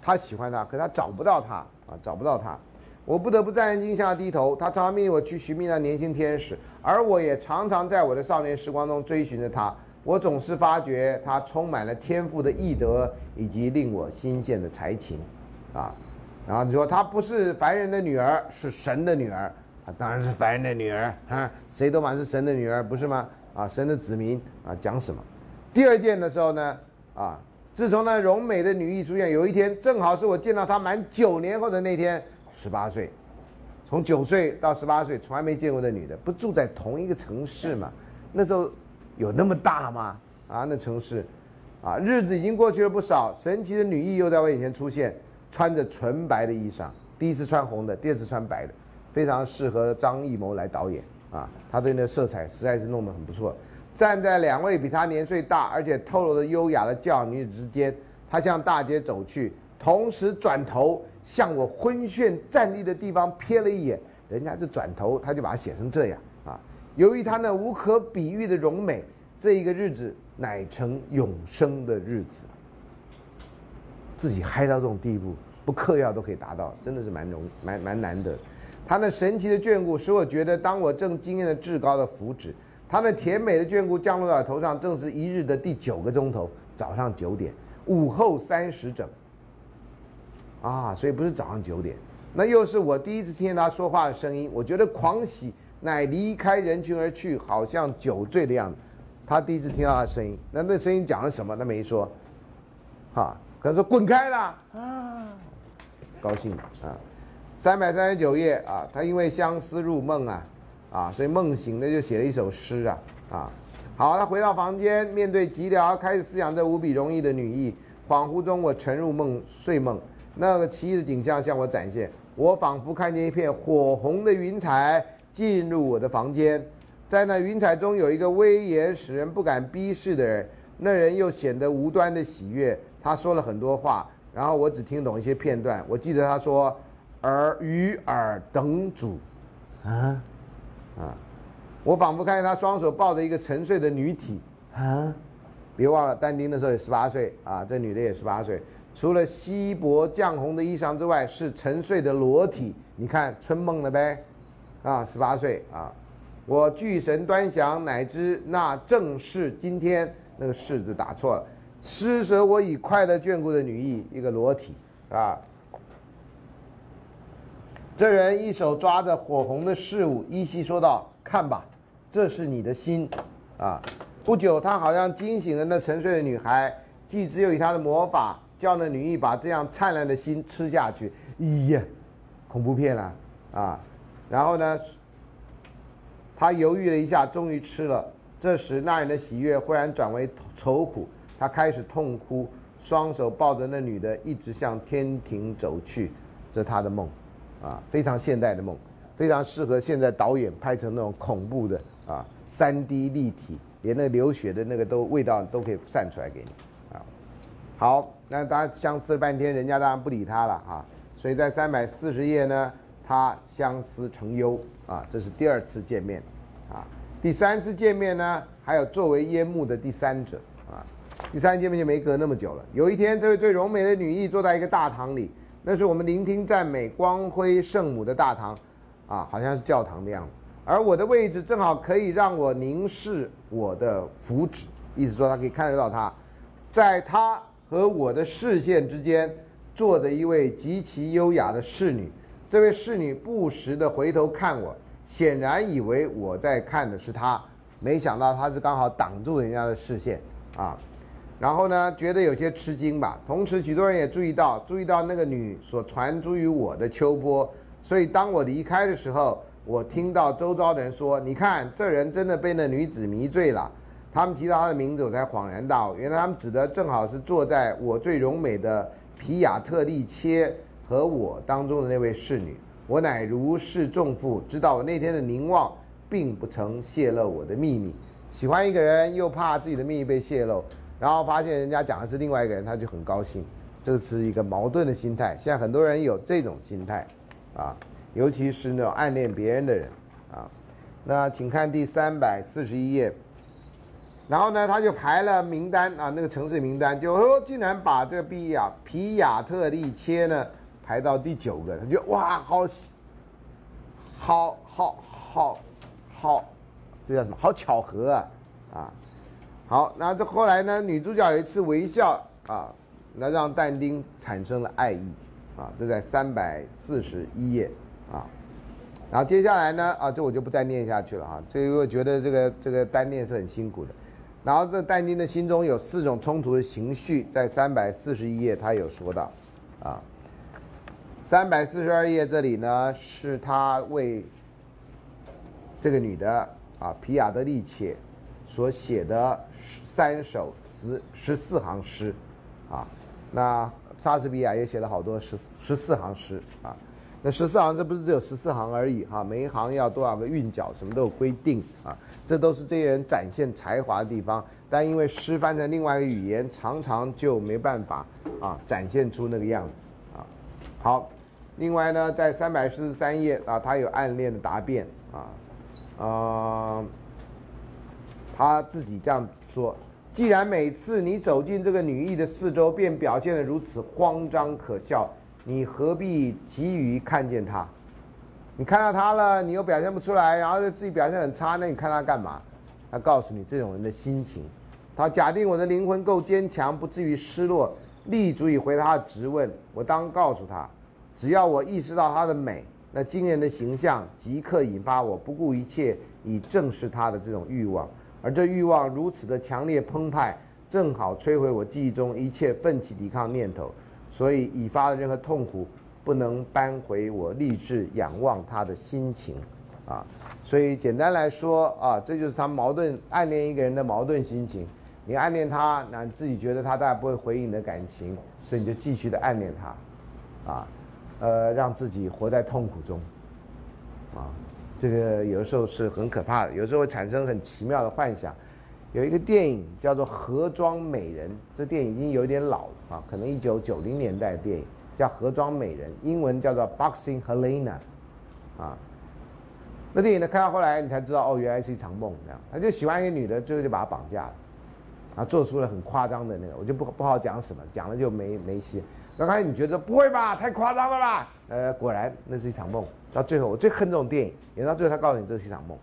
他喜欢他，可他找不到他啊，找不到他，我不得不战战兢兢向他低头。他常常命令我去寻觅那年轻天使，而我也常常在我的少年时光中追寻着他。我总是发觉他充满了天赋的艺德以及令我新鲜的才情，啊。然后你说她不是凡人的女儿，是神的女儿，啊，当然是凡人的女儿啊，谁都满是神的女儿，不是吗？啊，神的子民啊，讲什么？第二件的时候呢，啊，自从那荣美的女艺出现，有一天正好是我见到她满九年后的那天，十八岁，从九岁到十八岁，从来没见过的女的，不住在同一个城市嘛？那时候有那么大吗？啊，那城市，啊，日子已经过去了不少，神奇的女艺又在我眼前出现。穿着纯白的衣裳，第一次穿红的，第二次穿白的，非常适合张艺谋来导演啊，他对那色彩实在是弄得很不错。站在两位比他年岁大而且透露着优雅的教女子之间，他向大街走去，同时转头向我昏眩站立的地方瞥了一眼。人家就转头，他就把它写成这样啊。由于他那无可比喻的荣美，这一个日子乃成永生的日子。自己嗨到这种地步，不嗑药都可以达到，真的是蛮容蛮蛮难得。他那神奇的眷顾使我觉得，当我正经验了至高的福祉，他那甜美的眷顾降落到头上，正是一日的第九个钟头，早上九点，午后三时整。啊，所以不是早上九点，那又是我第一次听见他说话的声音，我觉得狂喜，乃离开人群而去，好像酒醉的样子。他第一次听到他的声音，那那声音讲了什么？他没说，哈。可能说滚开啦啊，高兴啊，三百三十九页啊，他因为相思入梦啊，啊，所以梦醒了就写了一首诗啊啊，好，他回到房间，面对寂寥，开始思想这无比容易的女意。恍惚中，我沉入梦睡梦，那个奇异的景象向我展现，我仿佛看见一片火红的云彩进入我的房间，在那云彩中有一个威严使人不敢逼视的人，那人又显得无端的喜悦。他说了很多话，然后我只听懂一些片段。我记得他说：“尔与尔等主，啊，啊，我仿佛看见他双手抱着一个沉睡的女体，啊，别忘了但丁的时候也十八岁啊，这女的也十八岁。除了稀薄绛红的衣裳之外，是沉睡的裸体。你看春梦了呗，啊，十八岁啊，我聚神端详，乃知那正是今天那个“是”字打错了。”施舍我以快乐眷顾的女意，一个裸体啊。这人一手抓着火红的事物，依稀说道：“看吧，这是你的心。”啊，不久，他好像惊醒了那沉睡的女孩，既只有以他的魔法，叫那女一把这样灿烂的心吃下去。咦呀，恐怖片啊！啊，然后呢，他犹豫了一下，终于吃了。这时，那人的喜悦忽然转为愁苦。他开始痛哭，双手抱着那女的，一直向天庭走去。这是他的梦，啊，非常现代的梦，非常适合现在导演拍成那种恐怖的啊，三 D 立体，连那流血的那个都味道都可以散出来给你，啊，好，那大家相思了半天，人家当然不理他了啊。所以在三百四十页呢，他相思成忧啊，这是第二次见面，啊，第三次见面呢，还有作为烟幕的第三者啊。第三次见面就没隔那么久了。有一天，这位最柔美的女艺坐在一个大堂里，那是我们聆听赞美光辉圣母的大堂，啊，好像是教堂的样子。而我的位置正好可以让我凝视我的福祉，意思说他可以看得到他，在他和我的视线之间坐着一位极其优雅的侍女。这位侍女不时地回头看我，显然以为我在看的是她，没想到她是刚好挡住人家的视线，啊。然后呢，觉得有些吃惊吧。同时，许多人也注意到，注意到那个女所传诸于我的秋波。所以，当我离开的时候，我听到周遭的人说：“你看，这人真的被那女子迷醉了。”他们提到她的名字，我才恍然大悟，原来他们指的正好是坐在我最柔美的皮亚特利切和我当中的那位侍女。我乃如释重负，知道我那天的凝望并不曾泄露我的秘密。喜欢一个人，又怕自己的秘密被泄露。然后发现人家讲的是另外一个人，他就很高兴，这是一个矛盾的心态。现在很多人有这种心态，啊，尤其是那种暗恋别人的人，啊，那请看第三百四十一页。然后呢，他就排了名单啊，那个城市名单，就说竟然把这个比亚皮亚特利切呢排到第九个，他就哇，好，好好好好，这叫什么？好巧合啊，啊。好，那这后来呢？女主角有一次微笑啊，那让但丁产生了爱意啊。这在三百四十一页啊。然后接下来呢啊，这我就不再念下去了啊。这个我觉得这个这个单念是很辛苦的。然后这但丁的心中有四种冲突的情绪，在三百四十一页他有说到啊。三百四十二页这里呢，是他为这个女的啊皮亚德利切所写的。三首十十四行诗，啊，那莎士比亚也写了好多十十四行诗啊，那十四行这不是只有十四行而已哈，每一行要多少个韵脚，什么都有规定啊。这都是这些人展现才华的地方，但因为诗翻成另外一个语言，常常就没办法啊展现出那个样子啊。好，另外呢，在三百四十三页啊，他有暗恋的答辩啊，啊，他自己这样说：既然每次你走进这个女艺的四周，便表现得如此慌张可笑，你何必急于看见她？你看到她了，你又表现不出来，然后自己表现很差，那你看她干嘛？他告诉你这种人的心情。他假定我的灵魂够坚强，不至于失落，立足以回答他的质问。我当告诉他，只要我意识到她的美，那惊人的形象即刻引发我不顾一切以正视她的这种欲望。而这欲望如此的强烈澎湃，正好摧毁我记忆中一切奋起抵抗念头，所以引发的任何痛苦。不能扳回我立志仰望他的心情，啊，所以简单来说啊，这就是他矛盾暗恋一个人的矛盾心情。你暗恋他，那你自己觉得他大概不会回应你的感情，所以你就继续的暗恋他，啊，呃，让自己活在痛苦中，啊，这个有时候是很可怕的，有时候会产生很奇妙的幻想。有一个电影叫做《盒装美人》，这电影已经有点老了啊，可能一九九零年代的电影。叫盒装美人，英文叫做 Boxing Helena，啊，那电影呢看到后来你才知道哦，原来是一场梦，这样，他就喜欢一个女的，最后就把她绑架了，啊，做出了很夸张的那个，我就不不好讲什么，讲了就没没戏。刚开始你觉得不会吧，太夸张了吧？呃，果然那是一场梦。到最后我最恨这种电影，演到最后他告诉你这是一场梦，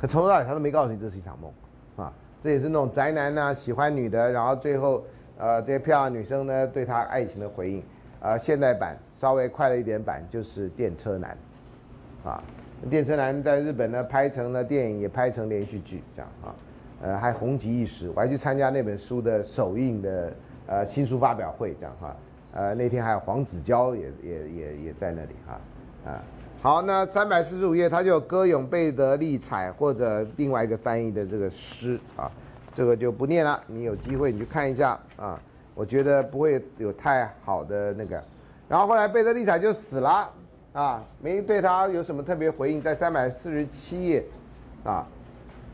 可从头到尾他都没告诉你这是一场梦，啊，这也是那种宅男呢喜欢女的，然后最后。呃，这些漂亮女生呢，对他爱情的回应，呃，现代版稍微快了一点版就是电车男，啊，电车男在日本呢拍成了电影，也拍成连续剧，这样啊，呃，还红极一时。我还去参加那本书的首映的呃新书发表会，这样哈，呃，那天还有黄子佼也也也也在那里哈，啊，好，那三百四十五页他就歌咏贝德利彩或者另外一个翻译的这个诗啊。这个就不念了，你有机会你去看一下啊，我觉得不会有太好的那个。然后后来贝德利彩就死了啊，没对他有什么特别回应，在三百四十七页啊，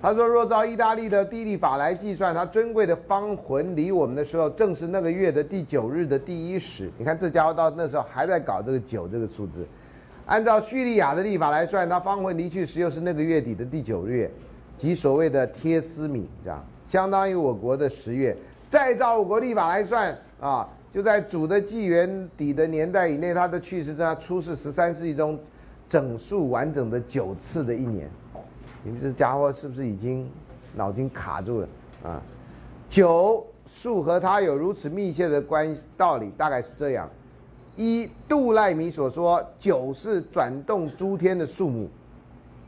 他说若照意大利的地利法来计算，他尊贵的方魂离我们的时候，正是那个月的第九日的第一时。你看这家伙到那时候还在搞这个九这个数字，按照叙利亚的历法来算，他方魂离去时又是那个月底的第九月，即所谓的贴斯米这样。相当于我国的十月，再照我国历法来算啊，就在主的纪元底的年代以内，他的去世在出世十三世纪中，整数完整的九次的一年，你们这家伙是不是已经脑筋卡住了啊？九数和他有如此密切的关系，道理大概是这样：一杜赖米所说，九是转动诸天的数目，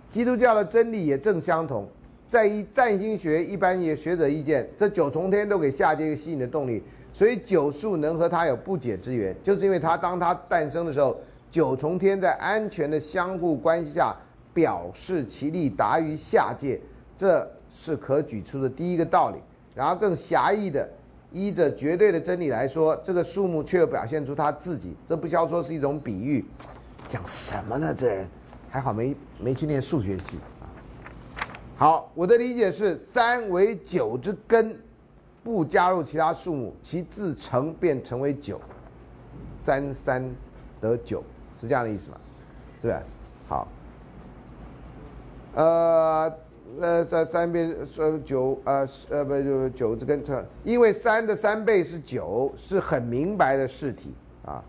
基督教的真理也正相同。在一占星学一般也学者意见，这九重天都给下界一个吸引的动力，所以九数能和它有不解之缘，就是因为它当它诞生的时候，九重天在安全的相互关系下，表示其力达于下界，这是可举出的第一个道理。然后更狭义的，依着绝对的真理来说，这个数目却又表现出他自己，这不消说是一种比喻。讲什么呢？这人还好没没去念数学系。好，我的理解是三为九之根，不加入其他数目，其自成便成为九，三三得九，是这样的意思吗？是不是？好，呃呃三三边说九呃呃不就九之根，因为三的三倍是九，是很明白的事体啊，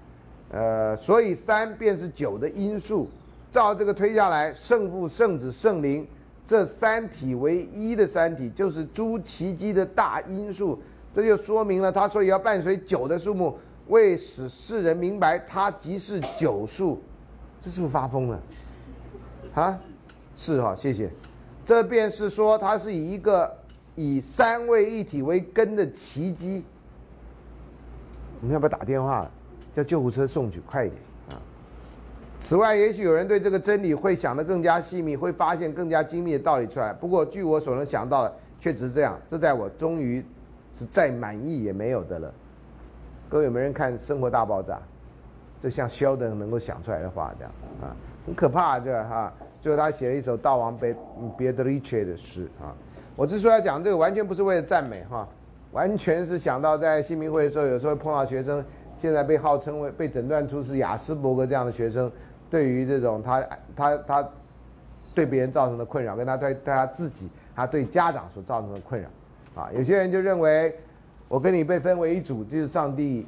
呃，所以三便是九的因数，照这个推下来，圣父、圣子、圣灵。这三体为一的三体，就是诸奇迹的大因数，这就说明了他说要伴随九的数目，为使世人明白它即是九数，这是不是发疯了？啊，是哈，谢谢。这便是说，它是以一个以三位一体为根的奇迹。我们要不要打电话叫救护车送去？快一点啊。此外，也许有人对这个真理会想得更加细密，会发现更加精密的道理出来。不过，据我所能想到的，却只是这样。这在我终于是再满意也没有的了。各位有没有人看《生活大爆炸》？这像肖登能够想出来的话这样啊，很可怕这哈。最后他写了一首《悼亡别别德里切》的诗啊。我之所以要讲这个，完全不是为了赞美哈，完全是想到在新民会的时候，有时候碰到学生，现在被号称为被诊断出是雅斯伯格这样的学生，对于这种他他他对别人造成的困扰，跟他对对他自己，他对家长所造成的困扰，啊，有些人就认为我跟你被分为一组，就是上帝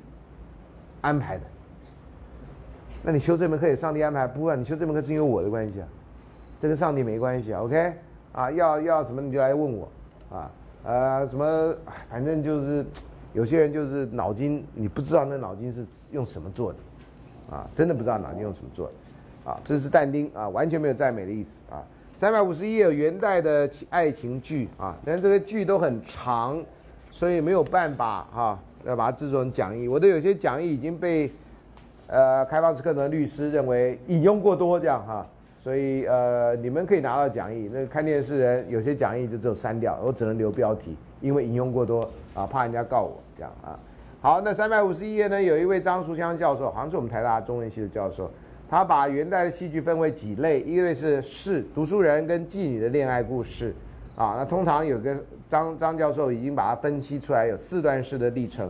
安排的。那你修这门课也上帝安排，不然你修这门课是因为我的关系啊，这跟上帝没关系啊，OK？啊，要要什么你就来问我，啊，呃，什么，反正就是有些人就是脑筋你不知道那脑筋是用什么做的，啊，真的不知道脑筋用什么做的，啊，这是但丁啊，完全没有赞美的意思啊。三百五十一有元代的爱情剧啊，但这个剧都很长，所以没有办法哈，要把它制作成讲义。我的有些讲义已经被。呃，开放式课程的律师认为引用过多，这样哈，所以呃，你们可以拿到讲义。那看电视人有些讲义就只有删掉，我只能留标题，因为引用过多啊，怕人家告我这样啊。好，那三百五十一页呢，有一位张淑香教授，好像是我们台大中文系的教授，他把元代的戏剧分为几类，一类是士读书人跟妓女的恋爱故事啊。那通常有个张张教授已经把它分析出来，有四段式的历程。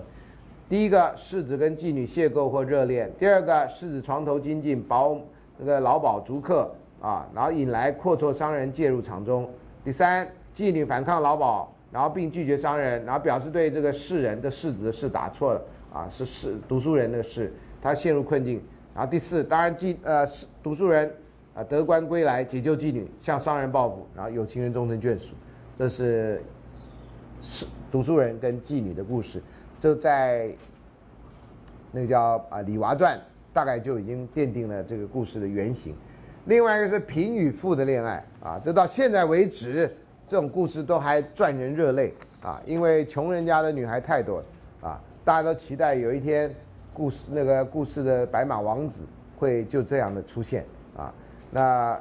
第一个士子跟妓女邂逅或热恋，第二个士子床头金进保那个老鸨逐客啊，然后引来阔绰商人介入场中。第三，妓女反抗老鸨，然后并拒绝商人，然后表示对这个世人的世子的事打错了啊，是世读书人的世，他陷入困境。然后第四，当然妓呃是读书人啊得官归来解救妓女，向商人报复，然后有情人终成眷属。这是是读书人跟妓女的故事。就在那个叫啊《李娃传》，大概就已经奠定了这个故事的原型。另外一个是贫与富的恋爱啊，这到现在为止，这种故事都还赚人热泪啊，因为穷人家的女孩太多了啊，大家都期待有一天故事那个故事的白马王子会就这样的出现啊。那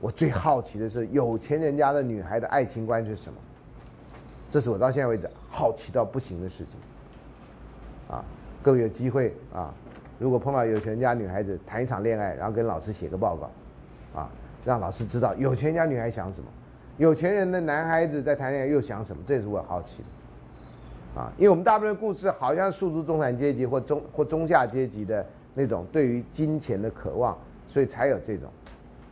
我最好奇的是，有钱人家的女孩的爱情观是什么？这是我到现在为止好奇到不行的事情。啊，各位有机会啊，如果碰到有钱人家女孩子谈一场恋爱，然后跟老师写个报告，啊，让老师知道有钱人家女孩想什么，有钱人的男孩子在谈恋爱又想什么，这也是我好奇的，啊，因为我们大部分故事好像诉诸中产阶级或中或中下阶级的那种对于金钱的渴望，所以才有这种，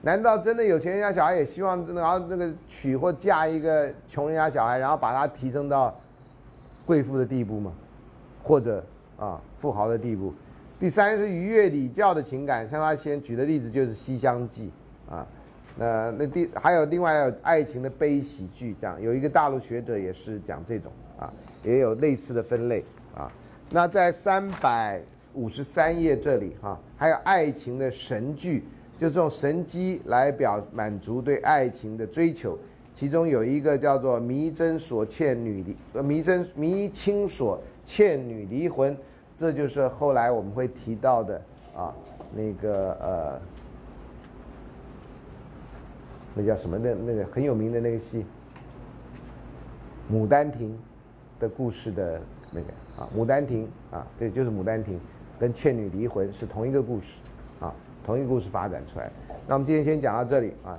难道真的有钱人家小孩也希望然后那个娶或嫁一个穷人家小孩，然后把他提升到贵妇的地步吗？或者啊富豪的地步，第三是愉悦礼教的情感，像他先举的例子就是《西厢记》啊，那那第还有另外有爱情的悲喜剧，这样有一个大陆学者也是讲这种啊，也有类似的分类啊。那在三百五十三页这里哈，还有爱情的神剧，就是用神机来表满足对爱情的追求，其中有一个叫做迷真所欠女离，呃迷真迷亲所。倩女离魂，这就是后来我们会提到的啊，那个呃，那叫什么的那个很有名的那个戏，《牡丹亭》的故事的那个啊，《牡丹亭》啊，对，就是《牡丹亭》，跟倩女离魂是同一个故事啊，同一个故事发展出来。那我们今天先讲到这里啊。